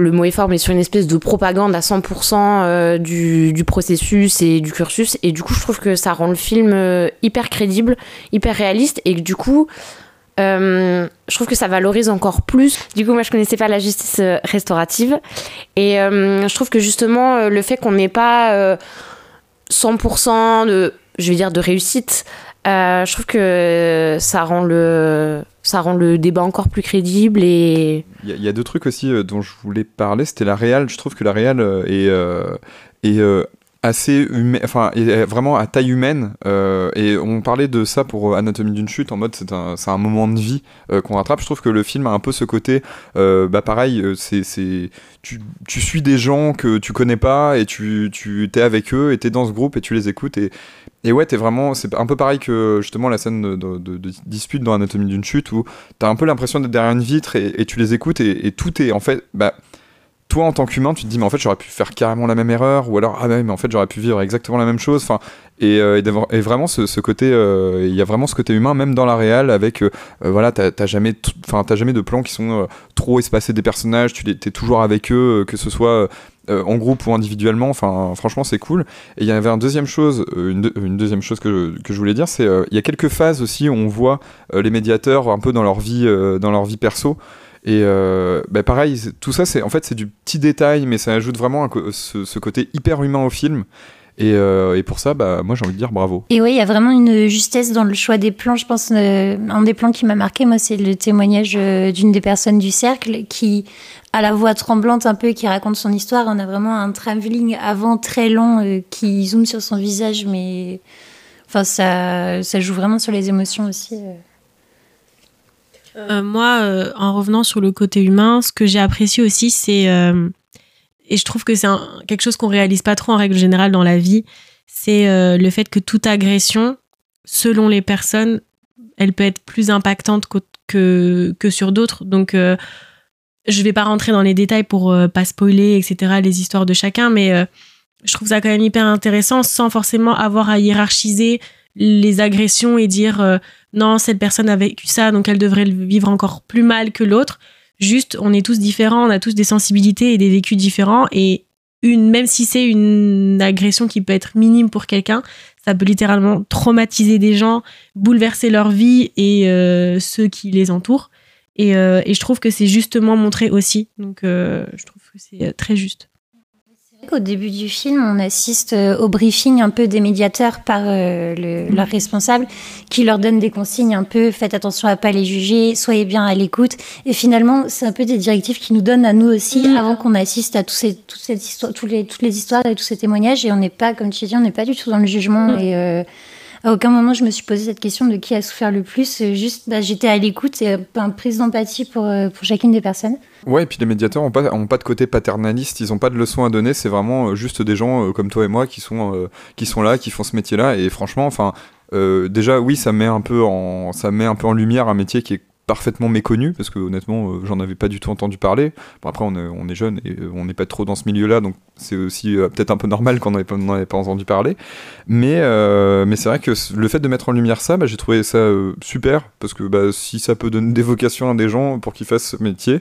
le mot est fort, mais sur une espèce de propagande à 100% euh, du, processus et du cursus. Et du coup, je trouve que ça rend le film euh, hyper crédible, hyper réaliste, et que du coup, euh, je trouve que ça valorise encore plus. Du coup, moi, je connaissais pas la justice restaurative, et je trouve que justement, le fait qu'on n'ait pas euh, 100% de, je vais dire, de réussite, euh, je trouve que ça rend le ça rend le débat encore plus crédible et Il y, a- deux trucs aussi euh, dont je voulais parler. C'était la réal. Je trouve que la réal euh, est, assez humaine, enfin, vraiment à taille humaine. euh, et on parlait de ça pour euh, Anatomie d'une chute en mode c'est un, un moment de vie euh, qu'on rattrape. Je trouve que le film a un peu ce côté, bah pareil, c'est, c'est, tu, tu suis des gens que tu connais pas et tu, tu t'es avec eux et t'es dans ce groupe et tu les écoutes et et ouais, t'es vraiment, c'est un peu pareil que justement la scène de, dispute dans Anatomie d'une chute où t'as un peu l'impression d'être derrière une vitre et, tu les écoutes et tout est en fait, bah, toi en tant qu'humain, tu te dis mais en fait j'aurais pu faire carrément la même erreur, ou alors ah ouais, mais en fait j'aurais pu vivre exactement la même chose. Enfin, et, euh, vraiment ce, côté, euh, il y a vraiment ce côté humain même dans la réal avec euh, voilà, t'as jamais, enfin t'as jamais de plans qui sont trop espacés des personnages, tu es toujours avec eux, que ce soit en groupe ou individuellement. Enfin, franchement, c'est cool. Et il y avait une deuxième chose, une, deux- une deuxième chose que, que je voulais dire, c'est il y a quelques phases aussi où on voit les médiateurs un peu dans leur vie, dans leur vie perso. Et euh, bah, pareil, tout ça, c'est en fait c'est du petit détail, mais ça ajoute vraiment ce, côté hyper humain au film. Et, euh, et pour ça, bah, moi j'ai envie de dire bravo. Et oui, il y a vraiment une justesse dans le choix des plans. Je pense euh, un des plans qui m'a marqué, moi, c'est le témoignage euh, d'une des personnes du cercle qui a la voix tremblante un peu, qui raconte son histoire. On a vraiment un travelling avant très long euh, qui zoome sur son visage, mais enfin ça joue vraiment sur les émotions aussi. Euh. Moi, euh, en revenant sur le côté humain, ce que j'ai apprécié aussi, c'est euh, et je trouve que c'est quelque chose qu'on réalise pas trop en règle générale dans la vie, c'est le fait que toute agression, selon les personnes, elle peut être plus impactante que, que sur d'autres. Donc, je vais pas rentrer dans les détails pour pas spoiler, etc., les histoires de chacun, mais je trouve ça quand même hyper intéressant sans forcément avoir à hiérarchiser les agressions et dire euh, non, cette personne a vécu ça, donc elle devrait le vivre encore plus mal que l'autre. Juste, on est tous différents, on a tous des sensibilités et des vécus différents. Et une, même si c'est une agression qui peut être minime pour quelqu'un, ça peut littéralement traumatiser des gens, bouleverser leur vie et euh, ceux qui les entourent. Et, euh, et je trouve que c'est justement montré aussi. Donc, je trouve que c'est très juste. Au début du film, on assiste euh, au briefing un peu des médiateurs par euh, le, leur responsable qui leur donne des consignes un peu faites attention à pas les juger, soyez bien à l'écoute. Et finalement, c'est un peu des directives qui nous donnent à nous aussi avant qu'on assiste à tous ces, toutes, cette histoire, tous les, toutes les histoires et tous ces témoignages. Et on n'est pas, comme tu dis, on n'est pas du tout dans le jugement. Et euh, à aucun moment, je me suis posé cette question de qui a souffert le plus. Juste, bah, j'étais à l'écoute et euh, un prise d'empathie pour, euh, pour chacune des personnes. Ouais, et puis les médiateurs ont pas, ont pas de côté paternaliste, ils ont pas de leçons à donner, c'est vraiment euh, juste des gens comme toi et moi qui sont, qui sont là, qui font ce métier-là. Et franchement, enfin, déjà, oui, ça met, un peu en, ça met un peu en lumière un métier qui est parfaitement méconnu, parce que honnêtement, euh, j'en avais pas du tout entendu parler. Bon, après, on est, on est jeune et euh, on n'est pas trop dans ce milieu-là, donc c'est aussi euh, peut-être un peu normal qu'on n'en ait pas entendu parler. Mais, euh, mais c'est vrai que le fait de mettre en lumière ça, bah, j'ai trouvé ça euh, super, parce que bah, si ça peut donner des vocations à des gens pour qu'ils fassent ce métier,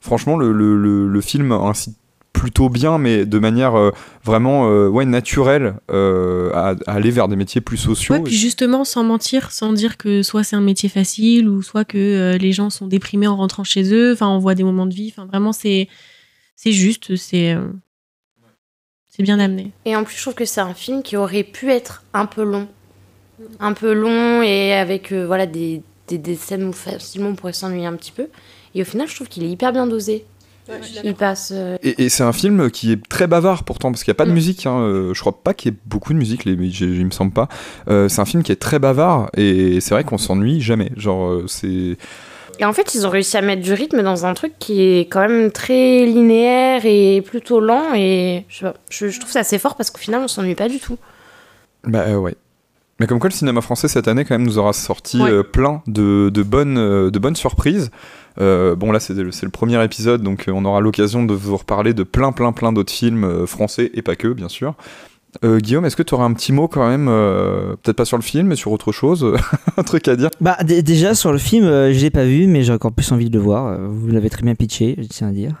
franchement, le, le, le, le film incite plutôt bien, mais de manière euh, vraiment euh, ouais, naturelle euh, à, à aller vers des métiers plus sociaux. Ouais, puis justement, sans mentir, sans dire que soit c'est un métier facile ou soit que euh, les gens sont déprimés en rentrant chez eux. Enfin, on voit des moments de vie. Enfin, vraiment, c'est c'est juste, c'est euh, c'est bien amené. Et en plus, je trouve que c'est un film qui aurait pu être un peu long. Un peu long et avec euh, voilà, des, des, des scènes où facilement on pourrait s'ennuyer un petit peu. Et au final, je trouve qu'il est hyper bien dosé. Il passe. euh, Et, et c'est un film qui est très bavard pourtant, parce qu'il n'y a pas de musique. hein, euh, je crois pas qu'il y ait beaucoup de musique, les, il me semble pas. Euh, c'est un film qui est très bavard, et c'est vrai qu'on s'ennuie jamais. Genre, c'est. Et en fait, ils ont réussi à mettre du rythme dans un truc qui est quand même très linéaire et plutôt lent. Et je, sais pas, je, je trouve ça assez fort parce qu'au final, on s'ennuie pas du tout. Bah euh, ouais. Mais comme quoi le cinéma français cette année quand même nous aura sorti Ouais. euh, plein de, de bonnes, euh, de bonnes surprises. Euh, bon là c'est le, premier épisode donc on aura l'occasion de vous reparler de plein plein plein d'autres films français et pas que bien sûr. Euh, Guillaume, est-ce que tu aurais un petit mot quand même, euh, peut-être pas sur le film mais sur autre chose, un truc à dire? Bah déjà sur le film, euh, je l'ai pas vu, mais j'ai encore plus envie de le voir. Vous l'avez très bien pitché, je tiens à dire.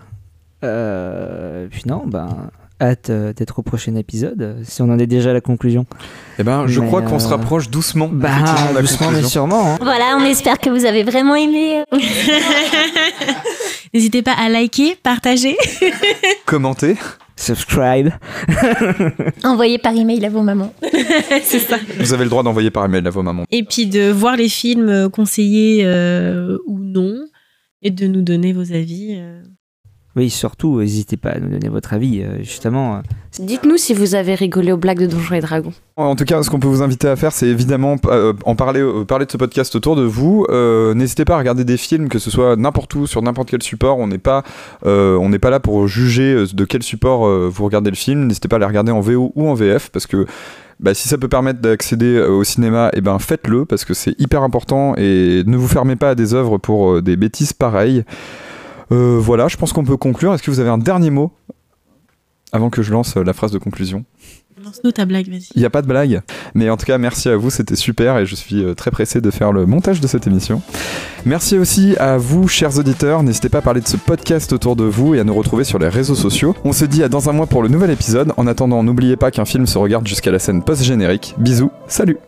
Euh, puis non, ben hâte euh, d'être au prochain épisode. euh, Si on en est déjà à la conclusion. Eh ben, je Mais, crois qu'on se euh, rapproche doucement. Bah, la doucement mais sûrement. hein. Voilà, on espère que vous avez vraiment aimé. N'hésitez pas à liker, partager. Commenter. Subscribe. Envoyez par email à vos mamans. c'est ça. Vous avez le droit d'envoyer par email à vos mamans. Et puis de voir les films conseillés euh, ou non et de nous donner vos avis. euh. Oui, surtout, n'hésitez pas à nous donner votre avis, euh, justement. euh, Dites-nous si vous avez rigolé aux blagues de Donjons et Dragons. En tout cas, ce qu'on peut vous inviter à faire, c'est évidemment euh, en parler, euh, parler de ce podcast autour de vous. Euh, N'hésitez pas à regarder des films, que ce soit n'importe où, sur n'importe quel support. On n'est pas, euh, on n'est pas là pour juger de quel support euh, vous regardez le film. N'hésitez pas à les regarder en VO ou en VF, parce que bah, si ça peut permettre d'accéder au cinéma, et ben faites-le, parce que c'est hyper important. Et ne vous fermez pas à des œuvres pour des bêtises pareilles. Euh, voilà, je pense qu'on peut conclure. Est-ce que vous avez un dernier mot avant que je lance euh, la phrase de conclusion? Lance-nous ta blague, vas-y. Il n'y a pas de blague. Mais en tout cas, merci à vous, c'était super et je suis euh, très pressé de faire le montage de cette émission. Merci aussi à vous, chers auditeurs. N'hésitez pas à parler de ce podcast autour de vous et à nous retrouver sur les réseaux sociaux. On se dit à dans un mois pour le nouvel épisode. En attendant, n'oubliez pas qu'un film se regarde jusqu'à la scène post-générique. Bisous, salut